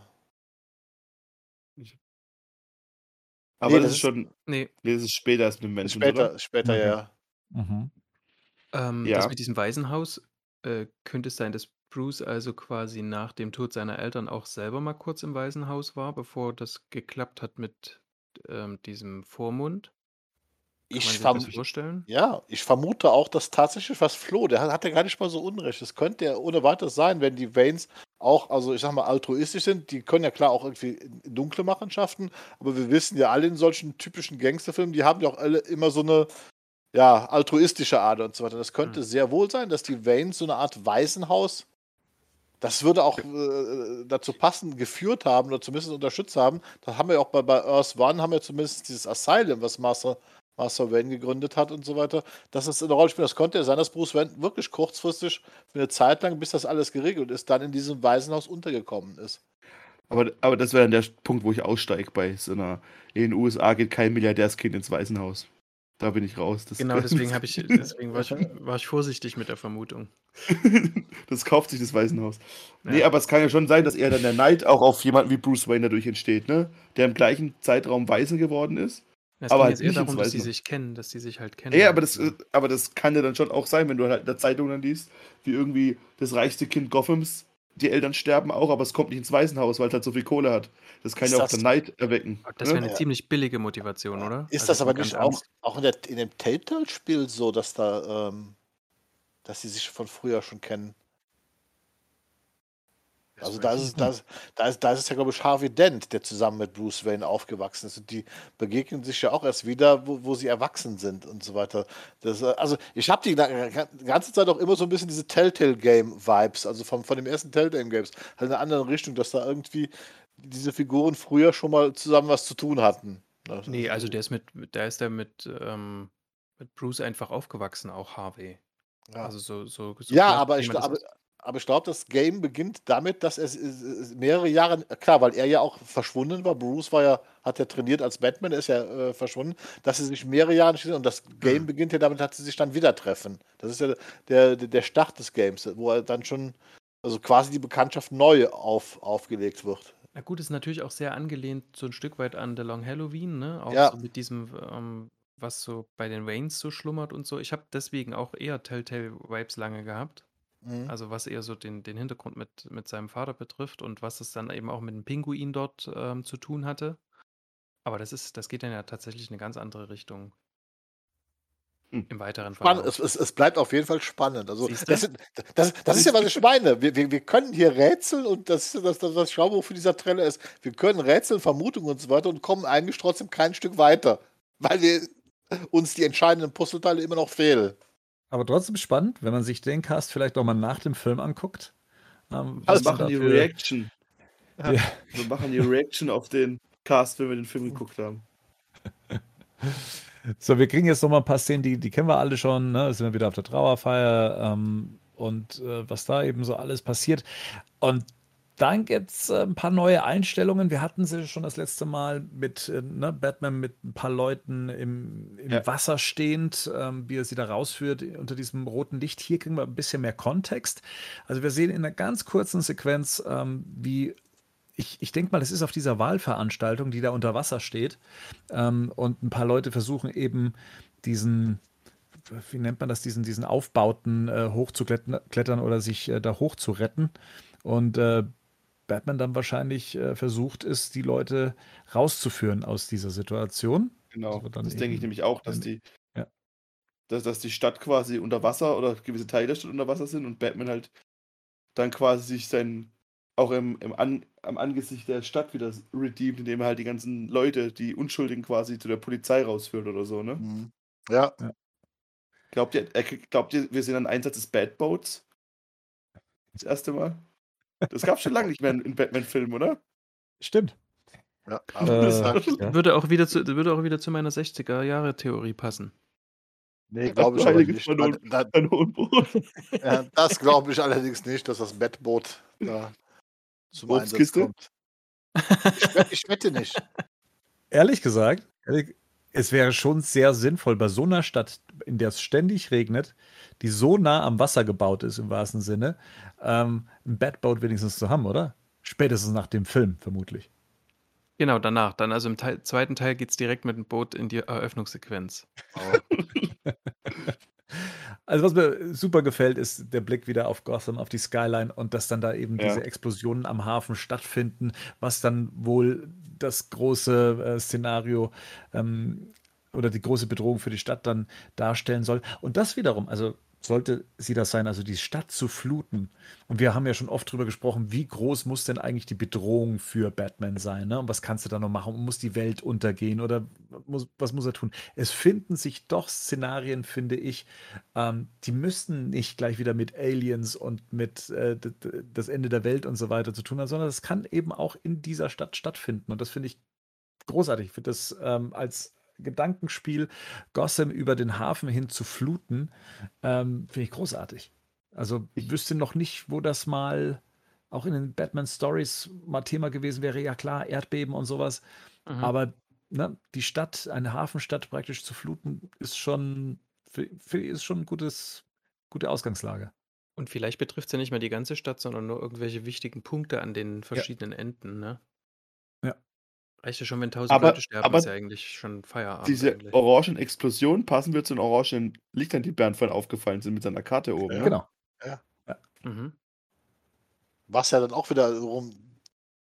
Aber Nee, das das ist schon, Nee, nee, das ist später als mit dem Menschen, später, oder? später, Okay. ja. Mhm. ähm, Ja. das mit diesem Waisenhaus, äh, könnte es sein, dass Bruce also quasi nach dem Tod seiner Eltern auch selber mal kurz im Waisenhaus war, bevor das geklappt hat mit ähm, diesem Vormund? Kann Ich man sich das vorstellen? Ja, ich vermute auch, dass tatsächlich was Flo, der hat, hat ja gar nicht mal so unrecht. Das könnte ja ohne weiteres sein, wenn die Vanes auch, also ich sag mal, altruistisch sind. Die können ja klar auch irgendwie dunkle Machenschaften, aber wir wissen ja alle in solchen typischen Gangsterfilmen, die haben ja auch alle immer so eine, ja, altruistische Ader und so weiter. Das könnte Hm. sehr wohl sein, dass die Vanes so eine Art Waisenhaus, das würde auch äh, dazu passen, geführt haben oder zumindest unterstützt haben. Da haben wir ja auch bei, bei Earth One, haben wir zumindest dieses Asylum, was Master Master Wayne gegründet hat und so weiter, dass es eine Rolle spielt. Das konnte ja sein, dass Bruce Wayne wirklich kurzfristig für eine Zeit lang, bis das alles geregelt ist, dann in diesem Waisenhaus untergekommen ist. Aber, aber das wäre dann der Punkt, wo ich aussteige bei so einer. In den USA geht kein Milliardärskind ins Waisenhaus. Da bin ich raus. Das Genau, deswegen habe ich, deswegen war ich, war ich vorsichtig mit der Vermutung. das kauft sich das Waisenhaus. Nee, Ja. aber es kann ja schon sein, dass eher dann der Neid auch auf jemanden wie Bruce Wayne dadurch entsteht, ne? Der im gleichen Zeitraum Waise geworden ist. Es Aber ging halt jetzt eher darum, dass sie sich kennen, dass sie sich halt kennen. Ja, aber das, So. aber das kann ja dann schon auch sein, wenn du halt in der Zeitung dann liest, wie irgendwie das reichste Kind Gothams, die Eltern sterben auch, aber es kommt nicht ins Waisenhaus, weil es halt so viel Kohle hat. Das kann Ist ja auch den Neid erwecken. Das wäre ne? eine Ja. ziemlich billige Motivation, oder? Ist Also das aber nicht auch, auch in, der, in dem Telltale-Spiel so, dass da, ähm, dass sie sich von früher schon kennen? Das Also da ist, es, nicht. da, ist, da, ist, da es ja, glaube ich, Harvey Dent, der zusammen mit Bruce Wayne aufgewachsen ist. Und die begegnen sich ja auch erst wieder, wo, wo sie erwachsen sind und so weiter. Das, äh, also ich habe die ga- ganze Zeit auch immer so ein bisschen diese Telltale-Game-Vibes, also vom, von dem ersten Telltale-Games, halt in einer anderen Richtung, dass da irgendwie diese Figuren früher schon mal zusammen was zu tun hatten. Ne? Nee, also der ist mit, der ist der mit, ähm, mit Bruce einfach aufgewachsen, auch Harvey. ja. Also so, so, so Ja, klar, aber ich, das aber, ist. Aber ich glaube, das Game beginnt damit, dass er mehrere Jahre, klar, weil er ja auch verschwunden war. Bruce war ja, hat ja trainiert als Batman, ist ja äh, verschwunden, dass sie sich mehrere Jahre nicht und das Game Mhm. beginnt ja damit, dass sie sich dann wieder treffen. Das ist ja der, der, der Start des Games, wo er dann schon, also quasi die Bekanntschaft neu auf, aufgelegt wird. Na gut, ist natürlich auch sehr angelehnt so ein Stück weit an The Long Halloween, ne? Auch Ja. so mit diesem, ähm, was so bei den Waynes so schlummert und so. Ich habe deswegen auch eher Telltale-Vibes lange gehabt. Mhm. Also was eher so den, den Hintergrund mit, mit seinem Vater betrifft und was es dann eben auch mit dem Pinguin dort ähm, zu tun hatte. Aber das ist, das geht dann ja tatsächlich in eine ganz andere Richtung. im weiteren. Verlauf. Es, es, es bleibt auf jeden Fall spannend. Also das, das, das ist ja, was ich meine. Wir, wir, wir können hier rätseln und das ist ja das, das, was ich glaube, wofür dieser Trailer ist. Wir können rätseln, Vermutungen und so weiter und kommen eigentlich trotzdem kein Stück weiter, weil wir uns die entscheidenden Puzzleteile immer noch fehlen. Aber trotzdem spannend, wenn man sich den Cast vielleicht auch mal nach dem Film anguckt. Ähm, was machen die dafür- Reaction. Ja. Wir machen die Reaction auf den Cast, wenn wir den Film geguckt haben. So, wir kriegen jetzt noch mal ein paar Szenen, die, die kennen wir alle schon. Ne? Sind wir wieder auf der Trauerfeier ähm, und äh, was da eben so alles passiert. Und dann gibt es ein paar neue Einstellungen. Wir hatten sie schon das letzte Mal mit äh, ne, Batman mit ein paar Leuten im, im Ja. Wasser stehend, ähm, wie er sie da rausführt unter diesem roten Licht. Hier kriegen wir ein bisschen mehr Kontext. Also wir sehen in einer ganz kurzen Sequenz, ähm, wie ich, ich denke mal, es ist auf dieser Wahlveranstaltung, die da unter Wasser steht. Ähm, und ein paar Leute versuchen eben diesen, wie nennt man das, diesen, diesen Aufbauten äh, hochzuklettern klettern oder sich äh, da hochzuretten. Und äh, Batman dann wahrscheinlich äh, versucht ist, die Leute rauszuführen aus dieser Situation. Genau. Das wird dann Das denke ich nämlich auch, dass dann- die, ja. dass, dass die Stadt quasi unter Wasser oder gewisse Teile der Stadt unter Wasser sind und Batman halt dann quasi sich sein auch im, im An, am Angesicht der Stadt wieder redeemt, indem er halt die ganzen Leute, die Unschuldigen quasi zu der Polizei rausführt oder so, ne? Mhm. Ja, Glaubt ihr, er, glaubt ihr, wir sehen einen Einsatz des Bad Boats? Das erste Mal? Das gab schon lange nicht mehr in, Batman-Filmen, oder? Stimmt. ja. Äh, ja. Würde auch wieder zu, würde auch wieder zu meiner 60er-Jahre-Theorie passen. nee, glaube ich Heiliges nicht. Da, ja, das glaube ich allerdings nicht, dass das Bettboot da zum Einsatz kommt. Ich, wette- ich wette nicht. Ehrlich gesagt, ehrlich, es wäre schon sehr sinnvoll bei so einer Stadt, in der es ständig regnet, die so nah am Wasser gebaut ist, im wahrsten Sinne, ähm, ein Batboat wenigstens zu haben, oder? Spätestens nach dem Film, vermutlich. Genau, danach. Dann also im Teil, zweiten Teil geht es direkt mit dem Boot in die Eröffnungssequenz. Also, was mir super gefällt, ist der Blick wieder auf Gotham, auf die Skyline und dass dann da eben Ja. diese Explosionen am Hafen stattfinden, was dann wohl das große äh, Szenario ähm, oder die große Bedrohung für die Stadt dann darstellen soll. Und das wiederum, also sollte sie das sein, also die Stadt zu fluten. Und wir haben ja schon oft drüber gesprochen, wie groß muss denn eigentlich die Bedrohung für Batman sein? Ne? Und was kannst du da noch machen? Muss die Welt untergehen oder muss, was muss er tun? Es finden sich doch Szenarien, finde ich, ähm, die müssten nicht gleich wieder mit Aliens und mit äh, das Ende der Welt und so weiter zu tun haben, sondern das kann eben auch in dieser Stadt stattfinden. Und das finde ich großartig. Ich finde das ähm, als Gedankenspiel, Gotham über den Hafen hin zu fluten, ähm, finde ich großartig. Also ich wüsste noch nicht, wo das mal auch in den Batman Stories mal Thema gewesen wäre. Ja klar, Erdbeben und sowas. Mhm. Aber ne, die Stadt, eine Hafenstadt praktisch zu fluten, ist schon, ist schon ein gutes, gute Ausgangslage. Und vielleicht betrifft es ja nicht mal die ganze Stadt, sondern nur irgendwelche wichtigen Punkte an den verschiedenen Enden, ne? Ja. Reicht ja schon, wenn tausend Aber- Leute sterben, aber ist ja eigentlich schon Feierabend. Diese eigentlich. orangen Explosionen passen wir zu den orangen Lichtern, die Bernd vorhin aufgefallen sind mit seiner Karte oben. Ja. ne? Genau. Mhm. Was ja dann auch wiederum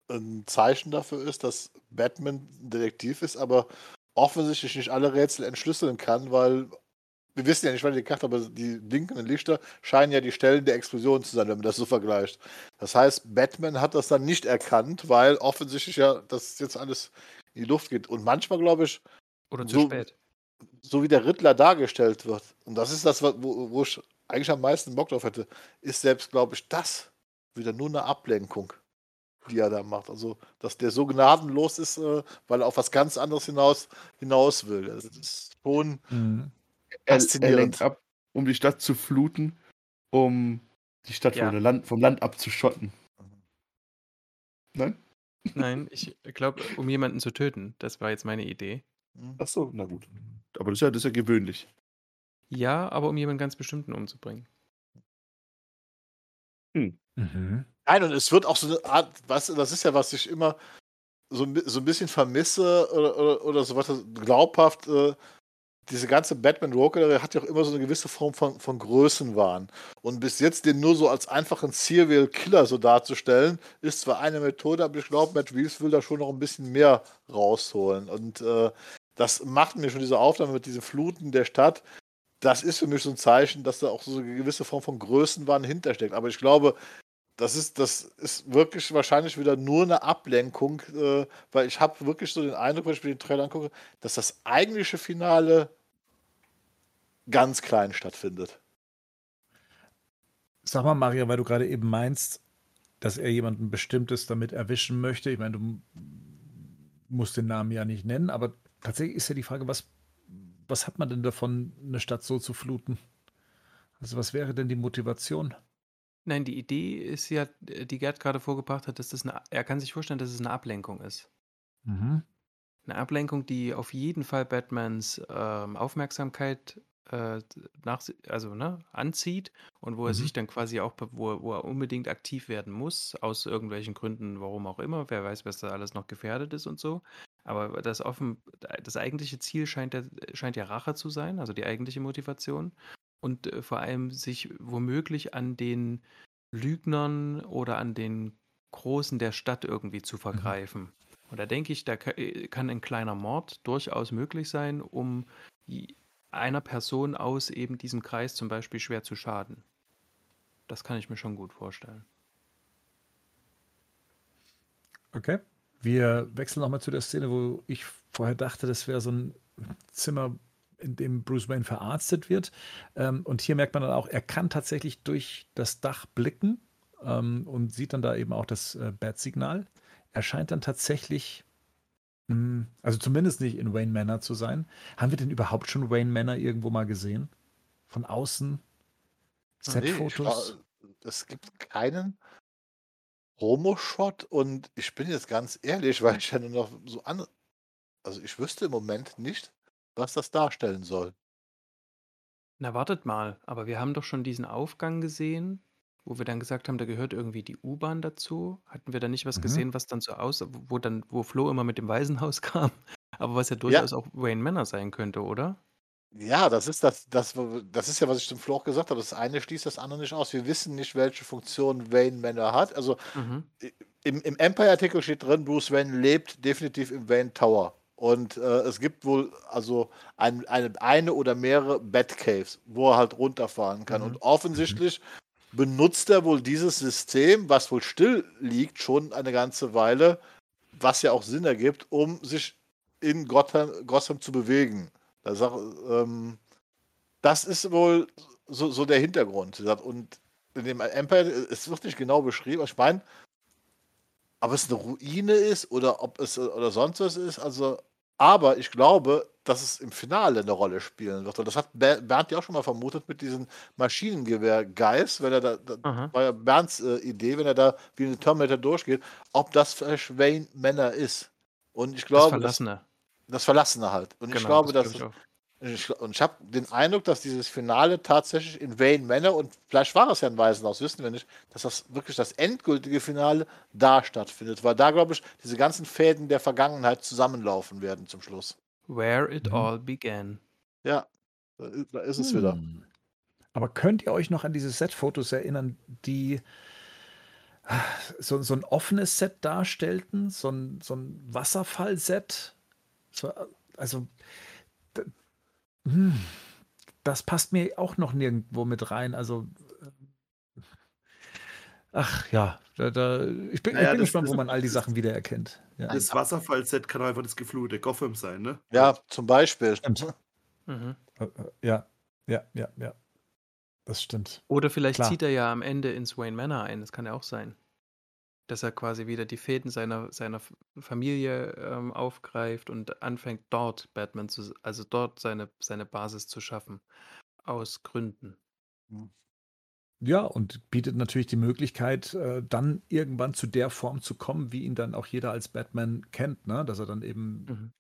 ein Zeichen dafür ist, dass Batman ein Detektiv ist, aber offensichtlich nicht alle Rätsel entschlüsseln kann, weil wir wissen ja nicht, wann die Karte, aber die blinkenden Lichter scheinen ja die Stellen der Explosion zu sein, wenn man das so vergleicht. Das heißt, Batman hat das dann nicht erkannt, weil offensichtlich ja das jetzt alles in die Luft geht. Und manchmal, glaube ich, Oder zu so- spät. so wie der Riddler dargestellt wird, und das ist das, wo, wo ich eigentlich am meisten Bock drauf hätte, ist selbst, glaube ich, das wieder nur eine Ablenkung, die er da macht. Also, dass der so gnadenlos ist, äh, weil er auf was ganz anderes hinaus, hinaus will. Also, das ist schon Mhm. Er, er Faszinierend. lenkt ab, um die Stadt zu fluten, um die Stadt Ja. vom, Land, vom Land abzuschotten. Nein? Nein, ich glaube, um jemanden zu töten. Das war jetzt meine Idee. hm, Ach so, na gut. Aber das ist ja, das ist ja gewöhnlich. Ja, aber um jemanden ganz bestimmten umzubringen. Mhm. Nein, und es wird auch so eine Art, was, das ist ja, was ich immer so, so ein bisschen vermisse oder, oder, oder so was glaubhaft, äh, diese ganze Batman Rogue hat ja auch immer so eine gewisse Form von, von Größenwahn. Und bis jetzt den nur so als einfachen Serial Killer so darzustellen, ist zwar eine Methode, aber ich glaube, Matt Reeves will da schon noch ein bisschen mehr rausholen. Und äh, das macht mir schon diese Aufnahme mit diesen Fluten der Stadt das ist für mich so ein Zeichen, dass da auch so eine gewisse Form von Größenwahn hintersteckt. Aber ich glaube, das ist, das ist wirklich wahrscheinlich wieder nur eine Ablenkung, äh, weil ich habe wirklich so den Eindruck, wenn ich mir den Trailer angucke, dass das eigentliche Finale ganz klein stattfindet. Sag mal, Maria, weil du gerade eben meinst, dass er jemanden Bestimmtes damit erwischen möchte. Ich meine, du musst den Namen ja nicht nennen, aber tatsächlich ist ja die Frage, was, was hat man denn davon, eine Stadt so zu fluten? Also was wäre denn die Motivation? Nein, die Idee ist ja, die Gerd gerade vorgebracht hat, dass das eine, er kann sich vorstellen, dass es eine Ablenkung ist. Mhm. Eine Ablenkung, die auf jeden Fall Batmans ähm, Aufmerksamkeit äh, nach, also, ne, anzieht und wo er Mhm. sich dann quasi auch, wo, wo er unbedingt aktiv werden muss, aus irgendwelchen Gründen, warum auch immer. Wer weiß, was da alles noch gefährdet ist und so. Aber das offen, das eigentliche Ziel scheint scheint ja Rache zu sein, also die eigentliche Motivation. Und äh, vor allem sich womöglich an den Lügnern oder an den Großen der Stadt irgendwie zu vergreifen. Und da denke ich, da äh, kann ein kleiner Mord durchaus möglich sein, um einer Person aus eben diesem Kreis zum Beispiel schwer zu schaden. Das kann ich mir schon gut vorstellen. Okay. Wir wechseln nochmal zu der Szene, wo ich vorher dachte, das wäre so ein Zimmer, in dem Bruce Wayne verarztet wird. Ähm, und hier merkt man dann auch, er kann tatsächlich durch das Dach blicken ähm, und sieht dann da eben auch das äh, Bat-Signal. Er scheint dann tatsächlich, mh, also zumindest nicht in Wayne Manor zu sein. Haben wir denn überhaupt schon Wayne Manor irgendwo mal gesehen? Von außen? Nee, Set-Fotos? glaub, es gibt keinen Promo-Shot und ich bin jetzt ganz ehrlich, weil ich ja nur noch so an. Also ich wüsste im Moment nicht, was das darstellen soll. Na, wartet mal, aber wir haben doch schon diesen Aufgang gesehen, wo wir dann gesagt haben, da gehört irgendwie die U-Bahn dazu. Hatten wir da nicht was Mhm. gesehen, was dann so aus, wo dann, wo Flo immer mit dem Waisenhaus kam, aber was ja durchaus auch Wayne Manor sein könnte, oder? Ja, das ist das, das, das ist ja, was ich zum Flo auch gesagt habe. Das eine schließt das andere nicht aus. Wir wissen nicht, welche Funktion Wayne Manor hat. Also Mhm. im, im Empire-Artikel steht drin, Bruce Wayne lebt definitiv im Wayne Tower. Und äh, es gibt wohl also ein, eine, eine oder mehrere Batcaves, wo er halt runterfahren kann. Mhm. Und offensichtlich benutzt er wohl dieses System, was wohl still liegt, schon eine ganze Weile, was ja auch Sinn ergibt, um sich in Gotham, Gotham zu bewegen. Da sag, ähm, das ist wohl so, so der Hintergrund. Und in dem Empire, es wird nicht genau beschrieben, ich meine, ob es eine Ruine ist oder ob es oder sonst was ist, also, aber ich glaube, dass es im Finale eine Rolle spielen wird. Und das hat Ber- Bernd ja auch schon mal vermutet mit diesem Maschinengewehr-Geist, wenn er da, da Aha. war ja Bernds äh, Idee, wenn er da wie ein Terminator durchgeht, ob das vielleicht Wayne Manor ist. Und ich Das glaube, das, Verlassene. das Verlassene halt. Und ich Genau, glaube, das dass und ich habe den Eindruck, dass dieses Finale tatsächlich in Wayne Manor und vielleicht war es ja ein Waisenhaus, wissen wir nicht, dass das wirklich das endgültige Finale da stattfindet, weil da, glaube ich, diese ganzen Fäden der Vergangenheit zusammenlaufen werden zum Schluss. Where it Mhm. all began. Ja, da ist es wieder. Hm. Aber könnt ihr euch noch an diese Set-Fotos erinnern, die so, so ein offenes Set darstellten? So ein, so ein Wasserfall-Set? So, also, hm, das passt mir auch noch nirgendwo mit rein. Also, äh, ach ja, da, da, ich bin, Naja, ich bin das- gespannt, wo das- man all die das- Sachen wiedererkennt. Ja. Das Wasserfall-Set kann einfach das geflute Gotham sein, ne? Ja, zum Beispiel. Stimmt. Mhm. Äh, äh, Ja, ja, ja, ja. Das stimmt. Oder vielleicht Klar. zieht er ja am Ende ins Wayne Manor ein. Das kann ja auch sein. Dass er quasi wieder die Fäden seiner, seiner Familie ähm, aufgreift und anfängt dort Batman zu, also dort seine, seine Basis zu schaffen. Aus Gründen. Ja, und bietet natürlich die Möglichkeit, äh, dann irgendwann zu der Form zu kommen, wie ihn dann auch jeder als Batman kennt, ne? Dass er dann eben Mhm.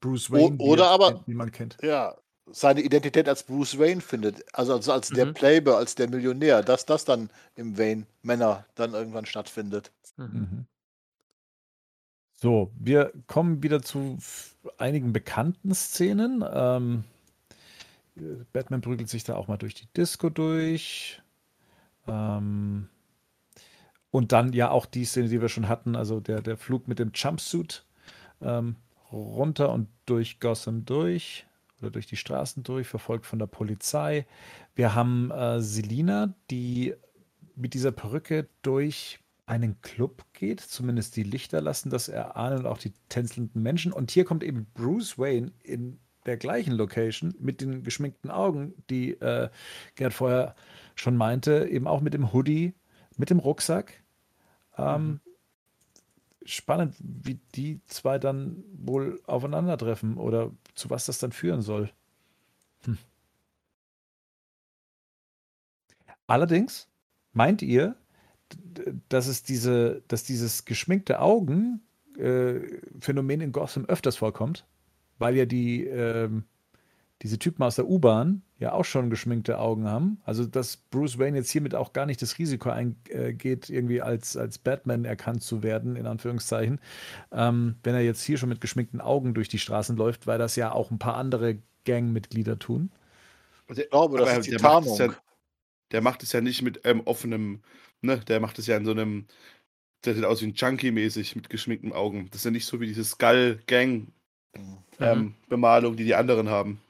Bruce O- Wayne, oder wird, aber- den- wie man kennt. Ja, seine Identität als Bruce Wayne findet, also als, als der Mhm. Playboy, als der Millionär, dass das dann im Wayne Manor dann irgendwann stattfindet. Mhm. Mhm. So, wir kommen wieder zu einigen bekannten Szenen. Ähm, äh, Batman prügelt sich da auch mal durch die Disco durch. Ähm, und dann ja auch die Szene, die wir schon hatten, also der, der Flug mit dem Jumpsuit ähm, runter und durch Gotham durch. Oder durch die Straßen durch, verfolgt von der Polizei. Wir haben äh, Selina, die mit dieser Perücke durch einen Club geht, zumindest die Lichter lassen das erahnen und auch die tänzelnden Menschen. Und hier kommt eben Bruce Wayne in der gleichen Location mit den geschminkten Augen, die äh, Gerd vorher schon meinte, eben auch mit dem Hoodie, mit dem Rucksack. Ähm, mhm. Spannend, wie die zwei dann wohl aufeinandertreffen oder zu was das dann führen soll. Hm. Allerdings meint ihr, dass es diese, dass dieses geschminkte Augen-Phänomen äh, in Gotham öfters vorkommt, weil ja die, äh, diese Typen aus der U-Bahn ja auch schon geschminkte Augen haben. Also, dass Bruce Wayne jetzt hiermit auch gar nicht das Risiko eingeht, irgendwie als, als Batman erkannt zu werden, in Anführungszeichen, ähm, wenn er jetzt hier schon mit geschminkten Augen durch die Straßen läuft, weil das ja auch ein paar andere Gangmitglieder tun. Also, ich glaube, das ist die der Tarnung. Macht ja, der macht es ja nicht mit ähm, offenem ne, der macht es ja in so einem, der sieht aus wie ein Junkie-mäßig mit geschminkten Augen. Das ist ja nicht so wie diese Skull-Gang-Bemalung, mhm. ähm, die die anderen haben.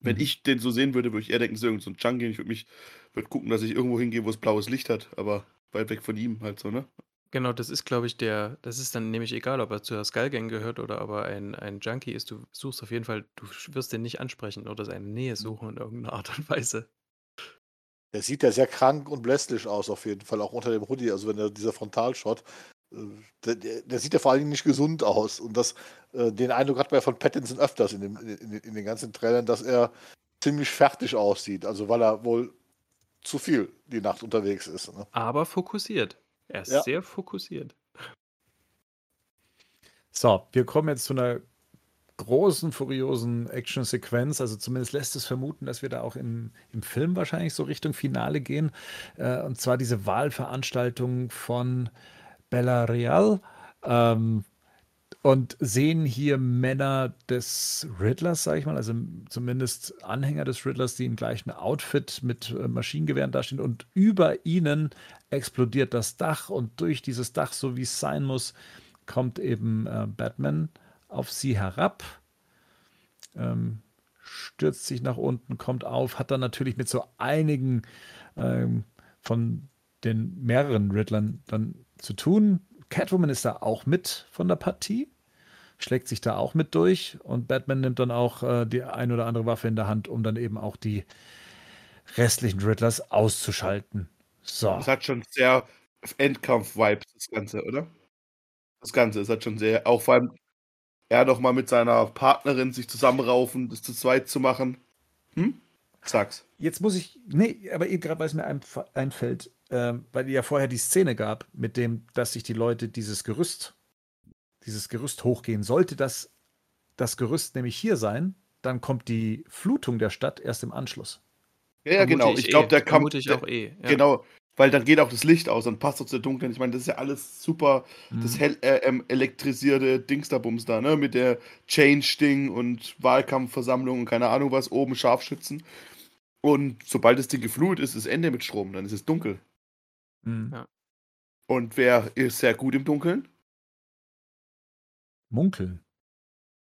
Wenn mhm. ich den so sehen würde, würde ich eher denken, so ein Junkie. Ich würde mich würd gucken, dass ich irgendwo hingehe, wo es blaues Licht hat, aber weit weg von ihm halt so, ne? Genau, das ist, glaube ich, der, das ist dann nämlich egal, ob er zur Skull Gang gehört oder ob er ein, ein Junkie ist. Du suchst auf jeden Fall, du wirst den nicht ansprechen oder seine Nähe suchen in irgendeiner Art und Weise. Der sieht ja sehr krank und blässlich aus, auf jeden Fall, auch unter dem Hoodie. Also, wenn er dieser Frontalshot, der, der, sieht ja vor allen Dingen nicht gesund aus. Und das, äh, den Eindruck hat man ja von Pattinson öfters in, dem, in, in, den ganzen Trailern, dass er ziemlich fertig aussieht. Also, weil er wohl zu viel die Nacht unterwegs ist. Ne? Aber fokussiert. Er ist ja. sehr fokussiert. So, wir kommen jetzt zu einer großen, furiosen Action-Sequenz. Also zumindest lässt es vermuten, dass wir da auch im, im Film wahrscheinlich so Richtung Finale gehen. Äh, und zwar diese Wahlveranstaltung von Bella Real. Ähm, und sehen hier Männer des Riddlers, sage ich mal, also zumindest Anhänger des Riddlers, die im gleichen Outfit mit äh, Maschinengewehren dastehen. Und über ihnen explodiert das Dach und durch dieses Dach, so wie es sein muss, kommt eben äh, Batman auf sie herab, ähm, stürzt sich nach unten, kommt auf, hat dann natürlich mit so einigen ähm, von den mehreren Riddlern dann zu tun. Catwoman ist da auch mit von der Partie, schlägt sich da auch mit durch und Batman nimmt dann auch äh, die ein oder andere Waffe in der Hand, um dann eben auch die restlichen Riddlers auszuschalten. So. Das hat schon sehr Endkampf-Vibes, das Ganze, oder? Das Ganze, es hat schon sehr, auch vor allem er doch mal mit seiner Partnerin sich zusammenraufen, das zu zweit zu machen. Hm? Sag's. Jetzt muss ich, nee, aber eben gerade, weil es mir einfällt, äh, weil ja vorher die Szene gab, mit dem, dass sich die Leute dieses Gerüst, dieses Gerüst hochgehen. Sollte das, das Gerüst nämlich hier sein, dann kommt die Flutung der Stadt erst im Anschluss. Ja, ja genau. Ich, ich glaube, eh. der kommt. Ich auch eh. Ja. Genau. Weil dann geht auch das Licht aus und passt auch zu der dunklen. Ich meine, das ist ja alles super, mhm. das hell, äh, ähm, elektrisierte Dingsterbums da, ne? Mit der Change-Ding und Wahlkampfversammlung und keine Ahnung was, oben Scharfschützen. Und sobald das Ding geflutet ist, ist Ende mit Strom, dann ist es dunkel. Mhm. Ja. Und wer ist sehr gut im Dunkeln? Munkeln.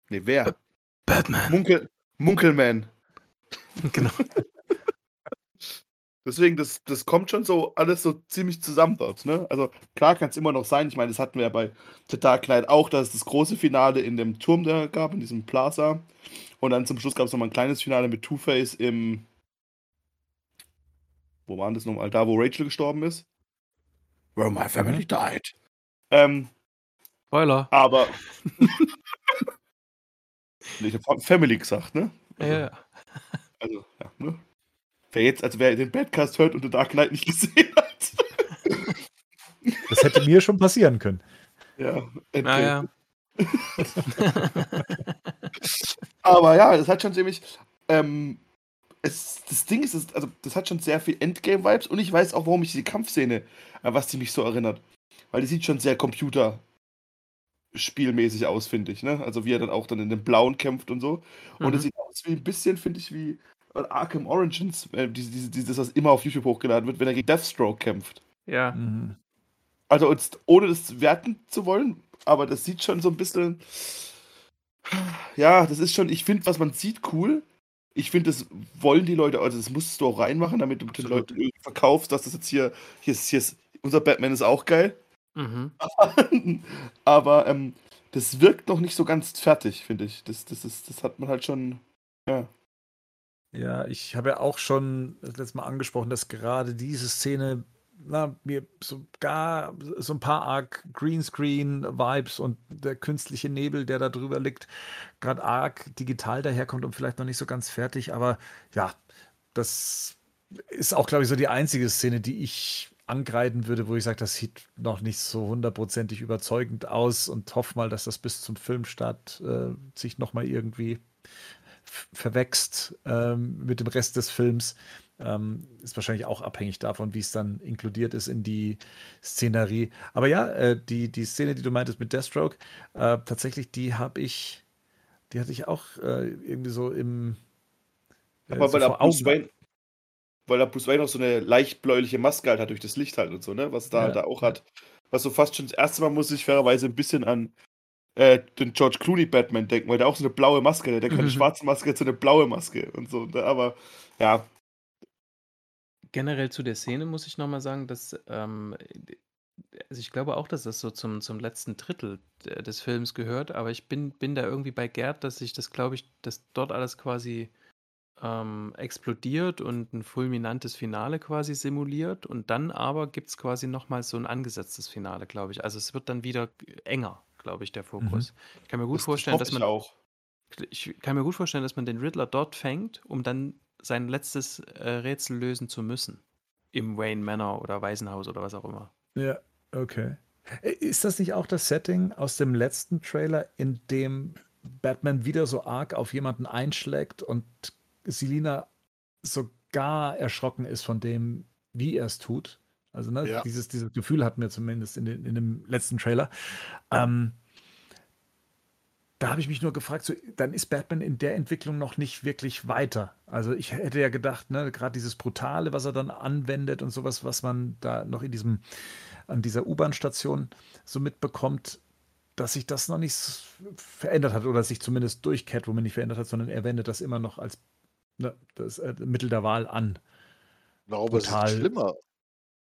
Nee, wer? B Batman. Munkel Munkelman. genau. Deswegen, das, das kommt schon so alles so ziemlich zusammen dort. Ne? Also klar kann es immer noch sein. Ich meine, das hatten wir ja bei The Dark Knight auch, dass es das große Finale in dem Turm da gab, in diesem Plaza. Und dann zum Schluss gab es nochmal ein kleines Finale mit Two-Face im. Wo waren das nochmal? Da, wo Rachel gestorben ist. Where my family mhm. died. Ähm, Spoiler. Aber. ich habe Family gesagt, ne? Also, ja. Also, ja, ne? Wer jetzt, also wer den Badcast hört und The Dark Knight nicht gesehen hat. Das hätte mir schon passieren können. Ja, naja. Aber ja, das hat schon ziemlich. Ähm, es, das Ding ist, es, also das hat schon sehr viel Endgame-Vibes und ich weiß auch, warum ich die Kampfszene, an was die mich so erinnert. Weil die sieht schon sehr computerspielmäßig aus, finde ich. Ne? Also wie er dann auch dann in dem Blauen kämpft und so. Und es mhm. sieht aus wie ein bisschen, finde ich, wie Arkham Origins, äh, diese, diese, dieses, was immer auf YouTube hochgeladen wird, wenn er gegen Deathstroke kämpft. Ja. Mhm. Also jetzt, ohne das werten zu wollen, aber das sieht schon so ein bisschen. Ja, das ist schon, ich finde, was man sieht, cool. Ich finde, das wollen die Leute, also das musst du auch reinmachen, damit du den Absolut. Leuten irgendwie verkaufst, dass das jetzt hier, hier ist, hier ist, unser Batman ist auch geil. Mhm. Aber ähm, das wirkt noch nicht so ganz fertig, finde ich. Das, das, ist, das hat man halt schon, ja. Ja, ich habe ja auch schon das letzte Mal angesprochen, dass gerade diese Szene na, mir sogar so ein paar arg Greenscreen-Vibes und der künstliche Nebel, der da drüber liegt, gerade arg digital daherkommt und vielleicht noch nicht so ganz fertig. Aber ja, das ist auch, glaube ich, so die einzige Szene, die ich angreifen würde, wo ich sage, das sieht noch nicht so hundertprozentig überzeugend aus und hoffe mal, dass das bis zum Filmstart äh, sich noch mal irgendwie verwächst ähm, mit dem Rest des Films. Ähm, ist wahrscheinlich auch abhängig davon, wie es dann inkludiert ist in die Szenerie. Aber ja, äh, die, die Szene, die du meintest mit Deathstroke, äh, tatsächlich, die habe ich, die hatte ich auch äh, irgendwie so im äh, Aber so weil er vor Bruce Augen. Wayne, weil er Bruce Wayne auch so eine leicht bläuliche Maske halt hat durch das Licht halt und so, ne? Was da Ja. halt da auch hat. Was so fast schon das erste Mal muss ich fairerweise ein bisschen an äh, den George Clooney Batman denken, weil der auch so eine blaue Maske hat. Der keine Mhm. schwarze Maske, hat so eine blaue Maske und so. Ne? Aber ja, Generell zu der Szene muss ich nochmal sagen, dass, ähm, also ich glaube auch, dass das so zum, zum letzten Drittel de- des Films gehört, aber ich bin, bin da irgendwie bei Gerd, dass ich das, glaube ich, dass dort alles quasi ähm, explodiert und ein fulminantes Finale quasi simuliert und dann aber gibt es quasi nochmal so ein angesetztes Finale, glaube ich. Also es wird dann wieder enger, glaube ich, der Fokus. Ich kann mir gut das, vorstellen, das dass man auch. ich kann mir gut vorstellen, dass man den Riddler dort fängt, um dann sein letztes äh, Rätsel lösen zu müssen. Im Wayne Manor oder Waisenhaus oder was auch immer. Ja, okay. Ist das nicht auch das Setting aus dem letzten Trailer, in dem Batman wieder so arg auf jemanden einschlägt und Selina sogar erschrocken ist von dem, wie er es tut? Also, ne, Ja. dieses, dieses Gefühl hatten wir zumindest in, den, in dem letzten Trailer. Ähm, da habe ich mich nur gefragt, so, dann ist Batman in der Entwicklung noch nicht wirklich weiter. Also ich hätte ja gedacht, ne, gerade dieses Brutale, was er dann anwendet und sowas, was man da noch in diesem, an dieser U-Bahn-Station so mitbekommt, dass sich das noch nicht verändert hat oder sich zumindest durch Catwoman nicht verändert hat, sondern er wendet das immer noch als ne, das äh, Mittel der Wahl an. Ich glaube, es ist schlimmer.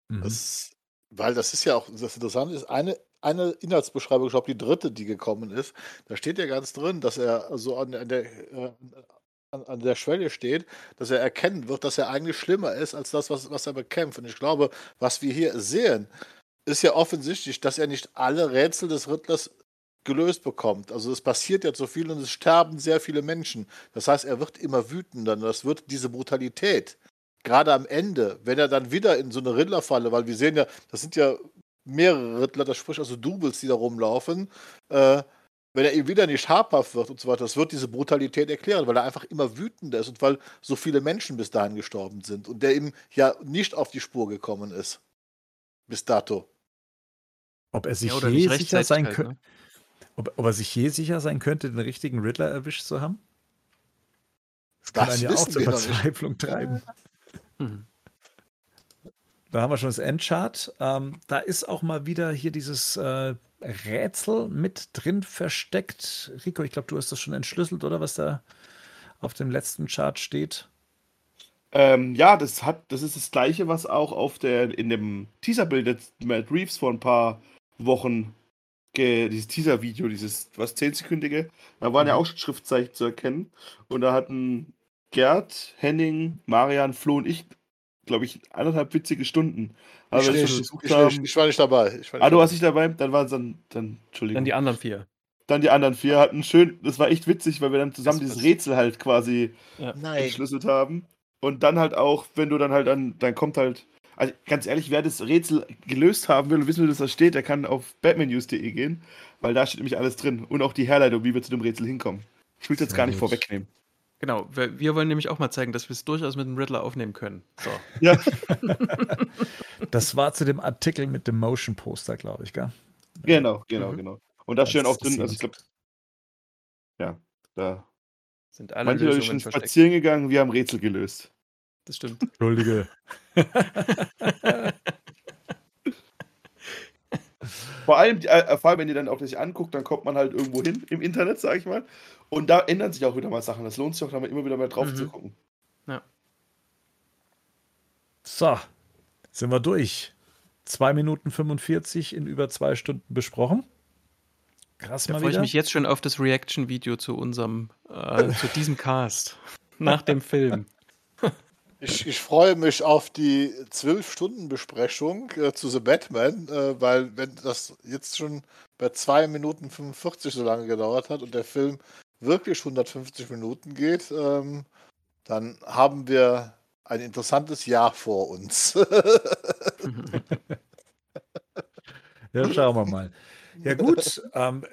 Mhm. Das, weil das ist ja auch, das Interessante ist, eine, eine Inhaltsbeschreibung, ich glaube, die dritte, die gekommen ist, da steht ja ganz drin, dass er so an, an, der, äh, an, an der Schwelle steht, dass er erkennen wird, dass er eigentlich schlimmer ist als das, was, was er bekämpft. Und ich glaube, was wir hier sehen, ist ja offensichtlich, dass er nicht alle Rätsel des Riddlers gelöst bekommt. Also es passiert ja so viel und es sterben sehr viele Menschen. Das heißt, er wird immer wütender das wird diese Brutalität, gerade am Ende, wenn er dann wieder in so eine Riddlerfalle, weil wir sehen ja, das sind ja mehrere Riddler, das spricht also Doubles, die da rumlaufen, äh, wenn er ihm wieder nicht habhaft wird und so weiter, das wird diese Brutalität erklären, weil er einfach immer wütender ist und weil so viele Menschen bis dahin gestorben sind und der ihm ja nicht auf die Spur gekommen ist. Bis dato. Ob er sich Ja, je sicher sein halt, könnte, ne? ob, ob er sich je sicher sein könnte, den richtigen Riddler erwischt zu haben? Das kann Das einen ja auch zur. Verzweiflung treiben. Mhm. Da haben wir schon das Endchart. Ähm, da ist auch mal wieder hier dieses äh, Rätsel mit drin versteckt. Rico, ich glaube, du hast das schon entschlüsselt, oder was da auf dem letzten Chart steht? Ähm, ja, das hat, das ist das gleiche, was auch auf der, in dem Teaserbild jetzt Matt Reeves vor ein paar Wochen, dieses Teaser-Video, dieses, was, 10-sekündige, da waren ja Mhm. auch schon Schriftzeichen zu erkennen. Und da hatten Gerd, Henning, Marian, Flo und ich, glaube ich, anderthalb witzige Stunden. Aber ich, ich, ich, haben, ich, war nicht dabei. Ich war nicht ah, du warst nicht dabei? Dann waren es dann, dann, Entschuldigung. Dann die anderen vier. Dann die anderen vier hatten schön, das war echt witzig, weil wir dann zusammen Das- dieses Rätsel halt quasi entschlüsselt haben. Und dann halt auch, wenn du dann halt an, dann kommt halt, also ganz ehrlich, wer das Rätsel gelöst haben will und wissen will, dass das steht, der kann auf batmannews.de gehen, weil da steht nämlich alles drin und auch die Herleitung, wie wir zu dem Rätsel hinkommen. Ich will es jetzt Sehr gar nicht gut. vorwegnehmen. Genau, wir, wir wollen nämlich auch mal zeigen, dass wir es durchaus mit dem Riddler aufnehmen können. So. Ja, Das war zu dem Artikel mit dem Motion Poster, glaube ich, gell? genau, genau, Mhm. genau. Und da steht Das auch drin, also ich glaube, ja, da. Sind alle Manche Leute Lösungen sind versteckt. spazieren gegangen, wir haben Rätsel gelöst. Das stimmt. Entschuldige. Vor allem, äh, vor allem, wenn ihr dann auch sich anguckt, dann kommt man halt irgendwo hin im Internet, sag ich mal. Und da ändern sich auch wieder mal Sachen. Das lohnt sich auch, da immer wieder mal drauf mhm. zu gucken. Ja. So, sind wir durch. 2 Minuten 45 in über zwei Stunden besprochen. Krass da mal freue ich mich jetzt schon auf das Reaction-Video zu unserem, äh, zu diesem Cast nach dem Film. Ich, ich freue mich auf die 12-Stunden-Besprechung äh, zu The Batman, äh, weil wenn das jetzt schon bei 2 Minuten 45 so lange gedauert hat und der Film wirklich 150 Minuten geht, ähm, dann haben wir ein interessantes Jahr vor uns. ja, schauen wir mal. Ja, gut. Ähm,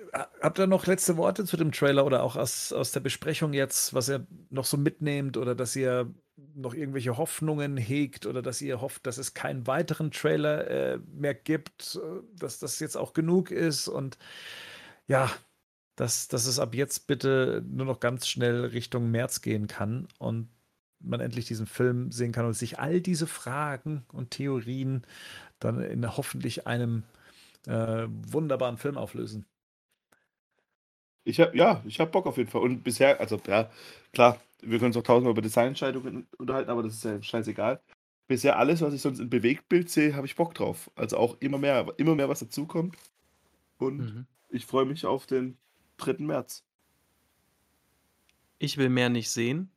habt ihr noch letzte Worte zu dem Trailer oder auch aus, aus der Besprechung jetzt, was ihr noch so mitnehmt oder dass ihr noch irgendwelche Hoffnungen hegt oder dass ihr hofft, dass es keinen weiteren Trailer äh, mehr gibt, äh, dass das jetzt auch genug ist und ja, dass, dass es ab jetzt bitte nur noch ganz schnell Richtung März gehen kann und man endlich diesen Film sehen kann und sich all diese Fragen und Theorien dann in hoffentlich einem äh, wunderbaren Film auflösen. Ich habe ja, ich habe Bock auf jeden Fall. Und bisher, also ja, klar, wir können uns auch tausendmal über Designentscheidungen unterhalten, aber das ist ja scheißegal. Bisher alles, was ich sonst im Bewegtbild sehe, habe ich Bock drauf. Also auch immer mehr, immer mehr, was dazukommt. Und mhm. ich freue mich auf den 3. März. Ich will mehr nicht sehen.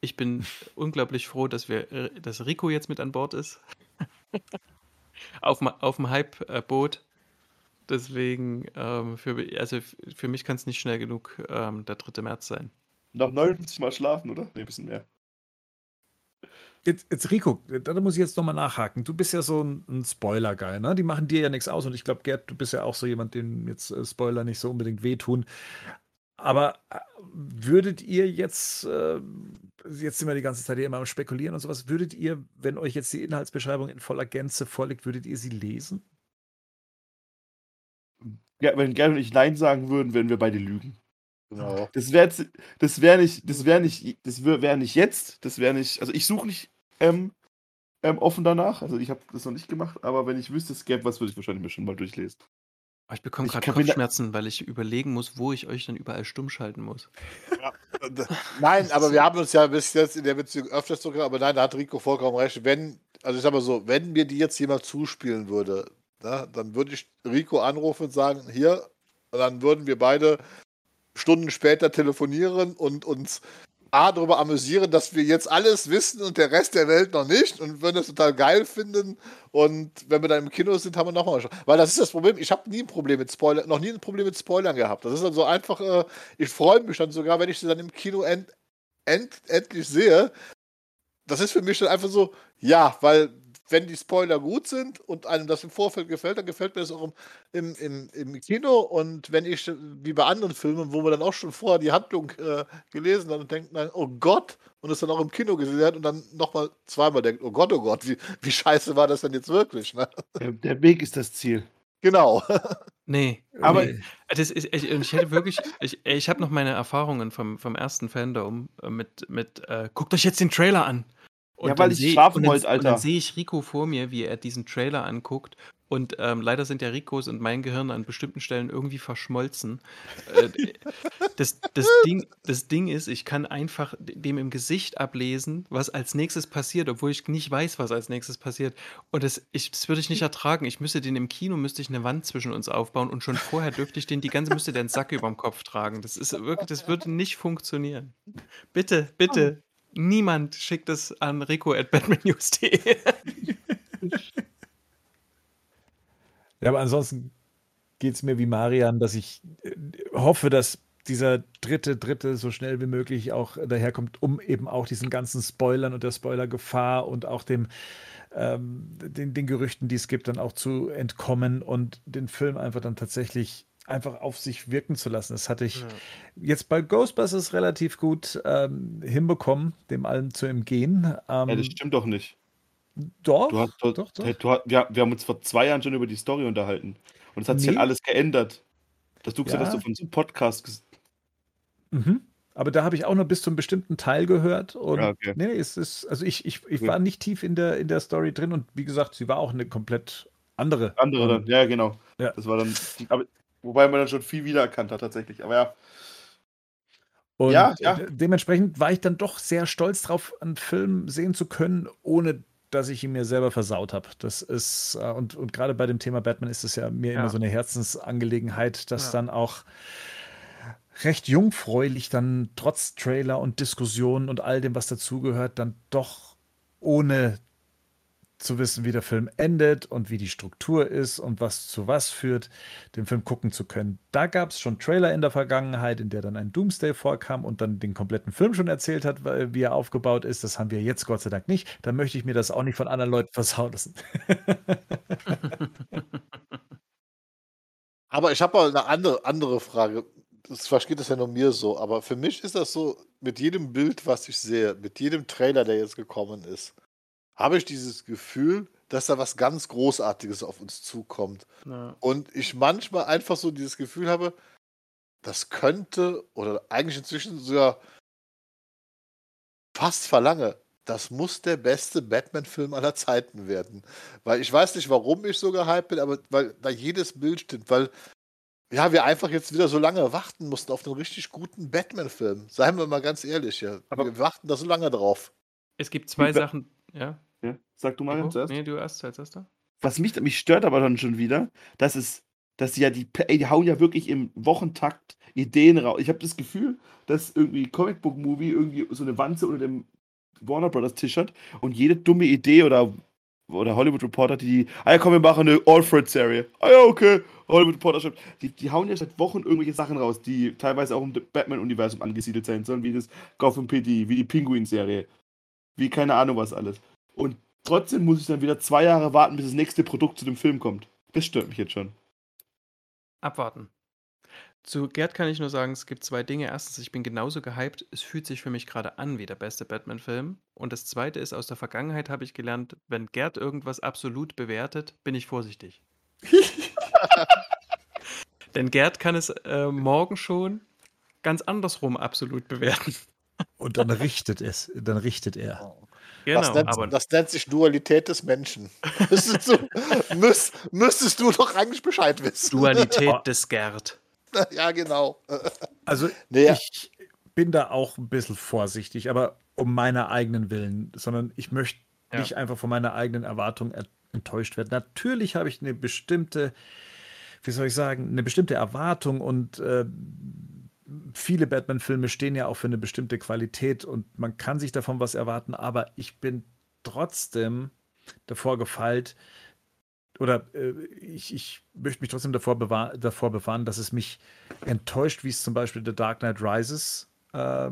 Ich bin unglaublich froh, dass wir, äh, dass Rico jetzt mit an Bord ist. auf, auf dem Hype-Boot. Deswegen, ähm, für, also für mich kann es nicht schnell genug ähm, der 3. März sein. Noch 59 Mal schlafen, oder? Ne, ein bisschen mehr. Jetzt, jetzt, Rico, da muss ich jetzt nochmal nachhaken. Du bist ja so ein, ein Spoiler-Guy, ne? Die machen dir ja nichts aus und ich glaube, Gerd, du bist ja auch so jemand, dem jetzt äh, Spoiler nicht so unbedingt wehtun. Aber äh, würdet ihr jetzt, äh, jetzt sind wir die ganze Zeit hier immer am Spekulieren und sowas, würdet ihr, wenn euch jetzt die Inhaltsbeschreibung in voller Gänze vorliegt, würdet ihr sie lesen? Ja, wenn Gerd und ich Nein sagen würden, würden wir beide lügen. Genau. Das wäre das wär nicht, das wäre nicht, das wäre nicht jetzt, das wäre nicht, also ich suche nicht ähm, ähm, offen danach, also ich habe das noch nicht gemacht, aber wenn ich wüsste, es gäbe was, würde ich wahrscheinlich mir schon mal durchlesen. Ich bekomme gerade Kopfschmerzen, weil ich überlegen muss, wo ich euch dann überall stumm schalten muss. Ja, nein, aber wir haben uns ja bis jetzt in der Beziehung öfters sogar, aber nein, da hat Rico vollkommen recht. Wenn, also ich sag mal so, wenn mir die jetzt jemand zuspielen würde, na, dann würde ich Rico anrufen und sagen, hier, und dann würden wir beide Stunden später telefonieren und uns A, darüber amüsieren, dass wir jetzt alles wissen und der Rest der Welt noch nicht und würden das total geil finden. Und wenn wir dann im Kino sind, haben wir nochmal schon. Weil das ist das Problem, ich habe nie ein Problem mit Spoilern, noch nie ein Problem mit Spoilern gehabt. Das ist dann so einfach, äh, ich freue mich dann sogar, wenn ich sie dann im Kino end, end, endlich sehe. Das ist für mich dann einfach so, ja, weil wenn die Spoiler gut sind und einem das im Vorfeld gefällt, dann gefällt mir das auch im, im, im Kino. Und wenn ich, wie bei anderen Filmen, wo man dann auch schon vorher die Handlung äh, gelesen hat und denkt, nein, oh Gott, und es dann auch im Kino gesehen hat und dann nochmal zweimal denkt, oh Gott, oh Gott, wie, wie scheiße war das denn jetzt wirklich? Ne? Der, der Weg ist das Ziel. Genau. Nee, aber nee. Das ist, ich, ich hätte wirklich, ich, ich habe noch meine Erfahrungen vom, vom ersten Fandom mit, mit äh, guckt euch jetzt den Trailer an. Und ja, weil ich schlafen wollte, Alter. Und dann sehe ich Rico vor mir, wie er diesen Trailer anguckt. Und ähm, leider sind ja Ricos und mein Gehirn an bestimmten Stellen irgendwie verschmolzen. Äh, das, das, Ding, das Ding ist, ich kann einfach dem im Gesicht ablesen, was als nächstes passiert, obwohl ich nicht weiß, was als nächstes passiert. Und das, ich, das würde ich nicht ertragen. Ich müsste den im Kino, müsste ich eine Wand zwischen uns aufbauen und schon vorher dürfte ich den, die ganze müsste der einen Sack über dem Kopf tragen. Das ist wirklich, das würde nicht funktionieren. Bitte, bitte, Niemand schickt es an rico.batmannews.de. ja, aber ansonsten geht es mir wie Marian, dass ich äh, hoffe, dass dieser dritte, dritte so schnell wie möglich auch daherkommt, um eben auch diesen ganzen Spoilern und der Spoilergefahr und auch dem, ähm, den, den Gerüchten, die es gibt, dann auch zu entkommen und den Film einfach dann tatsächlich einfach auf sich wirken zu lassen. Das hatte ich ja. jetzt bei Ghostbusters relativ gut ähm, hinbekommen, dem allem zu entgehen. Ähm, ja, das stimmt doch nicht. Doch, du hast, doch, doch, doch. Du, wir, wir, haben uns vor zwei Jahren schon über die Story unterhalten. Und es hat nee. sich halt alles geändert. Dass du gesagt ja. hast, du von so einem Podcast. Mhm. Aber da habe ich auch nur bis zu einem bestimmten Teil gehört. Und ja, okay. nee, es ist, also ich, ich, ich war nicht tief in der, in der Story drin und wie gesagt, sie war auch eine komplett andere. Andere dann, ja, genau. Ja. Das war dann, aber, wobei man dann schon viel wiedererkannt hat, tatsächlich. Aber ja, Und Ja, ja. äh, dementsprechend war ich dann doch sehr stolz drauf, einen Film sehen zu können, ohne dass ich ihn mir selber versaut habe. Das ist, äh, und, und gerade bei dem Thema Batman ist es ja mir Ja. immer so eine Herzensangelegenheit, dass Ja. dann auch recht jungfräulich dann trotz Trailer und Diskussionen und all dem, was dazugehört, dann doch ohne zu wissen, wie der Film endet und wie die Struktur ist und was zu was führt, den Film gucken zu können. Da gab es schon Trailer in der Vergangenheit, in der dann ein Doomsday vorkam und dann den kompletten Film schon erzählt hat, wie er aufgebaut ist. Das haben wir jetzt Gott sei Dank nicht. Da möchte ich mir das auch nicht von anderen Leuten versauen lassen. Aber ich habe mal eine andere, andere Frage. Das, geht das ja nur mir so, aber für mich ist das so, mit jedem Bild, was ich sehe, mit jedem Trailer, der jetzt gekommen ist, habe ich dieses Gefühl, dass da was ganz Großartiges auf uns zukommt. Ja. Und ich manchmal einfach so dieses Gefühl habe, das könnte, oder eigentlich inzwischen sogar fast verlange, das muss der beste Batman-Film aller Zeiten werden. Weil ich weiß nicht, warum ich so gehypt bin, aber weil da jedes Bild stimmt, weil ja, wir einfach jetzt wieder so lange warten mussten auf einen richtig guten Batman-Film. Seien wir mal ganz ehrlich, ja. Aber- wir warten da so lange drauf. Es gibt zwei Sachen. Ja. ja. Sag du mal Nico? zuerst. Nee, du erst als erster. Was mich, mich stört aber dann schon wieder, dass es, dass die ja die, ey, die hauen ja wirklich im Wochentakt Ideen raus. Ich habe das Gefühl, dass irgendwie Comicbook Movie irgendwie so eine Wanze unter dem Warner Brothers Tisch hat und jede dumme Idee oder oder Hollywood Reporter, die, ah ja, komm, wir machen eine Alfred-Serie. Ah ja, okay. Hollywood Reporter schreibt. Die, die hauen ja seit Wochen irgendwelche Sachen raus, die teilweise auch im Batman-Universum angesiedelt sein sollen, wie das Gotham PD, wie die Penguin-Serie, wie keine Ahnung was alles. Und trotzdem muss ich dann wieder zwei Jahre warten, bis das nächste Produkt zu dem Film kommt. Das stört mich jetzt schon. Abwarten. Zu Gerd kann ich nur sagen, es gibt zwei Dinge. Erstens, ich bin genauso gehypt. Es fühlt sich für mich gerade an wie der beste Batman-Film. Und das zweite ist, aus der Vergangenheit habe ich gelernt, wenn Gerd irgendwas absolut bewertet, bin ich vorsichtig. Denn Gerd kann es äh, morgen schon ganz andersrum absolut bewerten. Und dann richtet es, dann richtet er. Genau, das, nennt, aber das nennt sich Dualität des Menschen. Müsstest du, müsst, müsstest du doch eigentlich Bescheid wissen. Dualität des Gerd. ja, genau. Also Nee, ja. ich bin da auch ein bisschen vorsichtig, aber um meiner eigenen Willen, sondern ich möchte Ja. nicht einfach von meiner eigenen Erwartung er- enttäuscht werden. Natürlich habe ich eine bestimmte, wie soll ich sagen, eine bestimmte Erwartung und äh, viele Batman-Filme stehen ja auch für eine bestimmte Qualität und man kann sich davon was erwarten, aber ich bin trotzdem davor gefeilt, oder äh, ich, ich möchte mich trotzdem davor, bewahr, davor bewahren, dass es mich enttäuscht, wie es zum Beispiel The Dark Knight Rises äh,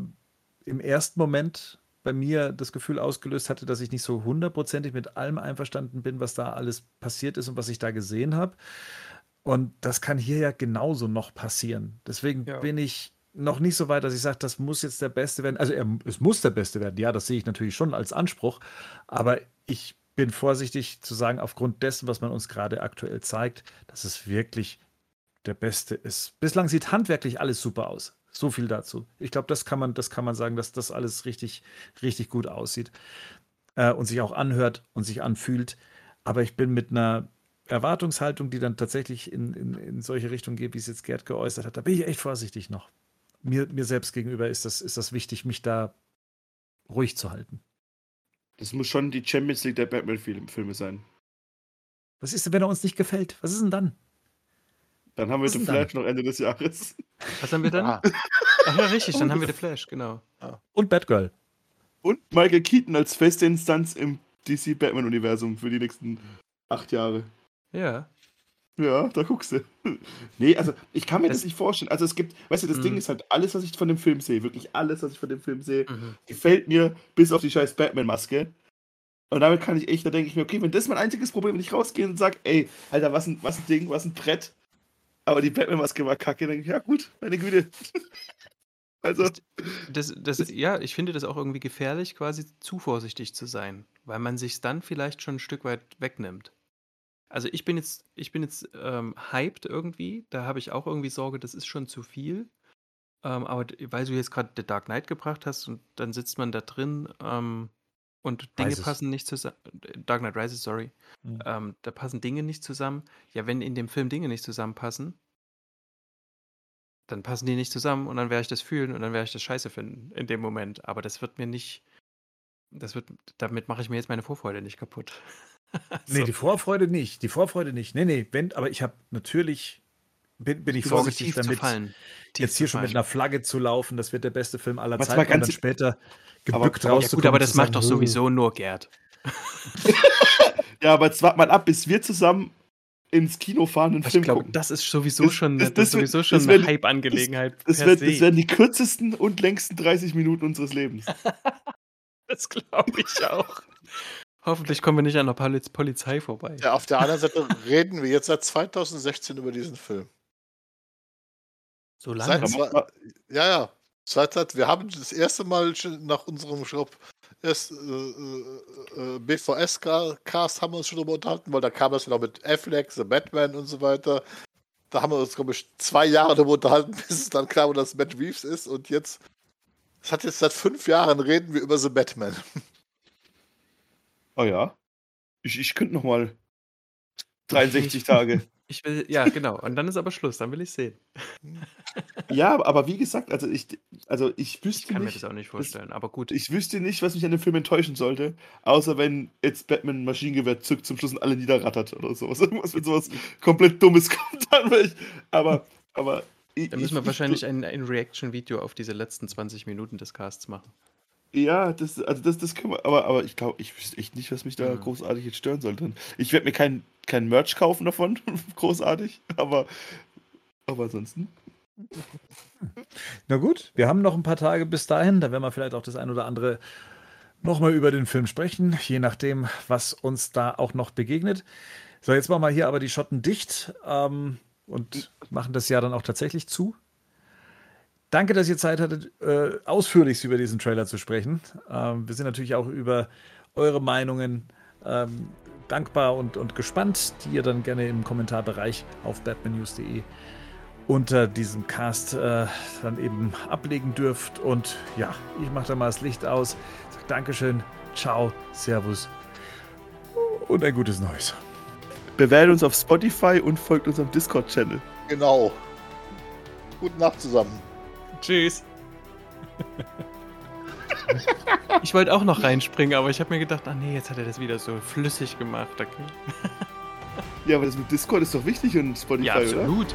im ersten Moment bei mir das Gefühl ausgelöst hatte, dass ich nicht so hundertprozentig mit allem einverstanden bin, was da alles passiert ist und was ich da gesehen habe. Und das kann hier ja genauso noch passieren. Deswegen Ja. bin ich noch nicht so weit, dass ich sage, das muss jetzt der Beste werden. Also er, es muss der Beste werden. Ja, das sehe ich natürlich schon als Anspruch. Aber ich bin vorsichtig zu sagen, aufgrund dessen, was man uns gerade aktuell zeigt, dass es wirklich der Beste ist. Bislang sieht handwerklich alles super aus. So viel dazu. Ich glaube, das kann man, das kann man sagen, dass das alles richtig, richtig gut aussieht äh, und sich auch anhört und sich anfühlt. Aber ich bin mit einer Erwartungshaltung, die dann tatsächlich in, in, in solche Richtungen geht, wie es jetzt Gerd geäußert hat, da bin ich echt vorsichtig noch. Mir, mir selbst gegenüber ist das, ist das wichtig, mich da ruhig zu halten. Das muss schon die Champions League der Batman-Filme sein. Was ist denn, wenn er uns nicht gefällt? Was ist denn dann? Dann haben wir den Flash noch Ende des Jahres. Was haben wir dann? Ah, Ach ja, richtig, dann haben wir The Flash, genau. Und Batgirl. Und Michael Keaton als feste Instanz im DC Batman-Universum für die nächsten acht Jahre. Ja. Ja, da guckst du. nee, also ich kann mir das, Das- nicht vorstellen. Also es gibt, weißt du, das Mhm. Ding ist halt, alles, was ich von dem Film sehe, wirklich alles, was ich von dem Film sehe, Mhm. gefällt mir bis auf die scheiß Batman-Maske. Und damit kann ich echt, da denke ich mir, okay, wenn das mein einziges Problem, wenn ich rausgehe und sage, ey, Alter, was ein, was ein Ding, was ein Brett. Aber die Batman-Maske war kacke, dann denke ich, ja gut, meine Güte. also, Das, das, ja, ich finde das auch irgendwie gefährlich, quasi zu vorsichtig zu sein, weil man sich dann vielleicht schon ein Stück weit wegnimmt. Also ich bin jetzt, ich bin jetzt ähm, hyped irgendwie, da habe ich auch irgendwie Sorge, das ist schon zu viel. Ähm, aber d- weil du jetzt gerade The Dark Knight gebracht hast und dann sitzt man da drin, ähm, und Dinge Rises. passen nicht zusammen. Dark Knight Rises, sorry. Mhm. Ähm, da passen Dinge nicht zusammen. Ja, wenn in dem Film Dinge nicht zusammenpassen, dann passen die nicht zusammen und dann werde ich das fühlen und dann werde ich das scheiße finden in dem Moment. Aber das wird mir nicht, das wird, damit mache ich mir jetzt meine Vorfreude nicht kaputt. Nee, So. die Vorfreude nicht. Die Vorfreude nicht. Nee, nee, wenn, aber ich habe natürlich, bin, bin ich Du vorsichtig damit, jetzt hier schon mit einer Flagge zu laufen, das wird der beste Film aller Zeiten und ganz- dann später Aber- gebückt aber- Ja rauszukommen. gut, aber das macht doch "Hm, sowieso nur Gerd. Ja, aber jetzt wart mal ab, bis wir zusammen ins Kino fahren und Film glaube, gucken. das ist sowieso Das- schon, das- das, ist sowieso schon das eine wird- Hype-Angelegenheit Das, se. das werden die kürzesten und längsten 30 Minuten unseres Lebens. Das glaube ich auch. Hoffentlich kommen wir nicht an der Poli Polizei vorbei. Ja, auf der anderen Seite reden wir jetzt seit 2016 über diesen Film. So Seit lange. zwei, ja, ja. Seit, seit, wir haben das erste Mal schon nach unserem Shop erst, äh, äh, äh, BVS-Cast haben wir uns schon drüber unterhalten, weil da kam das ja noch mit Affleck, The Batman und so weiter. Da haben wir uns, glaube ich, zwei Jahre darüber unterhalten, bis es dann klar war, dass es Matt Reeves ist. Und jetzt, es hat jetzt seit fünf Jahren reden wir über The Batman. Oh ja. Ich, ich könnte noch mal 63 Tage. Ich will, ja, genau. Und dann ist aber Schluss, dann will ich sehen. Ja, aber- wie gesagt, also ich, also ich Ich wüsste kann mir nicht, das auch nicht vorstellen, aber gut. ich wüsste nicht, was mich an dem Film enttäuschen sollte, außer wenn jetzt Batman ein Maschinengewehr zückt zum Schluss und alle niederrattert oder sowas. Irgendwas mit sowas komplett Dummes kommt dann. weil Ich, aber, aber. ich- Da müssen ich- wir wahrscheinlich ein, ein Reaction-Video auf diese letzten 20 Minuten des Casts machen. Ja, das, also das, das können wir, aber, aber ich glaube, ich wüsste echt nicht, was mich da Mhm. großartig jetzt stören sollte. Ich werde mir kein, kein Merch kaufen davon, großartig, aber, aber ansonsten. Na gut, wir haben noch ein paar Tage bis dahin. Da werden wir vielleicht auch das ein oder andere nochmal über den Film sprechen, je nachdem, was uns da auch noch begegnet. So, jetzt machen wir hier aber die Schotten dicht ähm, und machen das Jahr dann auch tatsächlich zu. Danke, dass ihr Zeit hattet, äh, ausführlichst über diesen Trailer zu sprechen. Ähm, wir sind natürlich auch über eure Meinungen ähm, dankbar und, und gespannt, die ihr dann gerne im Kommentarbereich auf batmannews.de unter diesem Cast äh, dann eben ablegen dürft. Und ja, ich mache da mal das Licht aus. Sag Dankeschön, ciao, Servus und ein gutes Neues. Bewertet uns auf Spotify und folgt unserem Discord-Channel. Genau. Gute Nacht zusammen. Tschüss. ich wollte auch noch reinspringen, aber ich habe mir gedacht, ah nee, jetzt hat er das wieder so flüssig gemacht. Okay. Ja, aber das mit Discord ist doch wichtig und Spotify, Ja, oder? absolut.